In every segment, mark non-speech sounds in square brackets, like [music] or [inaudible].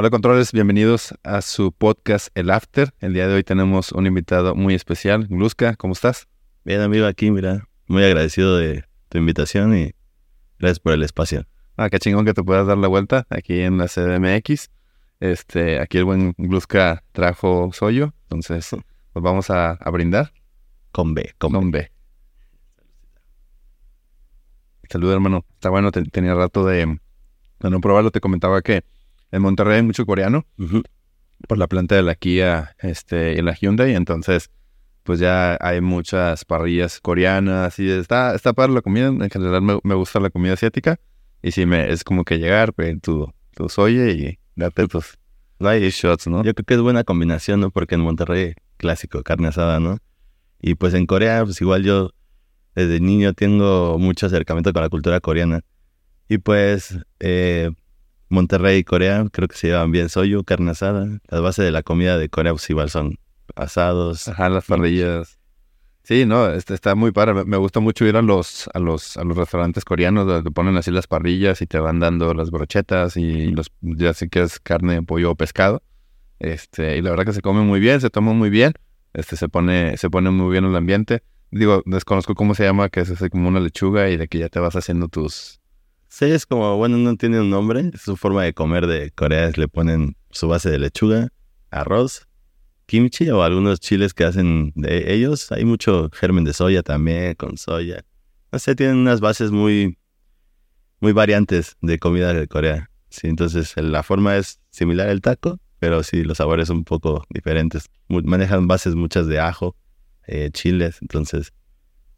Hola controles, bienvenidos a su podcast El After. El día de hoy tenemos un invitado muy especial, Gluska, ¿cómo estás? Bien amigo, aquí mira, muy agradecido de tu invitación y gracias por el espacio. Ah, qué chingón que te puedas dar la vuelta aquí en la CDMX. Este, aquí el buen Gluska trajo Soyo, entonces [laughs] pues vamos a, brindar. Con B, con, B. Salud, hermano. Está bueno, tenía rato de, de no probarlo. Te comentaba que en Monterrey hay mucho coreano por la planta de la Kia este, y la Hyundai, entonces pues ya hay muchas parrillas coreanas y está, está para la comida, en general me, gusta la comida asiática y sí, me, es como que llegar, pues, tu, tu soye y date tus hay shots, ¿no? Yo creo que es buena combinación, ¿no? Porque en Monterrey, clásico, carne asada, ¿no? Y pues en Corea, pues igual yo desde niño tengo mucho acercamiento con la cultura coreana. Y pues eh, Monterrey y Corea, creo que se llevan bien soyu, carne asada. La base de la comida de Corea pues igual son asados. Ajá, las parrillas. Sí, no, este está muy padre. Me gusta mucho ir a los, a los, a los restaurantes coreanos donde te ponen así las parrillas y te van dando las brochetas y los, ya sé que es carne, pollo o pescado. Este, y la verdad que se come muy bien, se toma muy bien. Este, se pone, se pone muy bien el ambiente. Digo, desconozco cómo se llama, que es así como una lechuga y de que ya te vas haciendo tus, Sí, es como, bueno, no tiene un nombre, su forma de comer de Corea, le ponen su base de lechuga, arroz, kimchi o algunos chiles que hacen de ellos. Hay mucho germen de soya también, con soya. No sé, tienen unas bases muy, muy variantes de comida de Corea. Sí, entonces la forma es similar al taco, pero sí, los sabores son un poco diferentes. Manejan bases muchas de ajo, eh, chiles, entonces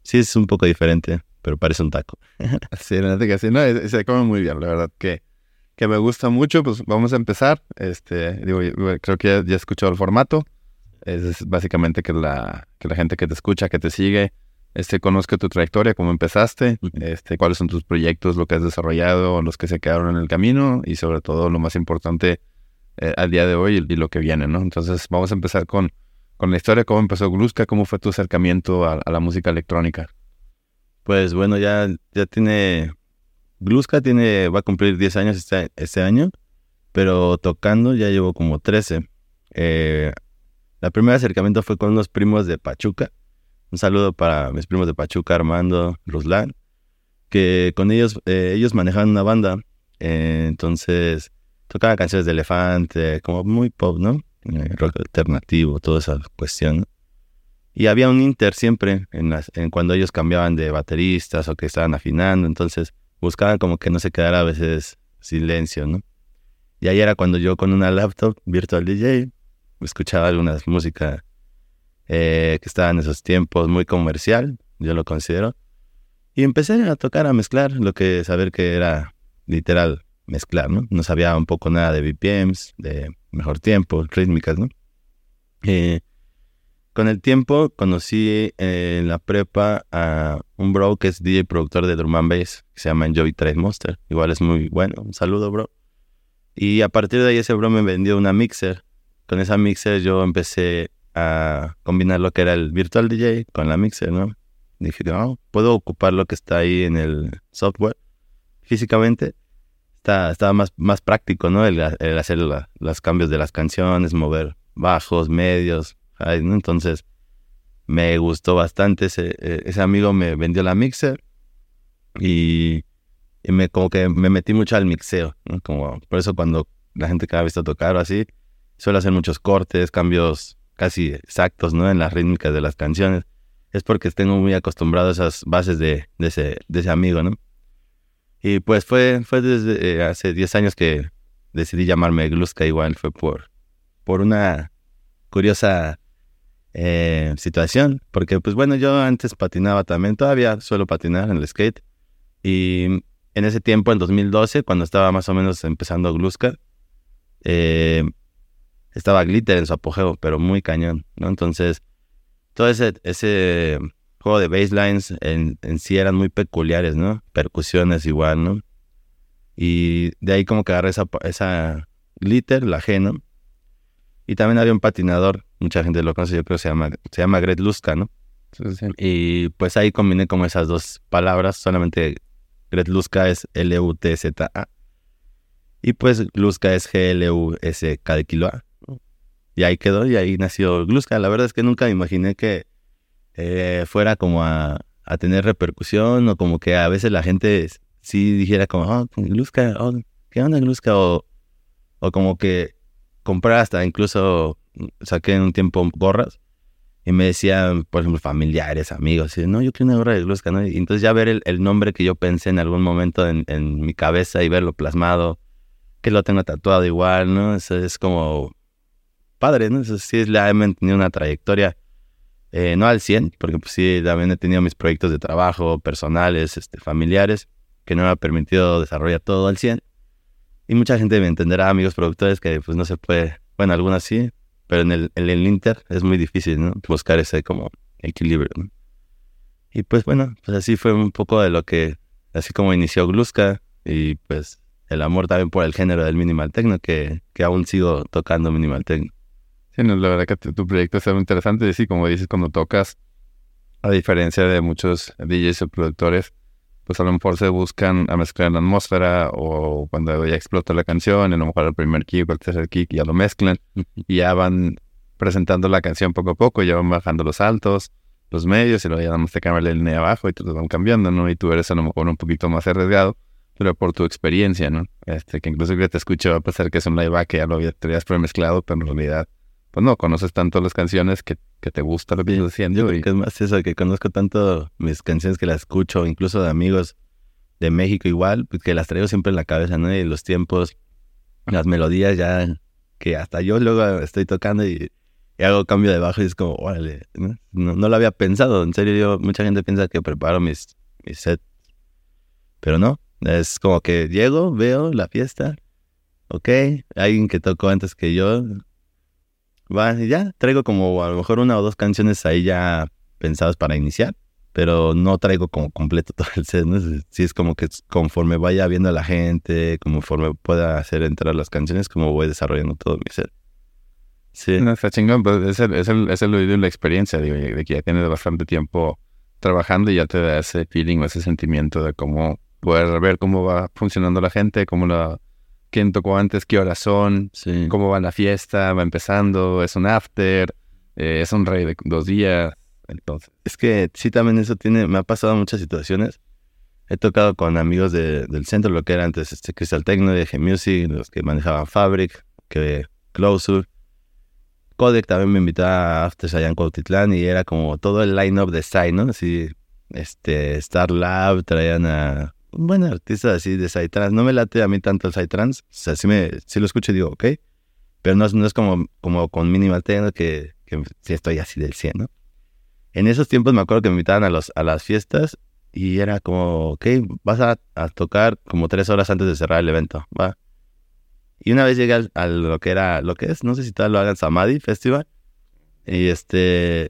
sí es un poco diferente pero parece un taco. [laughs] sí, la verdad que sí, no, se come muy bien, la verdad que, que me gusta mucho, pues vamos a empezar. Este, digo, creo que ya, ya he escuchado el formato. Es, básicamente que la, que la gente que te escucha, que te sigue, este, conozca tu trayectoria, cómo empezaste, este, cuáles son tus proyectos, lo que has desarrollado, los que se quedaron en el camino y sobre todo lo más importante eh, al día de hoy y, lo que viene, ¿no? Entonces vamos a empezar con, con la historia, cómo empezó Gluska, cómo fue tu acercamiento a la música electrónica. Pues bueno, ya, ya tiene. Gluska tiene, va a cumplir 10 años este, este año, pero tocando ya llevo como 13. Eh, la primer acercamiento fue con unos primos de Pachuca. Un saludo para mis primos de Pachuca, Armando, Ruslan, que con ellos, eh, ellos manejaban una banda. Eh, entonces tocaban canciones de Elefante, como muy pop, ¿no? rock alternativo, toda esa cuestión. Y había un inter siempre en, las, en cuando ellos cambiaban de bateristas o que estaban afinando, entonces buscaban como que no se quedara a veces silencio, ¿no? Y ahí era cuando yo con una laptop Virtual DJ escuchaba algunas música eh, que estaba en esos tiempos muy comercial, yo lo considero, y empecé a tocar, a mezclar, lo que saber que era literal mezclar, ¿no? No sabía un poco nada de BPMs, de mejor tiempo, rítmicas, ¿no? Eh, con el tiempo conocí en la prepa a un bro que es DJ productor de drum and bass, que se llama Enjoy Trade Monster. Igual es muy bueno. Un saludo, bro. Y a partir de ahí ese bro me vendió una mixer. Con esa mixer yo empecé a combinar lo que era el virtual DJ con la mixer, ¿no? Dije, no, puedo ocupar lo que está ahí en el software físicamente. Está, estaba más, más práctico, ¿no? El, hacer los cambios de las canciones, mover bajos, medios, entonces, me gustó bastante. Ese, e, ese amigo me vendió la mixer y, me como que me metí mucho al mixeo. Como, por eso cuando la gente que ha visto tocar o así, suele hacer muchos cortes, cambios casi exactos ¿no? en las rítmicas de las canciones. Es porque tengo muy acostumbrado a esas bases de, de ese amigo, ¿no? Y pues fue, fue desde eh, hace 10 años que decidí llamarme Gluska igual, fue por, por una curiosa eh, situación, porque pues bueno, yo antes patinaba también, todavía suelo patinar en el skate, y en ese tiempo, en 2012, cuando estaba más o menos empezando Gluska, eh, estaba Glitter en su apogeo, pero muy cañón, ¿no? Entonces, todo ese, ese juego de baselines en, en sí eran muy peculiares, ¿no? Percusiones igual, ¿no? Y de ahí como que agarré esa, esa glitter, la G, ¿no? Y también había un patinador, mucha gente lo conoce, yo creo que se llama, se llama Gret Luska, ¿no? Y pues ahí combiné como esas dos palabras, solamente Gret Luska es L-U-T-Z-A. Y pues Gluska es G-L-U-S-K de Kiloa. Y ahí quedó y ahí nació Gluska. La verdad es que nunca me imaginé que eh, fuera como a, a, tener repercusión o como que a veces la gente sí dijera como, oh, Gluska, oh, ¿qué onda Gluska? O, o como que comprar hasta incluso saqué en un tiempo gorras y me decían, por ejemplo, familiares, amigos, y, no, yo quiero una gorra de Gluska, ¿no? Y entonces ya ver el, el, nombre que yo pensé en algún momento en, en, mi cabeza y verlo plasmado, que lo tengo tatuado igual, ¿no? Eso es como padre, ¿no? Eso sí he mantenido una trayectoria, eh, no al 100, porque pues sí, también he tenido mis proyectos de trabajo personales, este, familiares, que no me ha permitido desarrollar todo al 100. Y mucha gente me entenderá, amigos productores, que pues no se puede, bueno, algunas sí, pero en el, en el Inter es muy difícil, ¿no? Buscar ese como equilibrio, ¿no? Y pues bueno, pues así fue un poco de lo que, así como inició Gluska y pues el amor también por el género del minimal techno, que, que aún sigo tocando minimal techno. Sí, no, la verdad que tu proyecto es muy interesante y sí, como dices, cuando tocas, a diferencia de muchos DJs o productores, pues a lo mejor se buscan a mezclar la atmósfera o cuando ya explota la canción, a lo mejor el primer kick o el tercer kick ya lo mezclan y ya van presentando la canción poco a poco, ya van bajando los altos, los medios y luego ya damos te cambian la línea abajo y los van cambiando, ¿no? Y tú eres a lo mejor un poquito más arriesgado, pero por tu experiencia, ¿no? Este, que incluso que te escucho a pesar que es un live que ya lo habías premezclado, pero en realidad pues no conoces tanto las canciones que, que te gusta lo que estás haciendo. Y... es más eso, que conozco tanto mis canciones que las escucho, incluso de amigos de México igual, pues que las traigo siempre en la cabeza, ¿no? Y los tiempos, las melodías ya, que hasta yo luego estoy tocando y, hago cambio de bajo y es como, órale, ¿no? ¿no? lo había pensado, en serio, yo, mucha gente piensa que preparo mis, mis sets, pero no, es como que llego, veo la fiesta, ok, alguien que tocó antes que yo, Va, ya traigo como a lo mejor una o dos canciones ahí ya pensadas para iniciar, pero no traigo como completo [laughs] todo el set, ¿no? Sí es como que conforme vaya viendo a la gente, conforme pueda hacer entrar las canciones, como voy desarrollando todo mi set. Sí. No, está chingón, pero es el, es el, es el la experiencia, digo, de que ya tienes bastante tiempo trabajando y ya te da ese feeling o ese sentimiento de cómo poder ver cómo va funcionando la gente, cómo la quién tocó antes, qué horas son, cómo va la fiesta, va empezando, es un after, eh, es un rey de dos días. Entonces. Es que sí, también eso tiene, me ha pasado muchas situaciones. He tocado con amigos del centro, lo que era antes este Crystal Techno, de G-Music, los que manejaban Fabric, que Closure. Codec también me invitaba a Afters allá en Cuautitlán y era como todo el line-up de Side, ¿no? Así, este, Star Lab, traían a buen artista así de Psytrance. No me late a mí tanto el Psytrance. O sea, sí, me, sí lo escucho y digo, ok. Pero no, no es como, como con Minimal Techno que, que estoy así del 100, ¿no? En esos tiempos me acuerdo que me invitaban a, los, a las fiestas y era como, ok, vas a, a tocar como tres horas antes de cerrar el evento, va. Y una vez llegué a lo que era, lo que es, no sé si tal lo hagan, Samadhi Festival. Y este,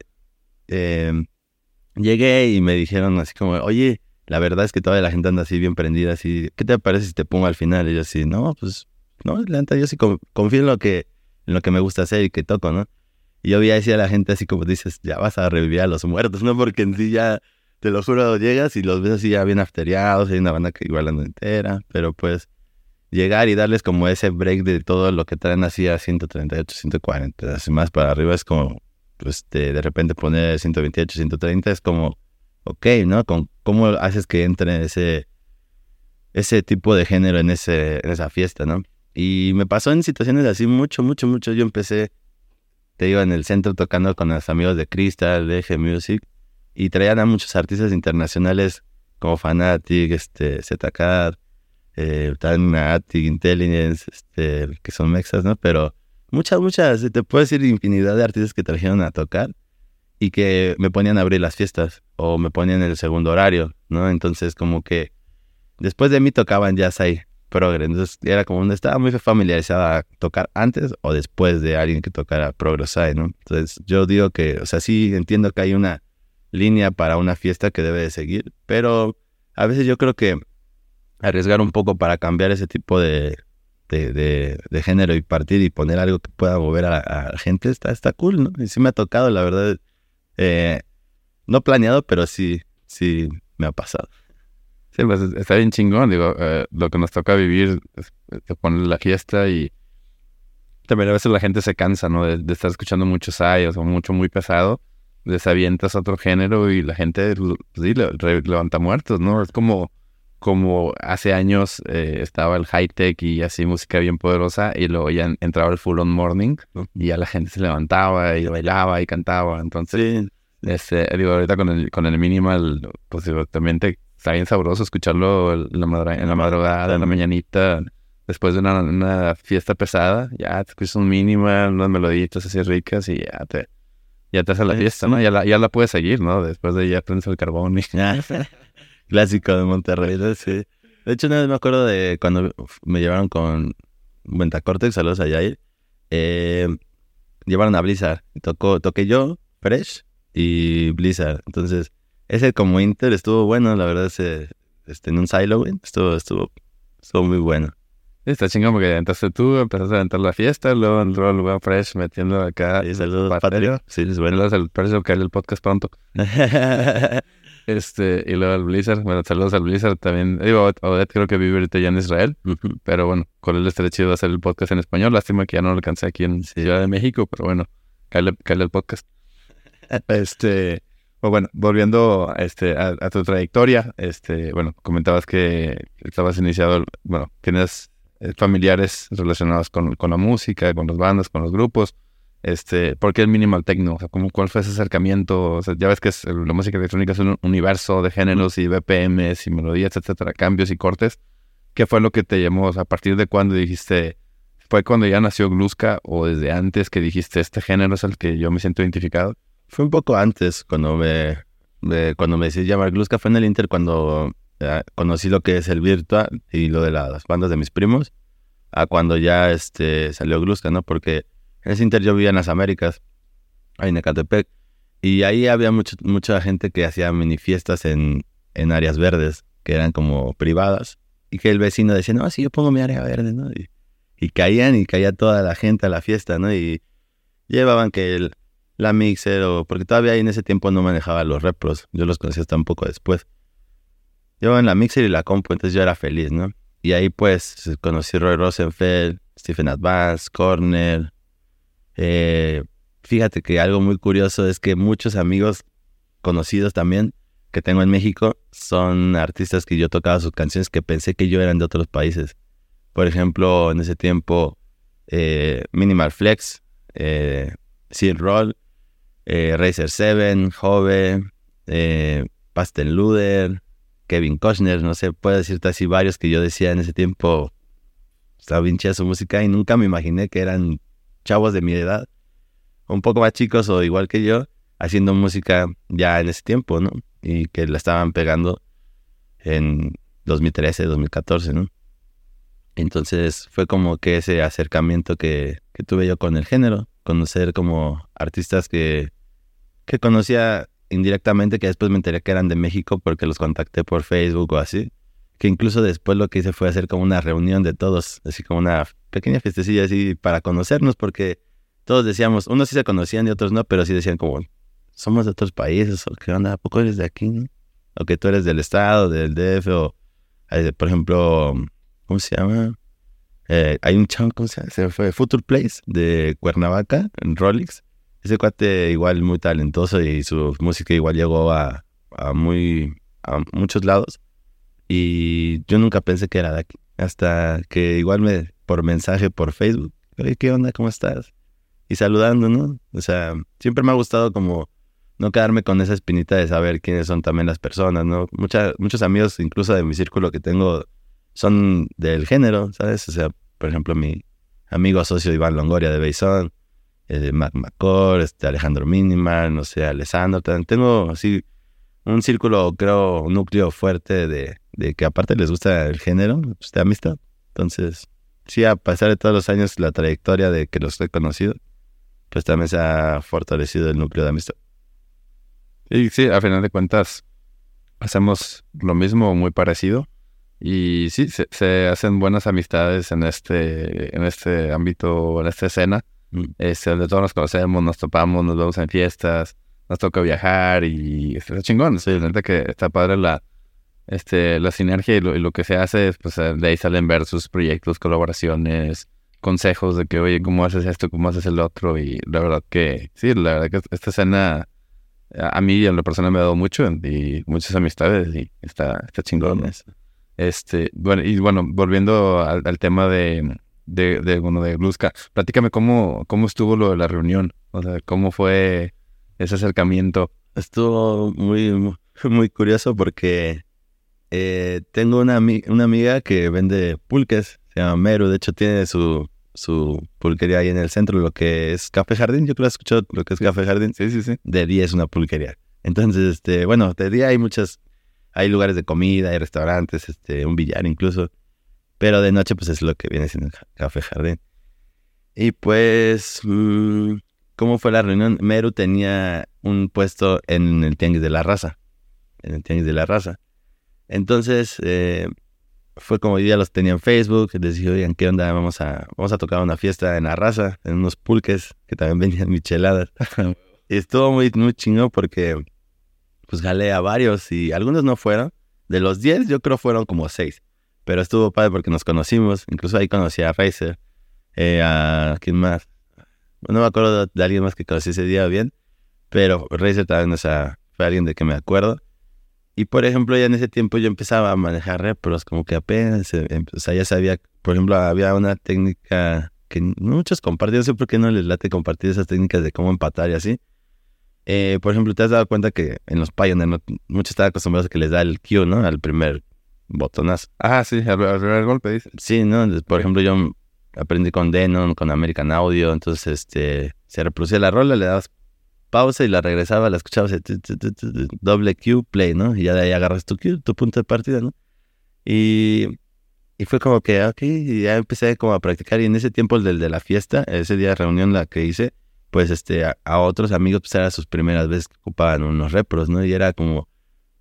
em, llegué y me dijeron así como, oye, la verdad es que toda la gente anda así bien prendida, así, ¿qué te parece si te pongo al final? Y yo así, no, pues, no, la yo sí confío en lo que, en lo que me gusta hacer y que toco, ¿no? Y yo veía así a la gente así como dices, ya vas a revivir a los muertos, ¿no? Porque en sí ya, te lo juro, llegas y los ves así ya bien afteriados, hay una banda que igual anda entera, pero pues llegar y darles como ese break de todo lo que traen así a 138, 140, así más para arriba es como, pues de, de repente poner 128, 130 es como ok, ¿no? Con cómo haces que entre ese, ese tipo de género en, ese, en esa fiesta, ¿no? Y me pasó en situaciones así mucho, mucho, mucho. Yo empecé, te digo, en el centro tocando con los amigos de Crystal, de G Music, y traían a muchos artistas internacionales como Fanatic, este, ZK, eh, Attic, Intelligence, este, que son mexas, ¿no? Pero muchas, muchas, te puedo decir infinidad de artistas que trajeron a tocar y que me ponían a abrir las fiestas o me ponían el segundo horario, ¿no? Entonces como que después de mí tocaban jazz ahí, progre, entonces era como donde estaba muy familiarizada a tocar antes o después de alguien que tocara progress ¿no? Entonces yo digo que, o sea, sí entiendo que hay una línea para una fiesta que debe de seguir, pero a veces yo creo que arriesgar un poco para cambiar ese tipo de, de, de, género y partir y poner algo que pueda mover a la gente está, está cool, ¿no? Y sí me ha tocado, la verdad, eh, no planeado, pero sí, sí me ha pasado. Sí, pues está bien chingón, digo, eh, lo que nos toca vivir te pone la fiesta y también a veces la gente se cansa, ¿no? De, estar escuchando muchos ayos o mucho muy pesado, desavientas otro género y la gente, pues, sí, levanta muertos, ¿no? Es como, como hace años eh, estaba el high tech y así música bien poderosa y luego ya entraba el full on morning y ya la gente se levantaba y bailaba y cantaba, entonces... Este, digo, ahorita con el, con el minimal, pues también te, está bien sabroso escucharlo en la, madrugada, en la mañanita, después de una, fiesta pesada, ya te escuchas un minimal, unas meloditas así ricas y ya te, ya te hace la fiesta, ¿no? Ya la, ya la puedes seguir, ¿no? Después de ya prendes el carbón y... [laughs] Clásico de Monterrey, sí. De hecho, una vez me acuerdo de cuando me llevaron con Ventacortex, saludos a Yair, eh, llevaron a Blizzard. Tocó, toqué yo, Fresh, y Blizzard. Entonces, ese como Inter estuvo bueno, la verdad, ese, este, en un silo, estuvo, estuvo, estuvo muy bueno. Está chingón porque entonces tú empezaste a entrar la fiesta, luego entró el lugar fresh metiendo acá. Y saludos, Patrio. Sí, es bueno. El precio que el podcast pronto. [laughs] este, y luego el Blizzard. Bueno, saludos al Blizzard también. Digo, Odette creo que vive ahorita ya en Israel. Pero bueno, con él estaría chido hacer el podcast en español. Lástima que ya no lo alcancé aquí en Ciudad de México, pero bueno, cae el podcast. este, pues bueno, volviendo este, a, tu trayectoria, este, bueno, comentabas que estabas iniciado, bueno, tienes eh, familiares relacionados con, con, la música, con las bandas, con los grupos. Este, ¿Por qué el minimal techno? O sea, ¿cómo, ¿Cuál fue ese acercamiento? O sea, ya ves que es, la música electrónica es un universo de géneros y BPMs y melodías, etcétera, cambios y cortes. ¿Qué fue lo que te llamó? O sea, ¿A partir de cuándo dijiste, fue cuando ya nació Gluska o desde antes que dijiste, este género es el que yo me siento identificado? Fue un poco antes cuando me, cuando me decidí llamar Gluska. Fue en el Inter cuando eh, conocí lo que es el virtual y lo de las bandas de mis primos. A cuando ya este, salió Gluska, ¿no? Porque ese Inter yo vivía en las Américas, ahí en Ecatepec. Y ahí había mucha gente que hacía mini fiestas en, en áreas verdes, que eran como privadas. Y que el vecino decía, no, sí, yo pongo mi área verde, ¿no? Y, y caían y caía toda la gente a la fiesta, ¿no? Y llevaban que el, la mixer o porque todavía en ese tiempo no manejaba los repros, yo los conocí hasta un poco después. En la mixer y la compu, entonces yo era feliz, ¿no? Y ahí pues conocí Roy Rosenfeld, Stephen Advance, Corner. Eh, fíjate que algo muy curioso es que muchos amigos conocidos también que tengo en México son artistas que yo tocaba sus canciones que pensé que yo eran de otros países. Por ejemplo, en ese tiempo, eh, Minimal Flex, eh, Seal Roll, eh, Racer 7, Jove, eh, Pastel Luder, Kevin Kochner, no sé, puedo decirte así varios que yo decía en ese tiempo, estaba bien chida su música y nunca me imaginé que eran chavos de mi edad, un poco más chicos o igual que yo, haciendo música ya en ese tiempo, ¿no? Y que la estaban pegando en 2013, 2014, ¿no? Entonces fue como que ese acercamiento que, que tuve yo con el género, conocer como artistas que que conocía indirectamente, que después me enteré que eran de México porque los contacté por Facebook o así. Que incluso después lo que hice fue hacer como una reunión de todos, así como una pequeña fiestecilla así para conocernos, porque todos decíamos, unos sí se conocían y otros no, pero sí decían como, somos de otros países, o qué onda, ¿a poco eres de aquí? O que tú eres del estado, del DF, o por ejemplo, ¿cómo se llama? Eh, hay un chavo, ¿cómo se llama? Se fue Future Place de Cuernavaca, en Rolex ese cuate igual muy talentoso y su música igual llegó a, muy a muchos lados y yo nunca pensé que era de aquí hasta que igual me por mensaje por Facebook ¿qué onda? ¿Cómo estás? Y saludando, ¿no? O sea, siempre me ha gustado como no quedarme con esa espinita de saber quiénes son también las personas, ¿no? muchos amigos, incluso de mi círculo que tengo, son del género, ¿sabes? O sea, por ejemplo, mi amigo socio Iván Longoria de Beizón, eh, Mac Macor, este, Alejandro Minimal, no sé, Alessandro. Tengo así un círculo, creo, un núcleo fuerte de, de que aparte les gusta el género, pues, de amistad. Entonces, sí, a pesar de todos los años, la trayectoria de que los he conocido, pues también se ha fortalecido el núcleo de amistad. Y sí, a final de cuentas, hacemos lo mismo, muy parecido. Y sí, se, se hacen buenas amistades en este, en este ámbito, en esta escena este, donde todos nos conocemos, nos topamos, nos vemos en fiestas, nos toca viajar y está chingón. Sí, que está padre la, este, la sinergia y lo, que se hace, pues de ahí salen versus, proyectos, colaboraciones, consejos de que, oye, ¿cómo haces esto? ¿Cómo haces el otro? Y la verdad que, sí, la verdad que esta escena a mí y a la persona me ha dado mucho y muchas amistades y está, está chingón. Este, bueno, y bueno, volviendo al, tema de, de, de, bueno, de Bluska, platícame cómo, cómo estuvo lo de la reunión, o sea, cómo fue ese acercamiento. Estuvo muy, muy curioso porque eh, tengo una, una amiga que vende pulques, se llama Meru, de hecho tiene su, su pulquería ahí en el centro, lo que es Café Jardín. Yo creo que has escuchado lo que es Café Jardín. Sí, sí, sí. De día es una pulquería. Entonces, este, bueno, de día hay muchas, hay lugares de comida, hay restaurantes, este, un billar incluso. Pero de noche, pues es lo que viene siendo Café Jardín. Y pues, mm, ¿cómo fue la reunión? Meru tenía un puesto en el Tianguis de la Raza. En el Tianguis de la Raza. Entonces, eh, fue como yo ya los tenía en Facebook, les dije, oigan, ¿qué onda? Vamos a, vamos a tocar una fiesta en la raza, en unos pulques que también [laughs] venían micheladas. y estuvo muy, muy chingón porque pues jalé a varios y algunos no fueron. De los 10 yo creo fueron como 6. Pero estuvo padre porque nos conocimos. Incluso ahí conocí a Razer, eh, a quién más. No me acuerdo de, alguien más que conocí ese día bien. Pero Razer también, o sea, fue alguien de que me acuerdo. Y por ejemplo, ya en ese tiempo yo empezaba a manejar repros, como que apenas, em, o sea, ya sabía, por ejemplo, había una técnica que muchos compartían, no sé por qué no les late compartir esas técnicas de cómo empatar y así. Eh, por ejemplo, te has dado cuenta que en los Pioneer muchos están acostumbrados a que les da el Q, ¿no? Al primer botonazo. Ah, sí, al, primer golpe, dice. Sí, ¿no? Por ejemplo, yo aprendí con Denon, con American Audio, entonces este, se reproducía la rola, le dabas pausa y la regresaba, la escuchabas, doble Q, play, ¿no? Y ya de ahí agarras tu Q, tu punto de partida, ¿no? Y, y fue como que, ok, y ya empecé como a practicar. Y en ese tiempo, el del de la fiesta, ese día de reunión la que hice, pues este, a, otros amigos, pues eran sus primeras veces que ocupaban unos repros, ¿no? Y era como,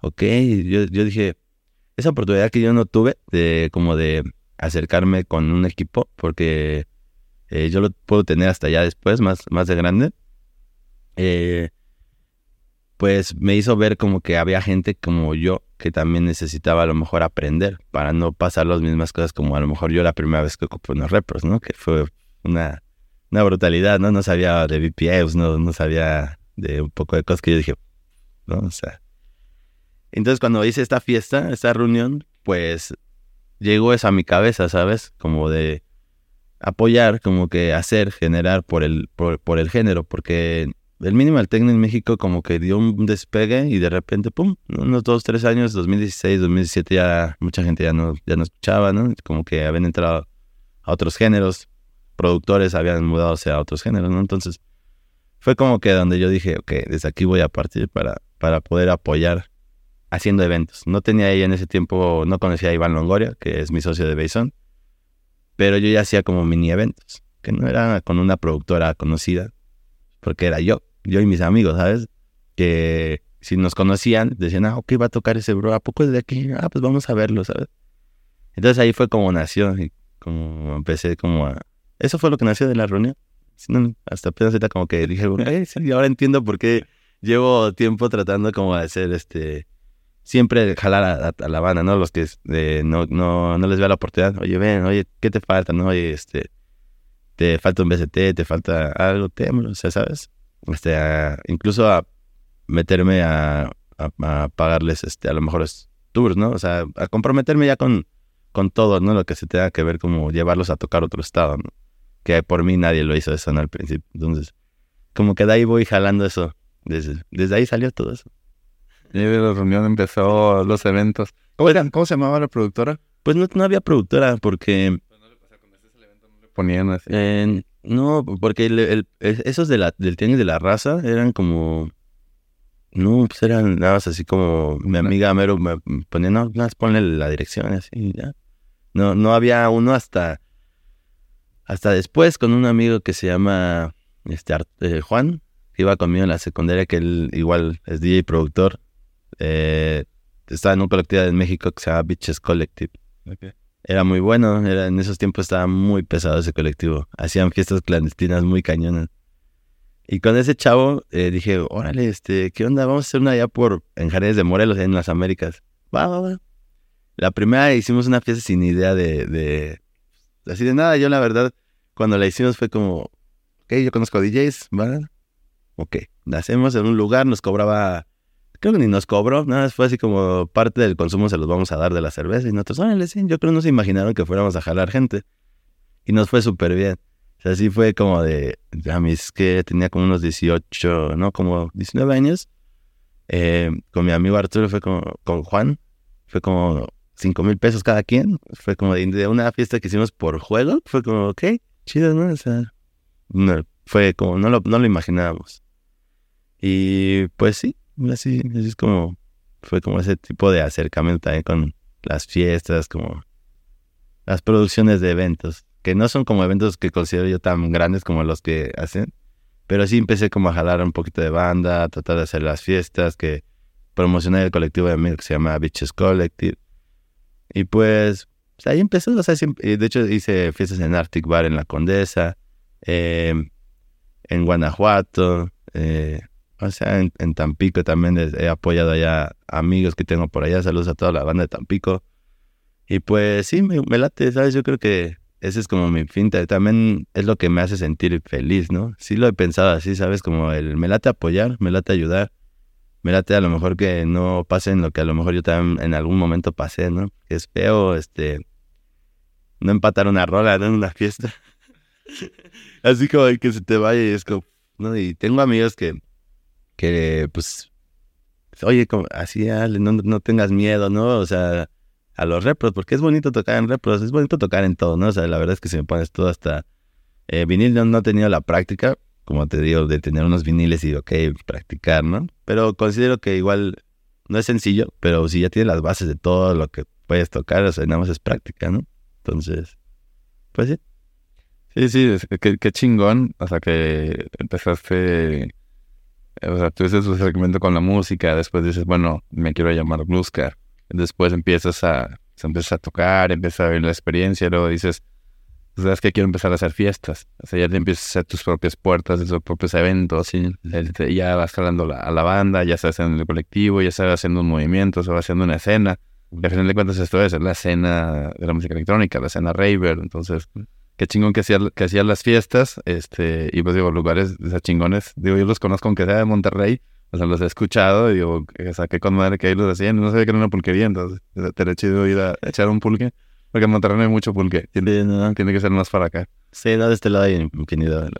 ok, yo, yo dije, esa oportunidad que yo no tuve de como de acercarme con un equipo, porque eh, yo lo puedo tener hasta ya después, más, más de grande eh, pues me hizo ver como que había gente como yo que también necesitaba a lo mejor aprender para no pasar las mismas cosas como a lo mejor yo la primera vez que ocupé unos repros, ¿no? Que fue una, una brutalidad, ¿no? No sabía de VPAs, no, no sabía de un poco de cosas que yo dije, ¿no? O sea. Entonces cuando hice esta fiesta, esta reunión, pues llegó eso a mi cabeza, ¿sabes? Como de apoyar, como que hacer, generar por el, por el género, porque el Minimal Techno en México como que dio un despegue y de repente, pum, unos dos, tres años, 2016, 2017 ya mucha gente ya no, ya no escuchaba, ¿no? Como que habían entrado a otros géneros, productores habían mudado a otros géneros, ¿no? Entonces fue como que donde yo dije, ok, desde aquí voy a partir para, para poder apoyar haciendo eventos. No tenía ella en ese tiempo, no conocía a Iván Longoria, que es mi socio de Bason, pero yo ya hacía como mini eventos, que no era con una productora conocida, porque era yo yo y mis amigos, ¿sabes? Que si nos conocían, decían, ah, ok, va a tocar ese bro, ¿a poco es de aquí? Ah, pues vamos a verlo, ¿sabes? Entonces ahí fue como nació, y como empecé como a... Eso fue lo que nació de la reunión. hasta apenas como que dije, y ahora entiendo por qué llevo tiempo tratando como de hacer este... Siempre jalar a, la banda, ¿no? Los que no, no, no les vea la oportunidad. Oye, ven, oye, ¿qué te falta? ¿No? Oye, este... Te falta un BCT, te falta algo, témelo, o sea, ¿sabes? Este, incluso a meterme a, pagarles, este, a lo mejor tours, ¿no? O sea, a comprometerme ya con, con todo, ¿no? Lo que se tenga que ver como llevarlos a tocar otro estado, ¿no? Que por mí nadie lo hizo eso, ¿no? Al principio. Entonces, como que de ahí voy jalando eso. Desde, desde ahí salió todo eso. Y de la reunión empezó los eventos. ¿Cómo, eran? ¿Cómo se llamaba la productora? Pues no, no había productora porque... Ponían así. No, porque el, esos de la, del tenis de la raza eran como. No, pues eran nada más así como mi amiga Mero me ponía, no, nada más ponle la dirección así, ya. No, no había uno hasta. Hasta después con un amigo que se llama este, eh, Juan, que iba conmigo en la secundaria, que él igual es DJ y productor. Eh, estaba en un colectivo en México que se llama Bitches Collective. Okay era muy bueno. Era, en esos tiempos estaba muy pesado ese colectivo. Hacían fiestas clandestinas muy cañonas. Y con ese chavo eh, dije, órale, este, ¿qué onda? Vamos a hacer una allá por, en Jardines de Morelos, en las Américas. Va, va, va. la primera hicimos una fiesta sin idea de, de, así de nada. Yo la verdad, cuando la hicimos fue como, ok, yo conozco DJs, ¿vale? Ok, la hacemos en un lugar, nos cobraba, creo que ni nos cobró, nada, fue así como parte del consumo se los vamos a dar de la cerveza y nosotros, órale, sí, yo creo que no se imaginaron que fuéramos a jalar gente. Y nos fue súper bien. O sea, sí fue como de, a mis que tenía como unos 18, ¿no? Como 19 años. Eh, con mi amigo Arturo fue como, con Juan, fue como 5 mil pesos cada quien. Fue como de, una fiesta que hicimos por juego. Fue como, ok, chido, ¿no? O sea, no, fue como, no lo, no lo imaginábamos. Y pues sí, así, así es como, fue como ese tipo de acercamiento también con las fiestas, como las producciones de eventos, que no son como eventos que considero yo tan grandes como los que hacen, pero sí empecé como a jalar un poquito de banda, a tratar de hacer las fiestas, que promocioné el colectivo de amigos que se llama Bitches Collective. Y pues, pues ahí empezó, o sea, de hecho hice fiestas en Arctic Bar en La Condesa, em, en Guanajuato, eh, o sea, en, Tampico también he apoyado allá amigos que tengo por allá. Saludos a toda la banda de Tampico. Y pues sí, me, me late, ¿sabes? Yo creo que ese es como mi finta. También es lo que me hace sentir feliz, ¿no? Sí lo he pensado así, ¿sabes? Como el me late apoyar, me late ayudar. Me late a lo mejor que no pasen lo que a lo mejor yo también en algún momento pasé, ¿no? Que es feo, este... No empatar una rola, ¿no? En una fiesta. [laughs] así como que se te vaya y es como... ¿no? Y tengo amigos que... Que, pues... Oye, como, así, no, no tengas miedo, ¿no? O sea a los repros, porque es bonito tocar en repros, es bonito tocar en todo, ¿no? O sea, la verdad es que si me pones todo hasta eh, vinil, no, no he tenido la práctica, como te digo, de tener unos viniles y, ok, practicar, ¿no? Pero considero que igual no es sencillo, pero si ya tienes las bases de todo lo que puedes tocar, o sea, nada más es práctica, ¿no? Entonces, pues sí. Sí, sí, qué, qué chingón, o sea, que empezaste, o sea, tuviste tu acercamiento con la música, después dices, bueno, me quiero llamar Bluescar Después empiezas a, empiezas a tocar, empiezas a ver la experiencia, luego dices, pues, sabes que quiero empezar a hacer fiestas. O sea, ya te empiezas a hacer tus propias puertas, tus propios eventos, y ya vas jalando a la banda, ya estás en el colectivo, ya estás haciendo un movimiento, se va haciendo una escena. Y al final de cuentas esto es, la escena de la música electrónica, la escena raver. Entonces, qué chingón que hacían que hacía las fiestas, este, y pues digo, lugares de chingones. Digo, yo los conozco aunque sea de Monterrey, o sea, los he escuchado y digo, saqué con madre que ahí los hacían. No sabía que era una pulquería, entonces te he chido ir a echar un pulque. Porque en Monterrey no hay mucho pulque. Tiene, tiene que ser más para acá. Sí, no, de este lado hay infinidad de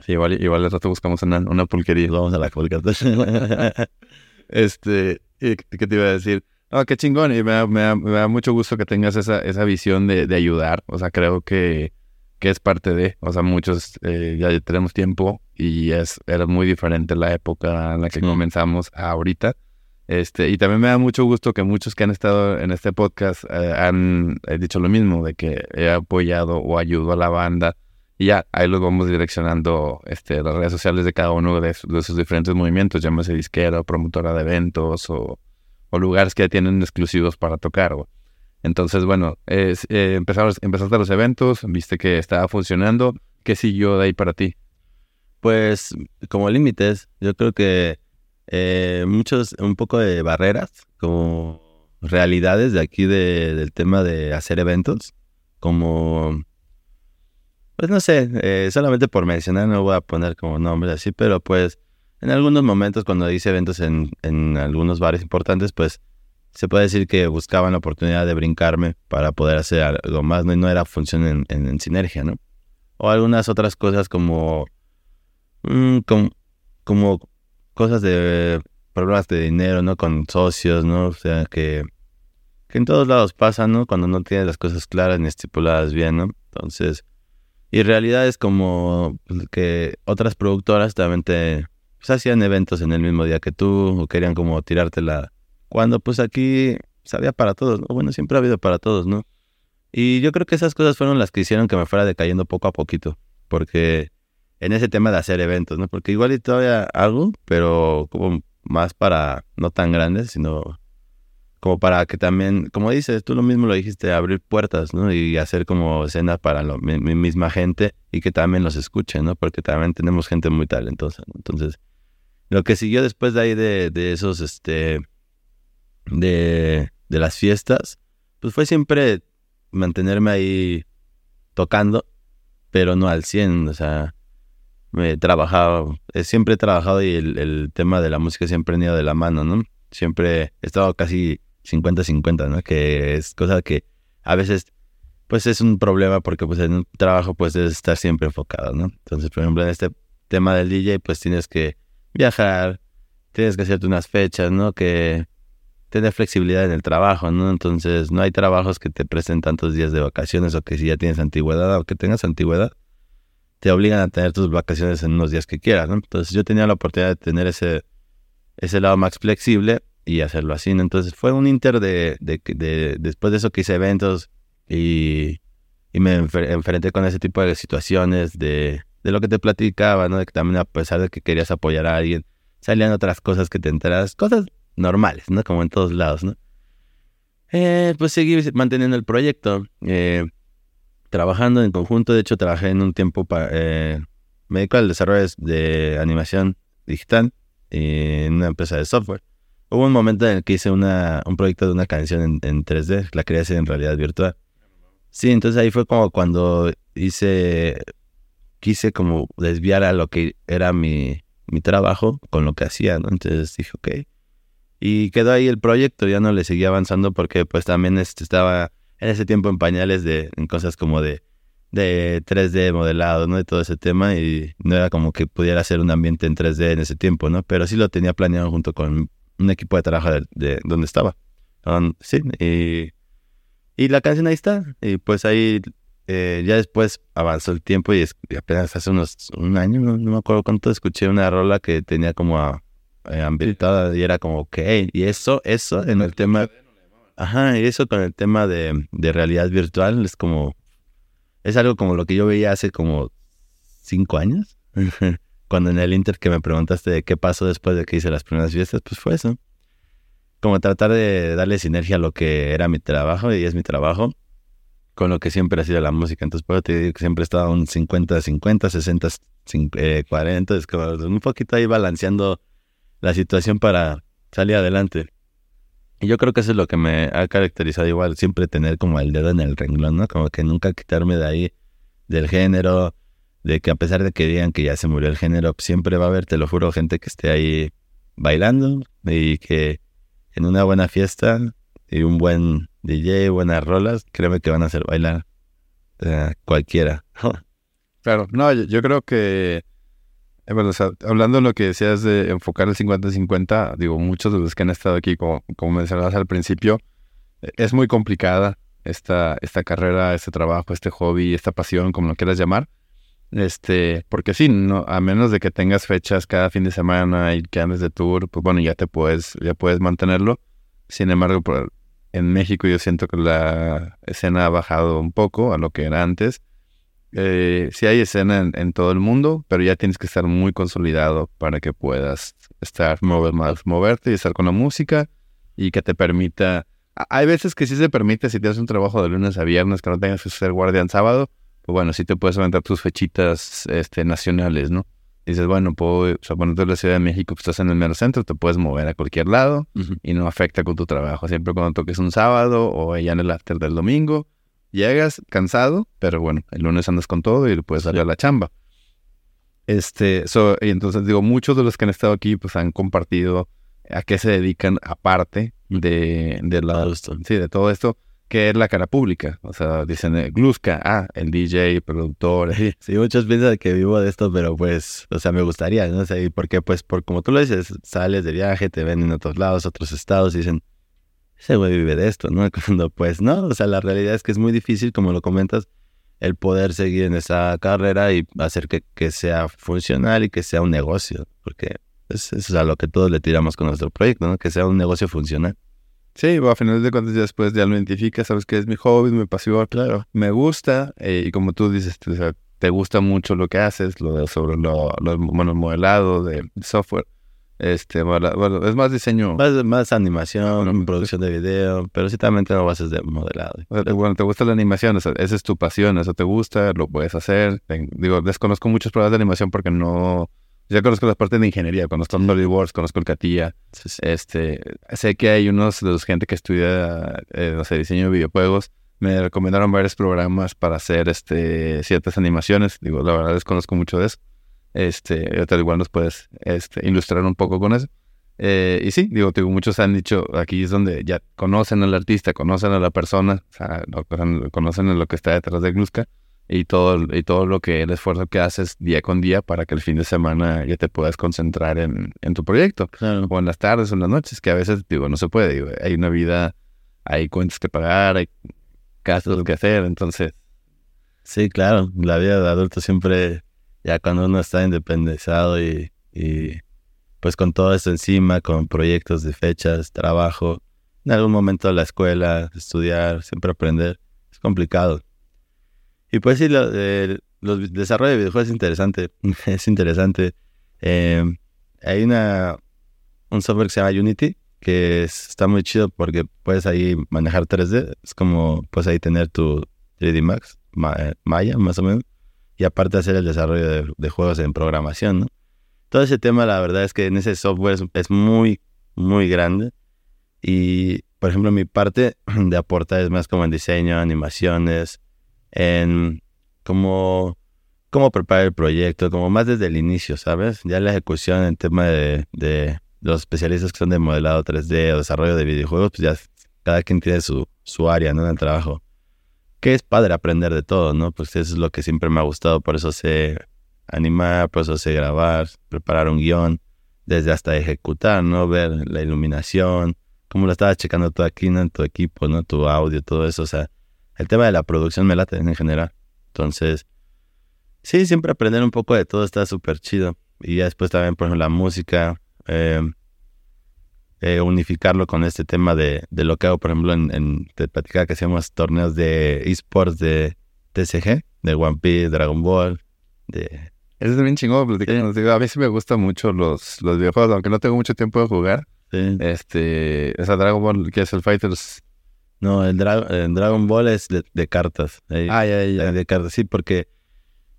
Sí, igual, igual de rato buscamos una, una pulquería. Vamos a la pulquería. [laughs] este, ¿qué te iba a decir? No, qué chingón. Y me da, me da, me da mucho gusto que tengas esa, esa visión de, de ayudar. O sea, creo que que es parte de, o sea, muchos eh, ya tenemos tiempo y es era muy diferente la época en la que comenzamos a ahorita. Este, y también me da mucho gusto que muchos que han estado en este podcast eh, han dicho lo mismo, de que he apoyado o ayudo a la banda. Y ya, ahí los vamos direccionando este, las redes sociales de cada uno de, esos diferentes movimientos, llámese disquera o promotora de eventos o, o lugares que tienen exclusivos para tocar. Entonces, bueno, eh, empezaste los eventos, viste que estaba funcionando. ¿Qué siguió de ahí para ti? Pues como límites, yo creo que eh, muchos, un poco de barreras, como realidades de aquí del tema de hacer eventos, como, pues no sé, eh, solamente por mencionar, no voy a poner como nombres así, pero pues en algunos momentos cuando hice eventos en, en algunos bares importantes, pues se puede decir que buscaban la oportunidad de brincarme para poder hacer algo más, ¿no? Y no era función en, sinergia, ¿no? O algunas otras cosas como, mm, como, cosas de problemas de dinero, ¿no? Con socios, ¿no? O sea, que, que en todos lados pasa, ¿no? Cuando no tienes las cosas claras ni estipuladas bien, ¿no? Entonces, y realidad es como pues, que otras productoras también te pues, hacían eventos en el mismo día que tú o querían como tirarte la cuando pues aquí sabía para todos, ¿no? Bueno, siempre ha habido para todos, ¿no? Y yo creo que esas cosas fueron las que hicieron que me fuera decayendo poco a poquito, porque en ese tema de hacer eventos, ¿no? Porque igual todavía hago, pero como más para no tan grandes, sino como para que también, como dices, tú lo mismo lo dijiste, abrir puertas, ¿no? Y hacer como escenas para la mi, misma gente y que también los escuchen, ¿no? Porque también tenemos gente muy talentosa, ¿no? Entonces, lo que siguió después de ahí de, de esos, este, de, de las fiestas pues fue siempre mantenerme ahí tocando, pero no al 100, o sea, me he trabajado, siempre he trabajado y el, el tema de la música siempre ha ido de la mano, ¿no? Siempre he estado casi 50-50, ¿no? Que es cosa que a veces, pues es un problema porque pues en un trabajo pues debes estar siempre enfocado, ¿no? Entonces, por ejemplo, en este tema del DJ pues tienes que viajar, tienes que hacerte unas fechas, ¿no? Que tener flexibilidad en el trabajo, ¿no? Entonces, no hay trabajos que te presten tantos días de vacaciones o que si ya tienes antigüedad o que tengas antigüedad, te obligan a tener tus vacaciones en unos días que quieras, ¿no? Entonces, yo tenía la oportunidad de tener ese, ese lado más flexible y hacerlo así, ¿no? Entonces, fue un inter de, de, de después de eso que hice eventos y, y me enfrenté con ese tipo de situaciones de, de lo que te platicaba, ¿no? De que también a pesar de que querías apoyar a alguien, salían otras cosas que te enteras, cosas normales, ¿no? Como en todos lados, ¿no? Eh, pues seguí manteniendo el proyecto, eh, trabajando en conjunto. De hecho, trabajé en un tiempo para. Eh, me dedico al desarrollo de animación digital en una empresa de software. Hubo un momento en el que hice una, un proyecto de una canción en, en 3D, la quería hacer en realidad virtual. Sí, entonces ahí fue como cuando hice, quise como desviar a lo que era mi, mi trabajo con lo que hacía, ¿no? Entonces dije, ok, y quedó ahí el proyecto, ya no le seguía avanzando porque pues también este, estaba en ese tiempo en pañales de en cosas como de, de 3D modelado, ¿no? De todo ese tema y no era como que pudiera hacer un ambiente en 3D en ese tiempo, ¿no? Pero sí lo tenía planeado junto con un equipo de trabajo de, donde estaba. sí, y, y, la canción ahí está. Y pues ahí eh, ya después avanzó el tiempo y, apenas hace unos un año, no, no me acuerdo cuánto, escuché una rola que tenía como a eh, ambientada y era como, ok, y eso, eso en el tema, ajá, y eso con el tema de, de realidad virtual es como, es algo como lo que yo veía hace como cinco años, [laughs] cuando en el Inter que me preguntaste de qué pasó después de que hice las primeras fiestas, pues fue eso. Como tratar de darle sinergia a lo que era mi trabajo y es mi trabajo con lo que siempre ha sido la música. Entonces, puedo te digo que siempre he estado un 50-50, 60-40, es como un poquito ahí balanceando la situación para salir adelante. Y yo creo que eso es lo que me ha caracterizado igual, siempre tener como el dedo en el renglón, ¿no? Como que nunca quitarme de ahí del género, de que a pesar de que digan que ya se murió el género, siempre va a haber, te lo juro, gente que esté ahí bailando y que en una buena fiesta y un buen DJ, buenas rolas, créeme que van a hacer bailar eh, cualquiera. [laughs] claro, no, yo creo que eh, bueno, hablando de lo que decías de enfocar el 50-50, digo, muchos de los que han estado aquí, como, como mencionabas al principio, eh, es muy complicada esta, esta carrera, este trabajo, este hobby, esta pasión, como lo quieras llamar. Este, porque sí, no, a menos de que tengas fechas cada fin de semana y que andes de tour, pues bueno, ya te puedes, ya puedes mantenerlo. Sin embargo, en México yo siento que la escena ha bajado un poco a lo que era antes. Eh, sí hay escena en, todo el mundo, pero ya tienes que estar muy consolidado para que puedas estar, mover más, moverte y estar con la música y que te permita... Hay veces que sí se permite, si tienes un trabajo de lunes a viernes, que no tengas que ser guardián sábado, pues bueno, sí te puedes aventar tus fechitas este, nacionales, ¿no? dices, bueno, puedo, o sea, bueno, tú en la Ciudad de México, pues estás en el mero centro, te puedes mover a cualquier lado y no afecta con tu trabajo. Siempre cuando toques un sábado o ya en el after del domingo, Llegas cansado, pero bueno, el lunes andas con todo y puedes salir a la chamba. Este, y entonces digo, muchos de los que han estado aquí pues han compartido a qué se dedican aparte de, de la, sí, de todo esto, que es la cara pública. O sea, dicen eh, Gluska, ah, el DJ, productor. Sí, muchos piensan que vivo de esto, pero pues, o sea, me gustaría, ¿no? sé, porque pues, por como tú lo dices, sales de viaje, te ven en otros lados, otros estados, y dicen, ese güey vive de esto, ¿no? [laughs] Cuando pues no, o sea, la realidad es que es muy difícil, como lo comentas, el poder seguir en esa carrera y hacer que, que sea funcional y que sea un negocio, porque es, es a lo que todos le tiramos con nuestro proyecto, ¿no? Que sea un negocio funcional. Sí, bueno, a final de cuentas después ya lo identificas, sabes que es mi hobby, mi pasión, claro, me gusta, eh, y como tú dices, te, te gusta mucho lo que haces, lo de, sobre lo, lo bueno, modelado de software este, bueno, es más diseño. Más, más animación, producción de video, pero sí también tengo bases de modelado. Bueno, te gusta la animación, esa es tu pasión, eso te gusta, lo puedes hacer. Digo, desconozco muchos programas de animación porque no, Ya conozco las partes de ingeniería, conozco SolidWorks, conozco el CATIA. Este, sé que hay unos de los gente que estudia, eh, no sé, diseño de videojuegos. Me recomendaron varios programas para hacer este, ciertas animaciones. Digo, la verdad desconozco mucho de eso. Este, tal igual nos puedes este, ilustrar un poco con eso. Eh, y sí, digo, digo, muchos han dicho, aquí es donde ya conocen al artista, conocen a la persona, o sea, conocen lo que está detrás de Gluska y todo, y todo lo que el esfuerzo que haces día con día para que el fin de semana ya te puedas concentrar en, en tu proyecto. O en las tardes o en las noches, que a veces, digo, no se puede. Digo, hay una vida, hay cuentas que pagar, hay gastos que hacer, entonces. Sí, claro, la vida de adulto siempre, ya cuando uno está independizado y, y pues con todo eso encima, con proyectos de fechas, trabajo, en algún momento la escuela, estudiar, siempre aprender, es complicado. Y pues sí, lo, el desarrollo de videojuegos es interesante. [laughs] es interesante. Eh, hay una, un software que se llama Unity, que está muy chido porque puedes ahí manejar 3D. Es como puedes ahí tener tu 3D Max, Maya, más o menos. Y aparte hacer el desarrollo de, juegos en programación, ¿no? Todo ese tema, la verdad es que en ese software es, muy, muy grande. Y, por ejemplo, mi parte de aportar es más como en diseño, animaciones, en cómo, cómo preparar el proyecto, como más desde el inicio, ¿sabes? Ya la ejecución en tema de, de los especialistas que son de modelado 3D o desarrollo de videojuegos, pues ya cada quien tiene su, su área, ¿no? En el trabajo. Que es padre aprender de todo, ¿no? Pues eso es lo que siempre me ha gustado, por eso sé animar, por eso sé grabar, preparar un guion, desde hasta ejecutar, ¿no? Ver la iluminación, cómo lo estaba checando ¿no? En tu equipo, ¿no? Tu audio, todo eso, o sea, el tema de la producción me late en general. Entonces, sí, siempre aprender un poco de todo está súper chido. Y ya después también, por ejemplo, la música, em, eh, unificarlo con este tema de, de, lo que hago, por ejemplo, en, en te platicaba que hacíamos torneos de esports de TCG, de One Piece, Dragon Ball, de... Eso es bien chingón, A mí sí me gustan mucho los, los videojuegos, aunque no tengo mucho tiempo de jugar. Este, esa Dragon Ball, que es el Fighters no, el, Dragon Ball es de, cartas. ah, ya, ya. De cartas, sí, porque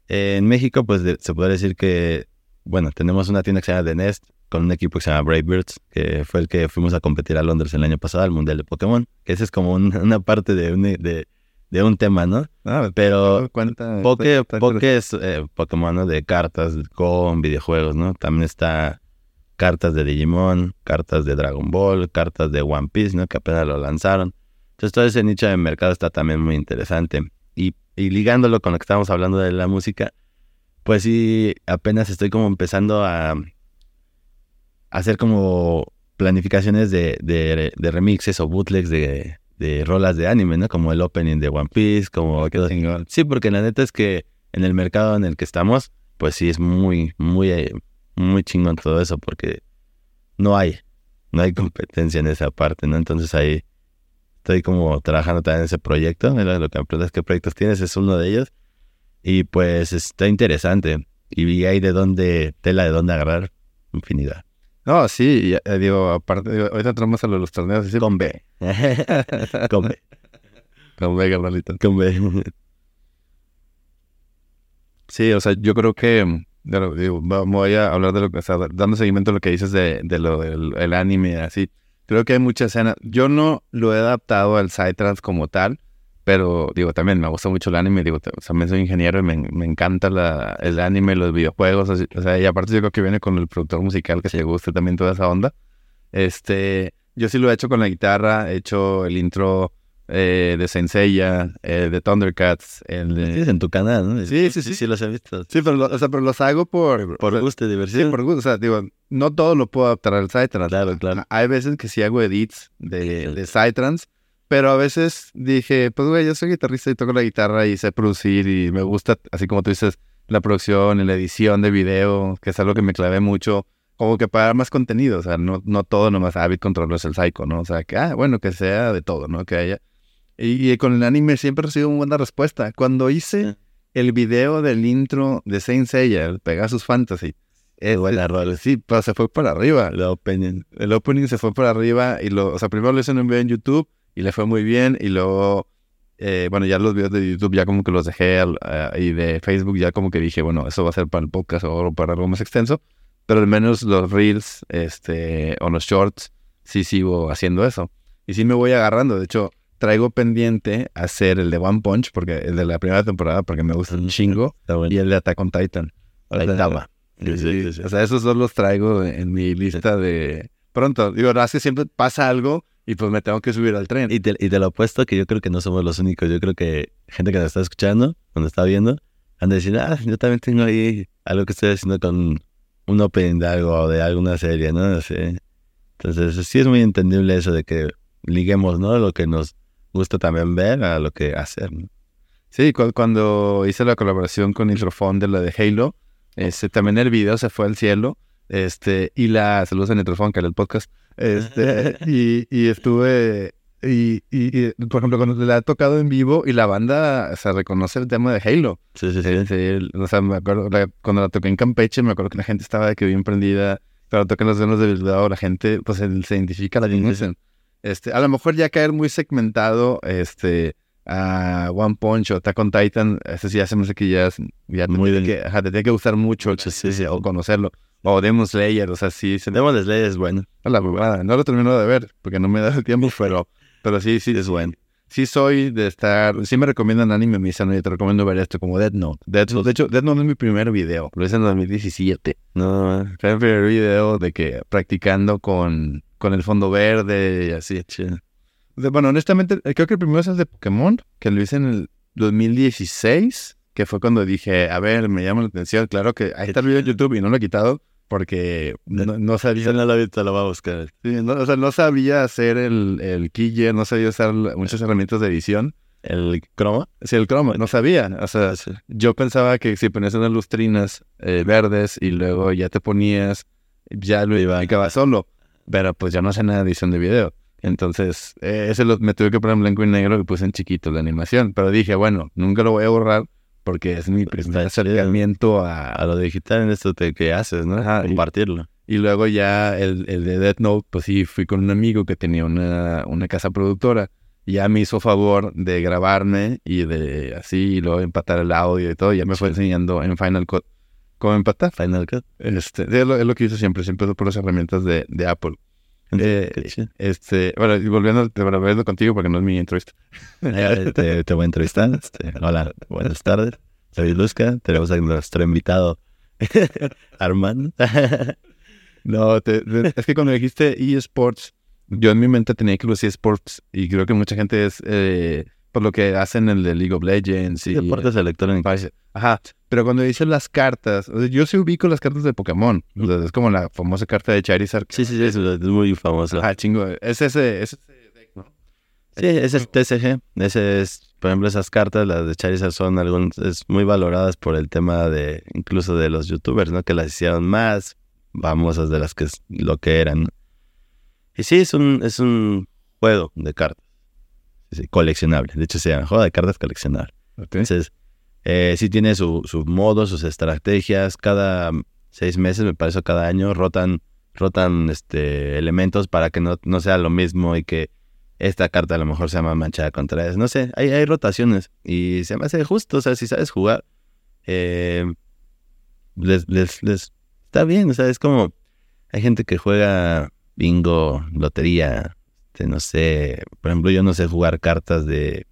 eh, en México, pues se puede decir que, bueno, tenemos una tienda que se llama The Nest, con un equipo que se llama Brave Birds, que fue el que fuimos a competir a Londres el año pasado, al Mundial de Pokémon, que ese es como una parte de un, de, de un tema, ¿no? Ah, Pero cuenta, Poké, es eh, Pokémon ¿no? de cartas con videojuegos, ¿no? También está cartas de Digimon, cartas de Dragon Ball, cartas de One Piece, ¿no? Que apenas lo lanzaron. Entonces todo ese nicho de mercado está también muy interesante. Y, ligándolo con lo que estábamos hablando de la música, pues sí, apenas estoy como empezando a, hacer como planificaciones de, de, remixes o bootlegs de, de, rolas de anime, ¿no? Como el opening de One Piece, como... Sí, porque la neta es que en el mercado en el que estamos, pues sí es muy, muy, muy chingón todo eso, porque no hay, no hay competencia en esa parte, ¿no? Entonces ahí estoy como trabajando también en ese proyecto. Lo que me preguntas qué proyectos tienes, es uno de ellos. Y pues está interesante. Y hay de dónde, tela de dónde agarrar, infinidad. No, sí, eh, digo, aparte, ahorita entramos a los torneos con B. [laughs] con B. Con B, carnalito. Con B. sí, o sea, yo creo que, digo, voy a hablar de lo que, o sea, dando seguimiento a lo que dices de, de lo del anime, así. Creo que hay mucha escena. Yo no lo he adaptado al Psytrance como tal, pero digo, también me gusta mucho el anime. Digo, también soy ingeniero y me, me encanta la, el anime, los videojuegos. o sea, y aparte yo creo que viene con el productor musical que se le guste también toda esa onda. Este, yo sí lo he hecho con la guitarra, he hecho el intro eh, de Senseiya, eh, de Thundercats. El de... en tu canal, ¿no? Sí, sí, sí. Sí, los he visto. Sí, pero, o sea, pero los hago por... Por gusto y diversión. Sí, por gusto. O sea, digo, no todo lo puedo adaptar al Psytrance. Claro, claro. Hay veces que sí hago edits de, de Psytrance, pero a veces dije, pues, güey, yo soy guitarrista y toco la guitarra y sé producir y me gusta, así como tú dices, la producción y la edición de video, que es algo que me clavé mucho como que para más contenido, o sea, no, no todo nomás Avid Control es el Psycho, ¿no? O sea, que, ah, bueno, que sea de todo, ¿no? Que haya y, con el anime siempre recibo una buena respuesta. Cuando hice el video del intro de Saint Seiya, el Pegasus Fantasy, es buena rola. Sí, pero se fue para arriba. El opening. El opening se fue para arriba y lo, o sea, primero lo hice en un video en YouTube y le fue muy bien y luego, eh, bueno, ya los videos de YouTube ya como que los dejé y de Facebook ya como que dije, bueno, eso va a ser para el podcast o para algo más extenso. pero al menos los reels este, o los shorts sí sigo haciendo eso. Y sí me voy agarrando. De hecho, traigo pendiente hacer el de One Punch, porque el de la primera temporada, porque me gusta un chingo, Está bueno. y el de Attack on Titan. O sea, Saitama. Sí, Sí, sí. O sea, esos dos los traigo en mi lista de pronto. Digo, es que siempre pasa algo y pues me tengo que subir al tren. Y te, y te lo apuesto que yo creo que no somos los únicos. Yo creo que gente que nos está escuchando, cuando está viendo, han de decir, ah, yo también tengo ahí algo que estoy haciendo con un opening de algo o de alguna serie, ¿no? No sé. Entonces, sí es muy entendible eso de que liguemos, ¿no? Lo que nos gusta también ver a lo que hacer, ¿no? Sí, cu- cuando hice la colaboración con Nitrofon de la de Halo, este, también el video se fue al cielo. Este, y la saludos a Nitrofon, que era el podcast. Este, y, y estuve. Y, y- y, por ejemplo, cuando le ha tocado en vivo y la banda se reconoce el tema de Halo. Sí, sí, sí. O sea, me acuerdo, la- cuando la toqué en Campeche, me acuerdo que la gente estaba de que bien prendida. Pero tocan los dedos de Bilbao, la gente pues se, se identifica, la conocen. Este, a lo mejor ya caer muy segmentado, este, a One Punch o Attack on Titan, ese sí ya se me hace que ya, ya te, Muy tiene del- que, ajá, te tiene que gustar mucho, Mucho, sí, sí. o conocerlo. O Demon Slayer, o sea, sí, se Demon Slayer es bueno. la huevada. No lo termino de ver, porque no me da el tiempo, pero, pero sí, sí, Es bueno. sí soy de estar, sí me recomiendan anime, me dicen, oye, te recomiendo ver esto como Dead Note. Dead Note. De hecho, Dead Note es mi primer video, lo hice en 2017. No, Fue el primer video de que practicando con, con el fondo verde y así. chido. Bueno, honestamente, eh, creo que el primero es el de Pokémon, que lo hice en el 2016, que fue cuando dije, a ver, me llama la atención. Claro que ahí está el video en YouTube y no lo he quitado porque no, no sabía. No lo he visto, lo va a buscar. Sí, no, o sea, no sabía hacer el, el keyer, no sabía usar la- muchas herramientas de edición. ¿El croma? Sí, el Chrome, no sabía. O sea, Sí. yo pensaba que si ponías unas lustrinas eh, verdes y luego ya te ponías, ya lo Iba. iba solo. Pero pues ya no sé nada de edición de video. Entonces, eh, ese lo, me tuve que poner en blanco y negro y puse en chiquito la animación. Pero dije, bueno, nunca lo voy a borrar porque es mi primer está acercamiento a, A lo digital en esto te, que haces, ¿no? Ajá, y- Compartirlo. Y luego ya el, el de Death Note, pues sí, fui con un amigo que tenía una, una casa productora. Y ya me hizo favor de grabarme y de así, y luego empatar el audio y todo. Ya me fue enseñando en Final Cut cómo empatar. Final Cut. Este, es, lo, es lo que hizo siempre, siempre por las herramientas de, de Apple. Eh. Este, bueno, y volviendo, volviendo contigo porque no es mi entrevista. Eh, te, te voy a entrevistar. Este, hola, buenas tardes. Soy Luzca. Tenemos a nuestro invitado [laughs] Armando. [laughs] No, te- te- es que cuando dijiste eSports, yo en mi mente tenía que los eSports y creo que mucha gente es eh, por lo que hacen el de League of Legends y Deportes electrónicos. Ajá, pero cuando dicen las cartas, o sea, yo sí ubico las cartas de Pokémon, o sea, es como la famosa carta de Charizard. Sí, sí, sí, es, muy famoso. Ajá, chingo, es ese, es ese deck, ¿no? Sí, ese es TCG. Ese es, por ejemplo, esas cartas, las de Charizard son algunas, es muy valoradas por el tema de, incluso de los youtubers, ¿no? Que las hicieron más famosas de las que es lo que eran. ¿no? Y sí, es un, es un juego de cartas. Sí, coleccionable. De hecho, se llama juego de cartas coleccionable. Entonces, eh, sí tiene su, su modo, sus estrategias. Cada seis meses, me parece, cada año, rotan, rotan este, elementos para que no, no sea lo mismo y que esta carta a lo mejor se llama manchada contra eso. No sé, hay, hay rotaciones y se me hace justo. O sea, si sabes jugar, eh, les, les, les está bien. O sea, es como hay gente que juega bingo, lotería, este, no sé. Por ejemplo, yo no sé jugar cartas de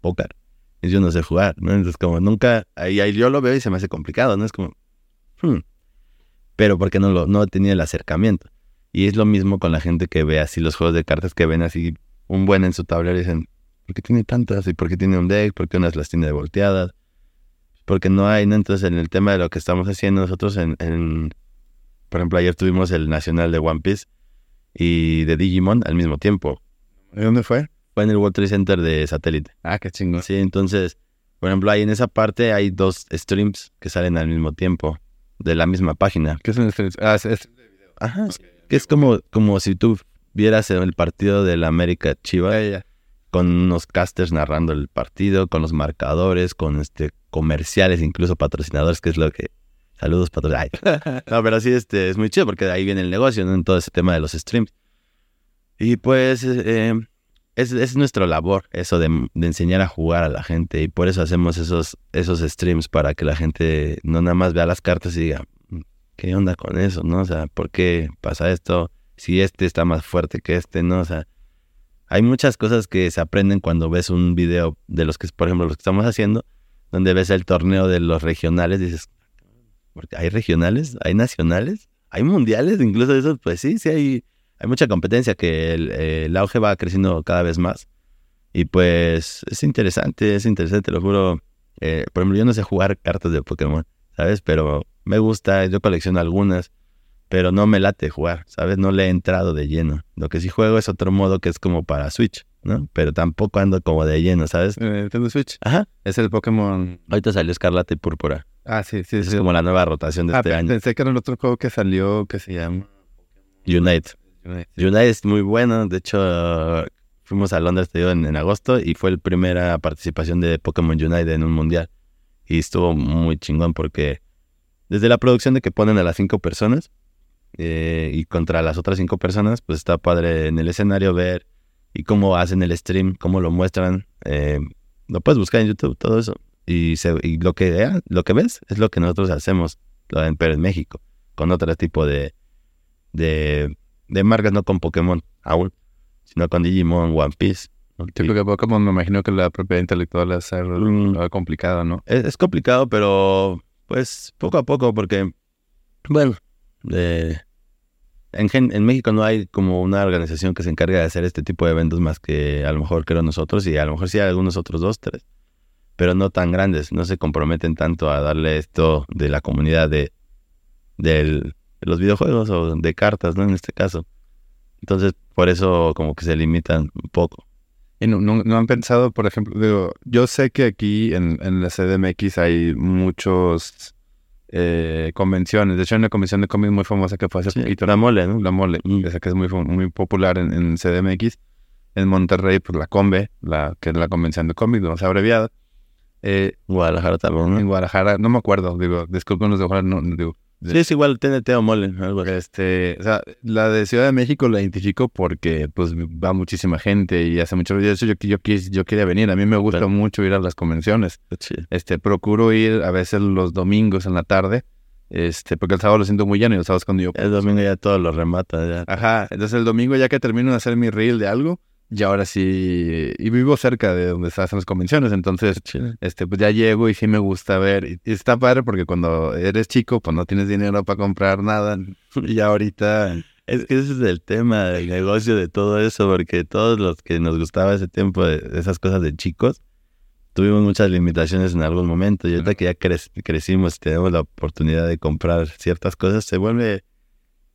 póker. Yo no sé jugar, ¿no? Entonces, como nunca, ahí, ahí yo lo veo y se me hace complicado, ¿no? Es como, hmm. Pero porque no lo, no tenía el acercamiento. Y es lo mismo con la gente que ve así los juegos de cartas que ven así un buen en su tablero y dicen, ¿por qué tiene tantas? ¿Y por qué tiene un deck? ¿Por qué unas las tiene volteadas? Porque no hay, ¿no? Entonces, en el tema de lo que estamos haciendo nosotros, en, en- por ejemplo, ayer tuvimos el nacional de One Piece y de Digimon al mismo tiempo. ¿Y dónde fue? Fue en el World Trade Center de satélite. Ah, qué chingón. Sí, entonces, por ejemplo, ahí en esa parte hay dos streams que salen al mismo tiempo de la misma página. ¿Qué es un stream? Ah, es, es- Ajá. Que es como, como si tú vieras el partido del América Chivas con unos casters narrando el partido, con los marcadores, con este comerciales, incluso patrocinadores, que es lo que... Saludos, patrocinadores. [laughs] No, pero sí, este, es muy chido porque de ahí viene el negocio, ¿no? En todo ese tema de los streams. Y pues eh, es, es nuestra labor, eso de, de enseñar a jugar a la gente. Y por eso hacemos esos, esos streams para que la gente no nada más vea las cartas y diga, "Mm, ¿qué onda con eso, no? O sea, ¿por qué pasa esto? Si este está más fuerte que este, ¿no? O sea, hay muchas cosas que se aprenden cuando ves un video de los que, por ejemplo, los que estamos haciendo, donde ves el torneo de los regionales, dices, porque hay regionales, hay nacionales, hay mundiales, incluso eso, pues sí, sí hay, hay mucha competencia, que el, el auge va creciendo cada vez más. Y pues es interesante, es interesante, te lo juro. Eh, por ejemplo, yo no sé jugar cartas de Pokémon, ¿sabes? Pero me gusta, yo colecciono algunas, pero no me late jugar, ¿sabes? No le he entrado de lleno. Lo que sí juego es otro modo que es como para Switch, ¿no? Pero tampoco ando como de lleno, ¿sabes? Eh, Nintendo Switch. Ajá. Es el Pokémon. Ahorita salió Escarlata y Púrpura. Ah, sí, sí, Es sí. como la nueva rotación de Ah, este año. pensé que era el otro juego que salió que se llama. Unite. Unite es muy bueno. De hecho, fuimos a Londres te digo, en, en agosto y fue la primera participación de Pokémon Unite en un mundial. Y estuvo muy chingón porque desde la producción de que ponen a las cinco personas eh, y contra las otras cinco personas, pues está padre en el escenario ver y cómo hacen el stream, cómo lo muestran. eh, lo puedes buscar en YouTube, todo eso. Y, se- y lo, que, lo que ves es lo que nosotros hacemos, pero en México, con otro tipo de, de, de marcas, no con Pokémon aún, sino con Digimon, One Piece. Sí, porque Pokémon me imagino que la propiedad intelectual es Mm. complicado, ¿no? es, es complicado, pero pues poco a poco, porque, bueno, eh, en, gen- en México no hay como una organización que se encargue de hacer este tipo de eventos más que a lo mejor creo nosotros y a lo mejor sí hay algunos otros dos, tres, pero no tan grandes, no se comprometen tanto a darle esto de la comunidad de, del- de los videojuegos o de cartas, ¿no? En este caso. Entonces, por eso como que se limitan un poco. Y no, no- no han pensado, por ejemplo, digo, yo sé que aquí en, en la CDMX hay muchos eh, convenciones. De hecho, hay una convención de cómics muy famosa que fue hace Sí, poquito. la mole, ¿no? La Mole, Mm. esa que es muy, muy popular en, en CDMX. En Monterrey, pues la Combe, la, que es la convención de cómics, más abreviada. Eh, Guadalajara también, ¿no? en Guadalajara, no me acuerdo, digo, disculpen los de Guadalajara, no, digo, Sí, es igual TNT o mole, algo así. este, o sea, la de Ciudad de México la identifico porque pues va muchísima gente y hace mucho ruido. De hecho, yo, yo, quis- yo quería venir. A mí me gusta mucho ir a las convenciones. Sí. Este, procuro ir a veces los domingos en la tarde, este, porque el sábado lo siento muy lleno y los sábados cuando yo... El domingo ya todo lo remata. Ya. Ajá, entonces el domingo ya que termino de hacer mi reel de algo, y ahora sí, y vivo cerca de donde se hacen las convenciones, entonces Chile. este, pues ya llego y sí me gusta ver. Y, y está padre porque cuando eres chico, pues no tienes dinero para comprar nada. [laughs] Y ahorita, Es que ese es el tema del negocio de todo eso, porque todos los que nos gustaba ese tiempo esas cosas de chicos, tuvimos muchas limitaciones en algún momento. Y ahorita que ya crec- crecimos y tenemos la oportunidad de comprar ciertas cosas, se vuelve,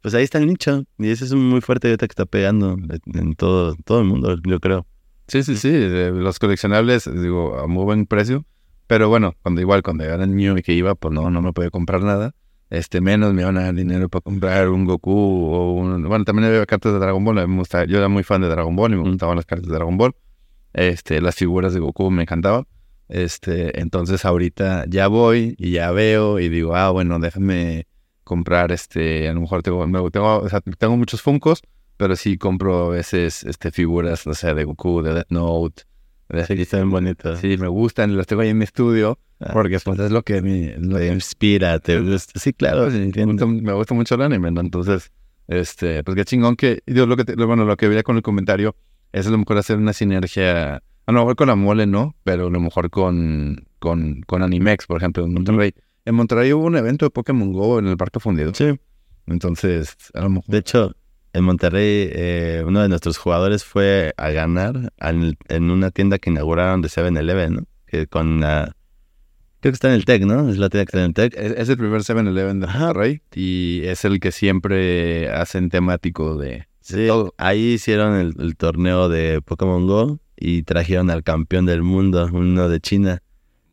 pues ahí está el nicho. Y ese es un muy fuerte ahorita que está pegando en- todo, todo el mundo, yo creo. sí, sí, sí, los coleccionables, digo, a muy buen precio. Pero bueno, cuando igual, cuando era niño y que iba, pues no, no me podía comprar nada. Este, menos me iban a dar dinero para comprar un Goku o un... Bueno, también había cartas de Dragon Ball. me yo era muy fan de Dragon Ball y me gustaban las cartas de Dragon Ball. Este, las figuras de Goku me encantaban. Este, entonces ahorita ya voy y ya veo y digo, ah, bueno, déjame comprar este, a lo mejor tengo, me- tengo, o sea, tengo muchos Funkos, pero sí compro a veces este, figuras, no sé, de Goku, de Death Note. de- Sí, está bien bonito. Sí, me gustan las tengo ahí en mi estudio Ah, porque pues es lo que mi, lo que- inspira, te gusta. Sí, claro, Sí, me, gusta, me gusta mucho el anime, ¿no? Entonces, este, pues qué chingón que, y digo, lo que, te- bueno, lo que veía con el comentario es a lo mejor hacer una sinergia, a lo mejor con la mole, ¿no? Pero a lo mejor con, con, con Animex, por ejemplo, en Monterrey. En Monterrey hubo un evento de Pokémon GO en el Parque Fundido. Sí. Entonces, a lo mejor... De hecho, en Monterrey, eh, uno de nuestros jugadores fue a ganar al- en una tienda que inauguraron de 7-Eleven, ¿no? Que con la... Creo que está en el TEC, ¿no? Es la tienda que está en el TEC. Es, es el primer 7-Eleven de Monterrey y es el que siempre hacen temático de... Sí, todo. ahí hicieron el, el torneo de Pokémon Go y trajeron al campeón del mundo, uno de China,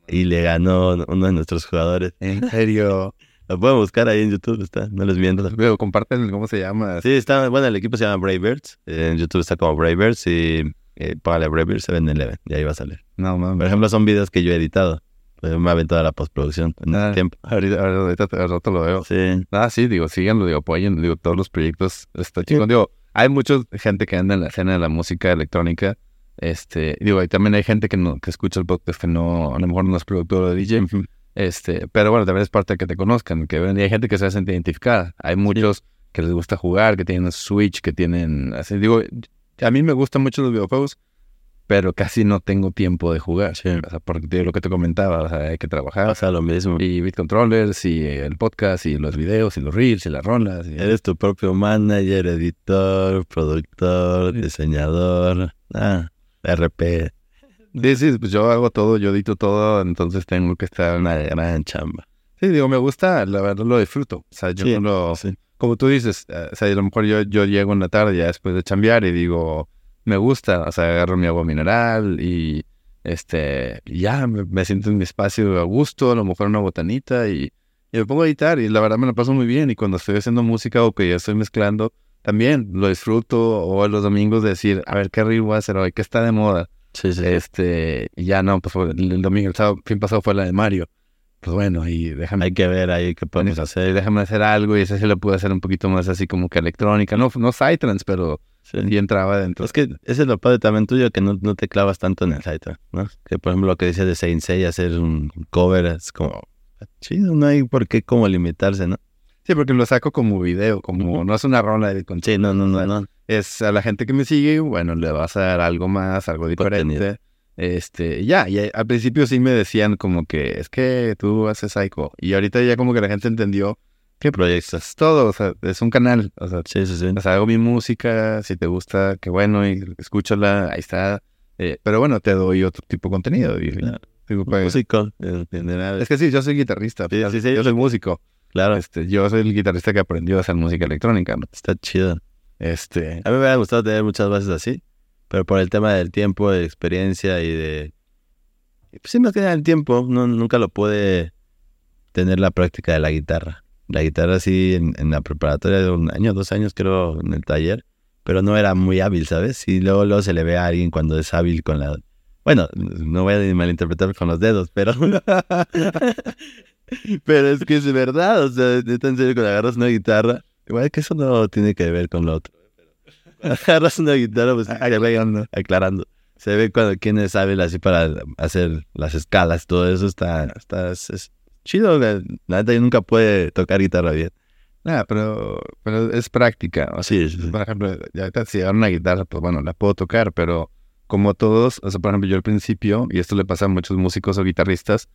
y le ganó uno de nuestros jugadores. En serio. [laughs] Lo pueden buscar ahí en YouTube, está, no les miento. Luego, comparten cómo se llama. Sí, está, bueno, el equipo se llama Bravebirds, en YouTube está como Bravebirds y eh, póngale Bravebirds 7-Eleven y ahí va a salir. No, mames. Por ejemplo, son videos que yo he editado. Pues me ha aventado la postproducción en Ah. tiempo. Ahorita, ahorita, rato lo veo. Sí. Ah, sí, digo, síganlo, digo, apoyen, digo, todos los proyectos. Está chido. Digo, hay mucha gente que anda en la escena de la música electrónica. Este, digo, y también hay gente que no, que escucha el podcast que no, a lo mejor no es productor de DJ. Este, pero bueno, también es parte de que te conozcan, que hay gente que se hace identificada. Hay muchos que les gusta jugar, que tienen Switch, que tienen, así digo, a mí me gustan mucho los videojuegos, pero casi no tengo tiempo de jugar. O sea, porque lo que te comentaba, o sea, hay que trabajar. Pasa lo mismo. Y Beat Controllers, y el podcast, y los videos, y los reels, y las rondas. Y... Eres tu propio manager, editor, productor, diseñador, ah, RP. Sí, sí, pues yo hago todo, yo edito todo, entonces tengo que estar en una gran chamba. Sí, digo, me gusta, la verdad lo disfruto. O sea, yo no lo... Como tú dices, eh, o sea, a lo mejor yo, yo llego en la tarde ya después de chambear y digo, me gusta, o sea, agarro mi agua mineral y este, ya me, siento en mi espacio a gusto, a lo mejor una botanita y, me pongo a editar y la verdad me la paso muy bien y cuando estoy haciendo música o que ya estoy mezclando, también lo disfruto o los domingos decir, a ver qué ritmo voy a hacer hoy, qué está de moda. Sí, sí. Este, y ya no, pues el, domingo, el sábado, fin pasado fue la de Mario. Pues bueno, y déjame. Hay que ver ahí qué podemos hacer. Déjame hacer algo y ese sí lo pude hacer un poquito más así como que electrónica. No, no Psytrance, pero Sí. Y entraba dentro. Es que ese es lo padre también tuyo, que no, no te clavas tanto en el site, ¿no? Que por ejemplo lo que dice de Saint Seiya, hacer un cover, es como chido, no hay por qué como limitarse, ¿no? Sí, porque lo saco como video, como no es una rola de con Sí, no, no, no, no. Es a la gente que me sigue, bueno, le vas a dar algo más, algo diferente. Este, ya, y al principio sí me decían como que es que tú haces psycho. Y ahorita ya como que la gente entendió ¿Qué proyectas? Todo, o sea, es un canal. O sea, sí, sí, sí. O sea, hago mi música, si te gusta, qué bueno, y escúchala, ahí está. Eh, pero bueno, te doy otro tipo de contenido. Y, pues, músico, en general. Es que sí, yo soy guitarrista. Sí, sí, sí, yo soy músico. Claro. Este, yo soy el guitarrista que aprendió a hacer música electrónica. Está chido. Este... A mí me hubiera gustado tener muchas bases así, pero por el tema del tiempo, de experiencia y de... Pues sí, más que nada el tiempo, no, nunca lo puede tener la práctica de la guitarra la guitarra así en, la preparatoria de un año, dos años creo en el taller, pero no era muy hábil, ¿sabes? Y luego, luego se le ve a alguien cuando es hábil con la... Bueno, no voy a malinterpretar con los dedos, pero... [laughs] [laughs] pero es que es verdad, o sea, es tan serio cuando agarras una guitarra, igual que eso no tiene que ver con lo otro. Cuando [laughs] agarras una guitarra, pues aclarando, aclarando. Se ve cuando quién es hábil así para hacer las escalas, todo eso está, está es, chido. La, neta, nunca puede tocar guitarra bien. Nada, pero, pero es práctica. O sea, sí, Por ejemplo, ya si agarro una guitarra, pues bueno, la puedo tocar, pero como todos, o sea, por ejemplo, yo al principio, y esto le pasa a muchos músicos o guitarristas,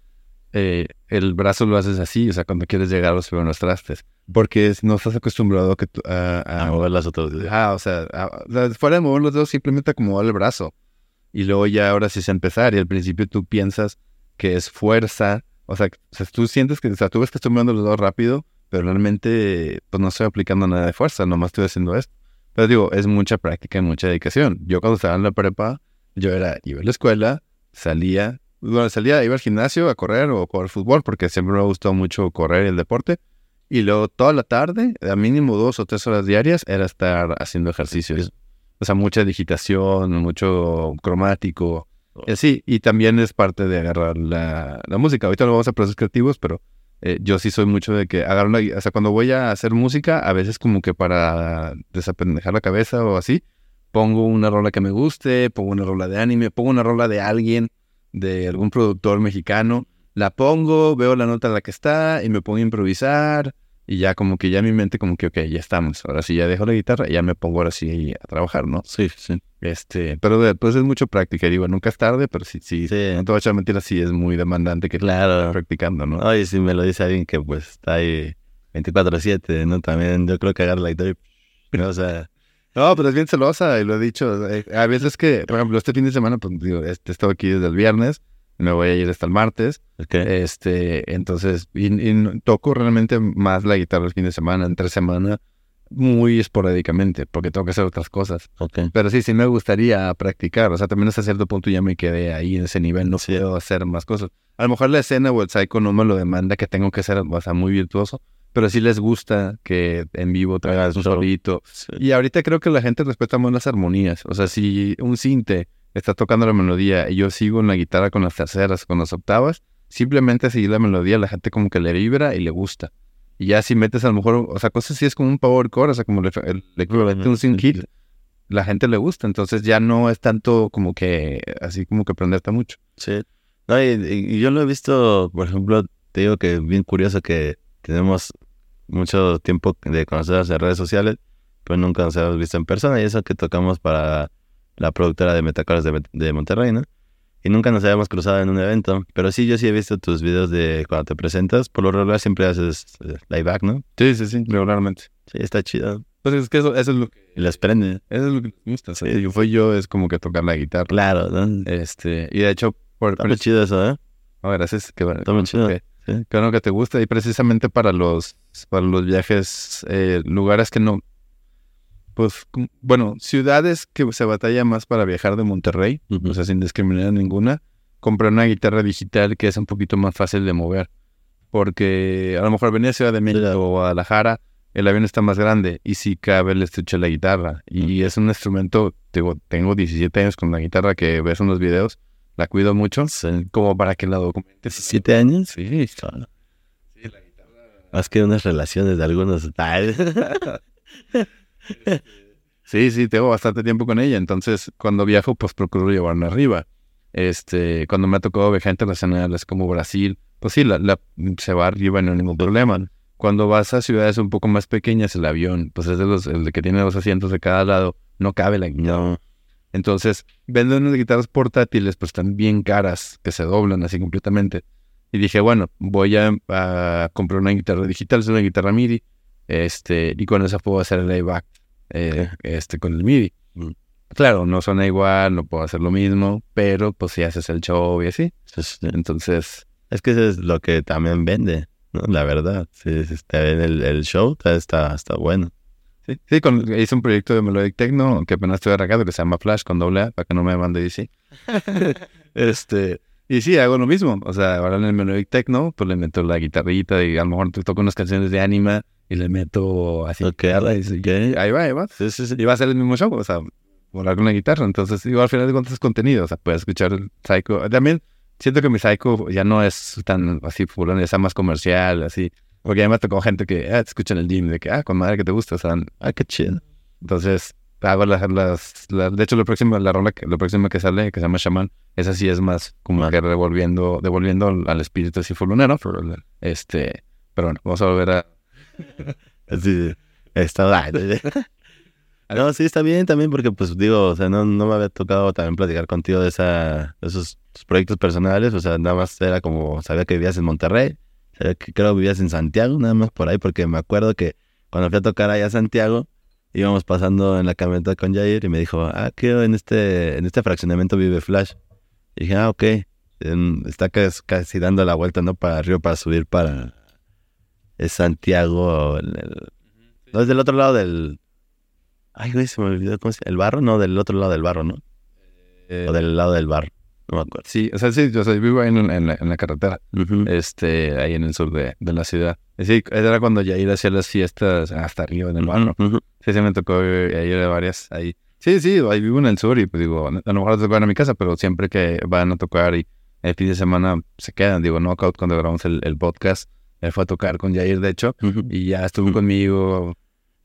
eh, el brazo lo haces así, o sea, cuando quieres llegar a los primeros trastes, porque no estás acostumbrado que a, a, mover las otras. Ah, o sea, fuera de mover los dedos, simplemente acomodar el brazo. Y luego ya ahora sí es empezar, y al principio tú piensas que es fuerza, o sea, tú sientes que, o sea, tú ves que estoy moviendo los dos rápido, pero realmente, pues no estoy aplicando nada de fuerza, nomás estoy haciendo esto. Pero digo, es mucha práctica y mucha dedicación. Yo cuando estaba en la prepa, yo era, iba a la escuela, salía, bueno, salía, iba al gimnasio a correr o a jugar fútbol, porque siempre me gustó mucho correr y el deporte. Y luego toda la tarde, a mínimo dos o tres horas diarias, era estar haciendo ejercicios. O sea, mucha digitación, mucho cromático, eh, sí, y también es parte de agarrar la, música. Ahorita lo vamos a procesos creativos, pero eh, yo sí soy mucho de que agarro una... O sea, cuando voy a hacer música, a veces como que para desapendejar la cabeza o así, pongo una rola que me guste, pongo una rola de anime, pongo una rola de alguien, de algún productor mexicano, la pongo, veo la nota en la que está y me pongo a improvisar y ya como que ya mi mente como que, ok, ya estamos. Ahora sí ya dejo la guitarra y ya me pongo ahora sí a trabajar, ¿no? Sí, sí. Este, pero después es mucho práctica. Digo, nunca es tarde, pero sí, sí. sí. No te voy a echar mentiras, sí es muy demandante que claro. practicando, ¿no? Oye, si me lo dice alguien que pues está ahí 24-7, ¿no? También yo creo que agarra la guitarra y... O sea... No, pero es bien celosa y lo he dicho. Eh, a veces que, por ejemplo, este fin de semana, pues digo, este, he estado aquí desde el viernes me voy a ir hasta el martes. Este, entonces, y, toco realmente más la guitarra el fin de semana, entre semana, muy esporádicamente, porque tengo que hacer otras cosas. Pero sí, sí me gustaría practicar. O sea, también hasta cierto punto ya me quedé ahí en ese nivel, no puedo hacer más cosas. A lo mejor la escena o el psycho no me lo demanda que tengo que ser, o sea, muy virtuoso. Pero sí les gusta que en vivo traigas un solito. Y ahorita creo que la gente respeta más las armonías. O sea, si un cinte está tocando la melodía y yo sigo en la guitarra con las terceras, con las octavas, simplemente seguir la melodía, la gente como que le vibra y le gusta. Y ya si metes a lo mejor, o sea, cosas así es como un power chord, o sea, como el, equivalente a un sync hit, la gente le gusta, entonces ya no es tanto como que, así como que aprenderte mucho. Sí. No, y, yo lo he visto, por ejemplo, te digo que bien curioso que tenemos mucho tiempo de conocernos en redes sociales, pero nunca nos hemos visto en persona y eso que tocamos para la productora de Metacoras de, de Monterrey, ¿no? Y nunca nos habíamos cruzado en un evento, pero sí, yo sí he visto tus videos de cuando te presentas, por lo regular siempre haces eh, live back, ¿no? Sí, sí, sí, regularmente. Sí, está chido. Pues es que eso, eso es lo que... Y las prende. Eso es lo que me gusta. O sea, yo fui yo, es como que tocar la guitarra. Claro, ¿no? Este, y de hecho, por, Está muy chido eso, ¿eh? Ah, gracias. Qué bueno. Está muy chido. que- Sí. qué bueno que te gusta. Y precisamente para los, para los viajes, eh, lugares que no. Pues, bueno, ciudades que se batalla más para viajar de Monterrey, Ujú. o sea, sin discriminar ninguna, compré una guitarra digital que es un poquito más fácil de mover. Porque a lo mejor venía a Ciudad de México o Guadalajara, el avión está más grande y sí cabe el estuche de la guitarra. Y es un instrumento, digo, tengo 17 años con la guitarra que ves en los videos, la cuido mucho, como para que la documentes. ¿17 años? Sí, Ah, Más que unas relaciones de algunos. [laughs] Ay. Sí, sí, tengo bastante tiempo con ella. Entonces, cuando viajo, pues procuro llevarla arriba. Este, cuando me ha tocado viajar internacionales como Brasil, pues sí, la, la- se va arriba, no hay ningún problema. Cuando vas a ciudades un poco más pequeñas, el avión, pues es de los, el que tiene los asientos de cada lado, no cabe la guitarra. No. Entonces, venden unas guitarras portátiles, pues están bien caras, que se doblan así completamente. Y dije, bueno, voy a, a comprar una guitarra digital, es una guitarra MIDI, este, y con esa puedo hacer el layback, eh, este, con el MIDI. Mm. Claro, no suena igual, no puedo hacer lo mismo, pero pues si haces el show y así. Es, Entonces, es que eso es lo que también vende, ¿no? La verdad. Si si está bien el, el show, está, está bueno. Sí, sí con, hice un proyecto de Melodic Techno que apenas estoy arrancando que se llama Flash con doble A, para que no me mande DC. [laughs] este, y sí, hago lo mismo. O sea, ahora en el Melodic Techno, pues le meto la guitarrita y a lo mejor te toco unas canciones de anima y le meto así. Ok, y sí, ok. ahí va, ahí va. Sí, sí, sí. Y va a ser el mismo show, o sea, volar con la guitarra. Entonces, digo, al final de cuentas es contenido. O sea, puedes escuchar el Psycho. También siento que mi Psycho ya no es tan así fulano, ya está más comercial, así. Porque ha tocado gente que ah, te escuchan el gym de que, ah, con madre que te gusta. O sea, Ah, qué chido. entonces, hago las, las, las- de hecho, lo próximo, la rola, que- lo próximo que sale, que se llama Shaman, esa sí es más como que revolviendo, devolviendo al, espíritu así fulonero. Este, pero bueno, vamos a volver a... Sí, está ay, No, sí, está bien también porque, pues, digo, o sea, no, no me había tocado también platicar contigo de, esa, de esos proyectos personales, o sea, nada más era como, sabía que vivías en Monterrey, que creo que vivías en Santiago, nada más por ahí, porque me acuerdo que cuando fui a tocar allá a Santiago, íbamos pasando en la camioneta con Jair y me dijo, ah, que en este, en este fraccionamiento vive Flash. Y dije, ah, ok, está casi, casi dando la vuelta, ¿no? Para arriba, para subir para... Es Santiago, el- el- no, es del otro lado del. Ay, güey, se me olvidó cómo se ¿El barro? No, del otro lado del barro, ¿no? eh, O del lado del barro. No me acuerdo. Sí, o sea, sí, yo soy vivo ahí en, en la, en la carretera. Ujú. este, ahí en el sur de, de la ciudad. Sí, era cuando Yair hacía las fiestas hasta arriba en el barrio. Ujú. Sí, sí, me tocó ir a varias ahí. Sí, sí, ahí vivo en el sur y pues digo, a lo mejor tocan a mi casa, pero siempre que van a tocar y el fin de semana se quedan. Digo, Knockout cuando grabamos el, el podcast, él fue a tocar con Yair, de hecho, Ujú. y ya estuvo Ujú. conmigo.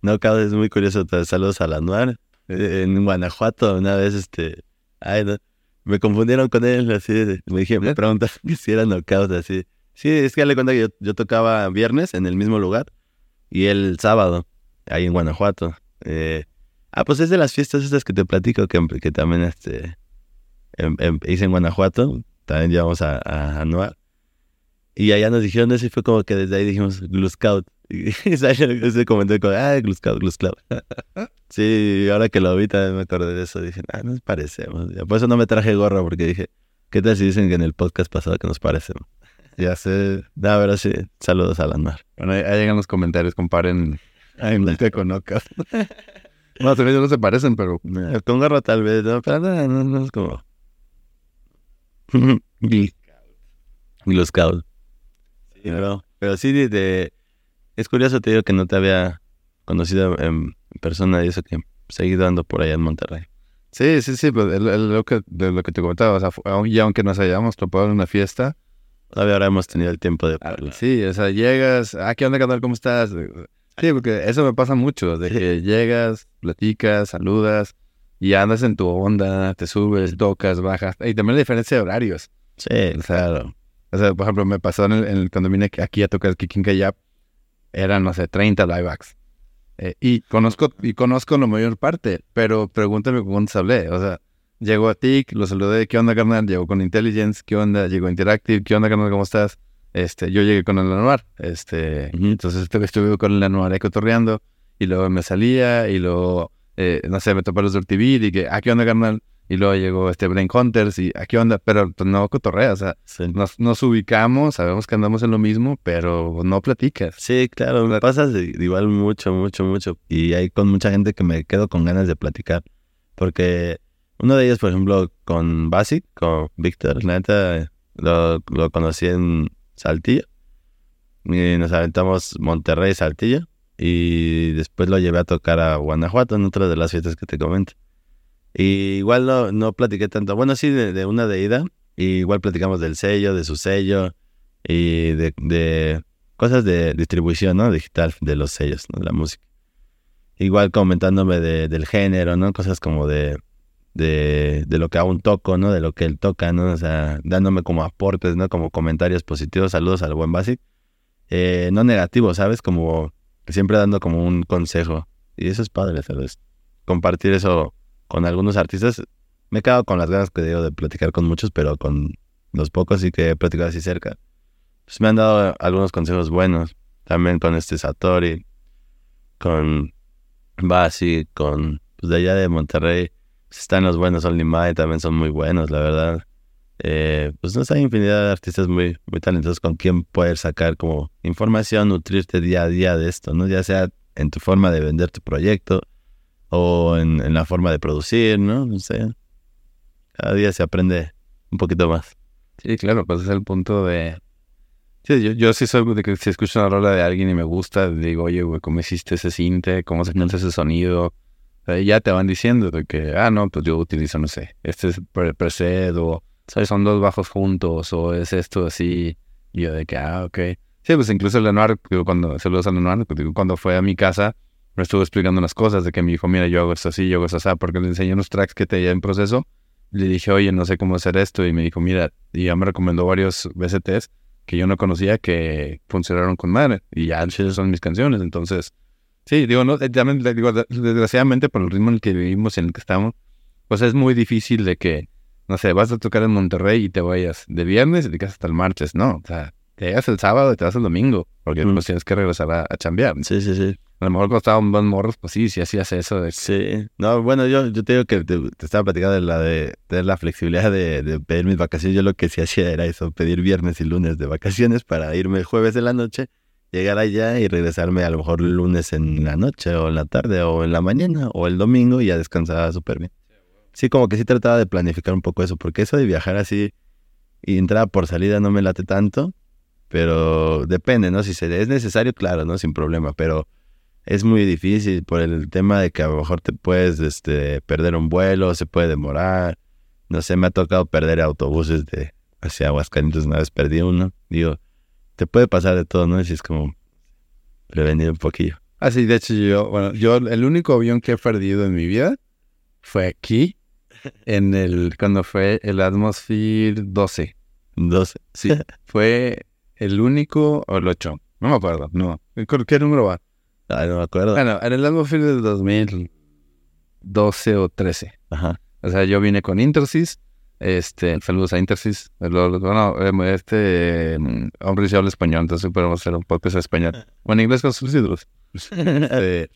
No, cada vez es muy curioso. Saludos a Lanuar. Eh, En Guanajuato, una vez, este. Ay, no. Me confundieron con él, así. de- Me dije, me preguntaron [laughs] que si era knockout, así. Sí, es que dale cuenta que yo, yo tocaba viernes en el mismo lugar y él sábado, ahí en Guanajuato. Eh, ah, pues es de las fiestas estas que te platico que, que también este, em- em- hice en Guanajuato. También llevamos a, a Anuar. Y allá nos dijeron eso y fue como que desde ahí dijimos Glue Y ese comentario como, ah, Glue Scout. sí, ahora que lo vi también me acordé de eso. Dije, ah, nos parecemos. Por eso no me traje gorra porque dije, ¿qué tal si dicen que en el podcast pasado que nos parecemos? Ya sé. No, pero sí, saludos a Anuar. Bueno, ahí, ahí llegan los comentarios, comparen a Enrique con Knockout. [laughs] bueno, también no se parecen, pero Con gorra tal vez, no, pero no, no, no es como... [laughs] Glue Scout. Sí, pero, pero sí, de, de- es curioso, te digo que no te había conocido en persona y eso que seguido ando por allá en Monterrey. Sí, sí, sí, pues es lo- que, de lo que te comentaba, o sea, y aunque nos hayamos topado en una fiesta, Todavía ahora hemos tenido el tiempo de ah, hablar. sí, o sea, llegas, ah, ¿qué onda, canal? ¿Cómo estás? Sí, porque eso me pasa mucho, de que llegas, platicas, saludas, y andas en tu onda, te subes, tocas, bajas, y también la diferencia de horarios, Sí, o sea, O sea, por ejemplo, me pasó en el, en el- cuando vine aquí a tocar Kicking Kayap, eran, no sé, 30 live acts. Eh, y conozco y conozco la mayor parte, pero pregúntame con cuántos hablé. O sea, llegó a TIC, lo saludé, ¿qué onda, carnal? Llegó con Intelligence, ¿qué onda? Llegó Interactive, ¿qué onda, carnal? ¿Cómo estás? Este, yo llegué con el Anuar, este, Ujú. entonces estuve, con el Anuar ahí cotorreando, y luego me salía, y luego, eh, no sé, me topé los del TV, y dije, ¿a qué onda, carnal? Y luego llegó este Brain Hunters, y ¿a qué onda? Pero pues, no cotorrea, o sea, Sí. nos, nos ubicamos, sabemos que andamos en lo mismo, pero no platicas. Sí, claro, me pasa igual mucho, mucho, mucho. Y hay con mucha gente que me quedo con ganas de platicar. Porque uno de ellos, por ejemplo, con Basic, con Víctor, la neta, lo, lo conocí en Saltillo. Y nos aventamos Monterrey, Saltillo. Y después lo llevé a tocar a Guanajuato en otra de las fiestas que te comento. Y igual no, no platiqué tanto. Bueno, sí, de, una de ida. Y igual platicamos del sello, de su sello. Y de, de cosas de distribución, ¿no? Digital, de los sellos, ¿no? De la música. Igual comentándome de- del género, ¿no? Cosas como de, de, de lo que aún toco, ¿no? De lo que él toca, ¿no? O sea, dándome como aportes, ¿no? Como comentarios positivos, saludos al buen Basic. Eh, no negativos, ¿sabes? Como siempre dando como un consejo. Y eso es padre, ¿sabes? Compartir eso con algunos artistas. Me he quedado con las ganas que digo de platicar con muchos, pero con los pocos sí que he platicado así cerca. Pues me han dado algunos consejos buenos. También con este Satori, con Basi, con pues de allá de Monterrey. Pues están los buenos Only Mai, también son muy buenos, la verdad. Eh, pues no sé, hay infinidad de artistas muy, muy talentosos con quien poder sacar como información, nutrirte día a día de esto, ¿no? Ya sea en tu forma de vender tu proyecto o en, en la forma de producir, ¿no? No sé. Cada día se aprende un poquito más. Sí, claro, pues es el punto de... Sí, yo, yo sí soy de que si escucho una rola de alguien y me gusta, digo, oye, güey, ¿cómo hiciste ese cinte? ¿Cómo se ese sonido? O sea, ya te van diciendo de que, ah, no, pues yo utilizo, no sé, este es pre preset o ¿sabes? son dos bajos juntos o es esto así. Y yo de que, ah, ok. Sí, pues incluso el Lenoir, cuando, saludos al Lenoir, digo, cuando fue a mi casa, me estuvo explicando unas cosas de que me dijo, mira, yo hago esto así, yo hago esto así, porque le enseñé unos tracks que tenía en proceso. Le dije, oye, no sé cómo hacer esto. Y me dijo, mira, y ya me recomendó varios BCTs que yo no conocía que funcionaron con madre. Y ya son mis canciones. Entonces, sí, digo, no, eh, también, digo, de- desgraciadamente por el ritmo en el que vivimos y en el que estamos, pues es muy difícil de que, no sé, vas a tocar en Monterrey y te vayas de viernes y te quedas hasta el martes, ¿no? O sea, te llegas el sábado y te vas el domingo, porque Mm. pues tienes que regresar a, a chambear. Sí, sí, sí. A lo mejor cuando estaban más morros, pues sí, sí hacías eso Sí, no, bueno, yo, yo te digo que te, te estaba platicando de la de tener la flexibilidad de, de pedir mis vacaciones. Yo lo que sí hacía era eso, pedir viernes y lunes de vacaciones para irme el jueves de la noche, llegar allá y regresarme a lo mejor el lunes en la noche o en la tarde o en la mañana o el domingo y ya descansaba súper bien. Sí, como que sí trataba de planificar un poco eso, porque eso de viajar así y entrada por salida no me late tanto, pero depende, ¿no? Si se, es necesario, claro, ¿no? Sin problema, pero es muy difícil por el tema de que a lo mejor te puedes este, perder un vuelo, se puede demorar. No sé, me ha tocado perder autobuses de hacia Aguascalientes, una vez perdí uno. Digo, te puede pasar de todo, ¿no? Y si es como prevenir un poquillo. Ah, sí, de hecho yo, bueno, yo el único avión que he perdido en mi vida fue aquí, en el, cuando fue el Atmosphere 12. 12. Sí, fue el único, o el 8, no me acuerdo, no. ¿Con ¿Qué número va? Ay, no me acuerdo. Bueno, en el Atmosphere del 2012 o 13. Ajá. O sea, yo vine con Intersys, este, saludos a Intersys, bueno, em, este em, hombre sí habla español, entonces podemos hacer un podcast en español. [laughs] O en inglés con subtítulos. [laughs] Este,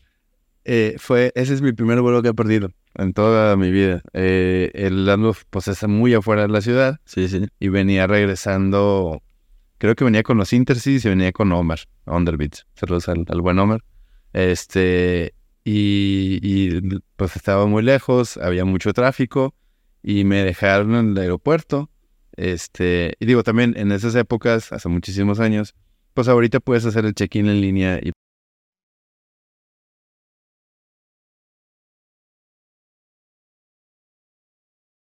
eh, fue, ese es mi primer vuelo que he perdido en toda mi vida. Eh, el Landau, pues, está muy afuera de la ciudad Sí, sí. y venía regresando, creo que venía con los Intersys y venía con Omar, Underbeats. Saludos al, al buen Omar. Este, y, pues estaba muy lejos, había mucho tráfico y me dejaron en el aeropuerto. Este, y digo, también en esas épocas, hace muchísimos años, pues ahorita puedes hacer el check-in en línea y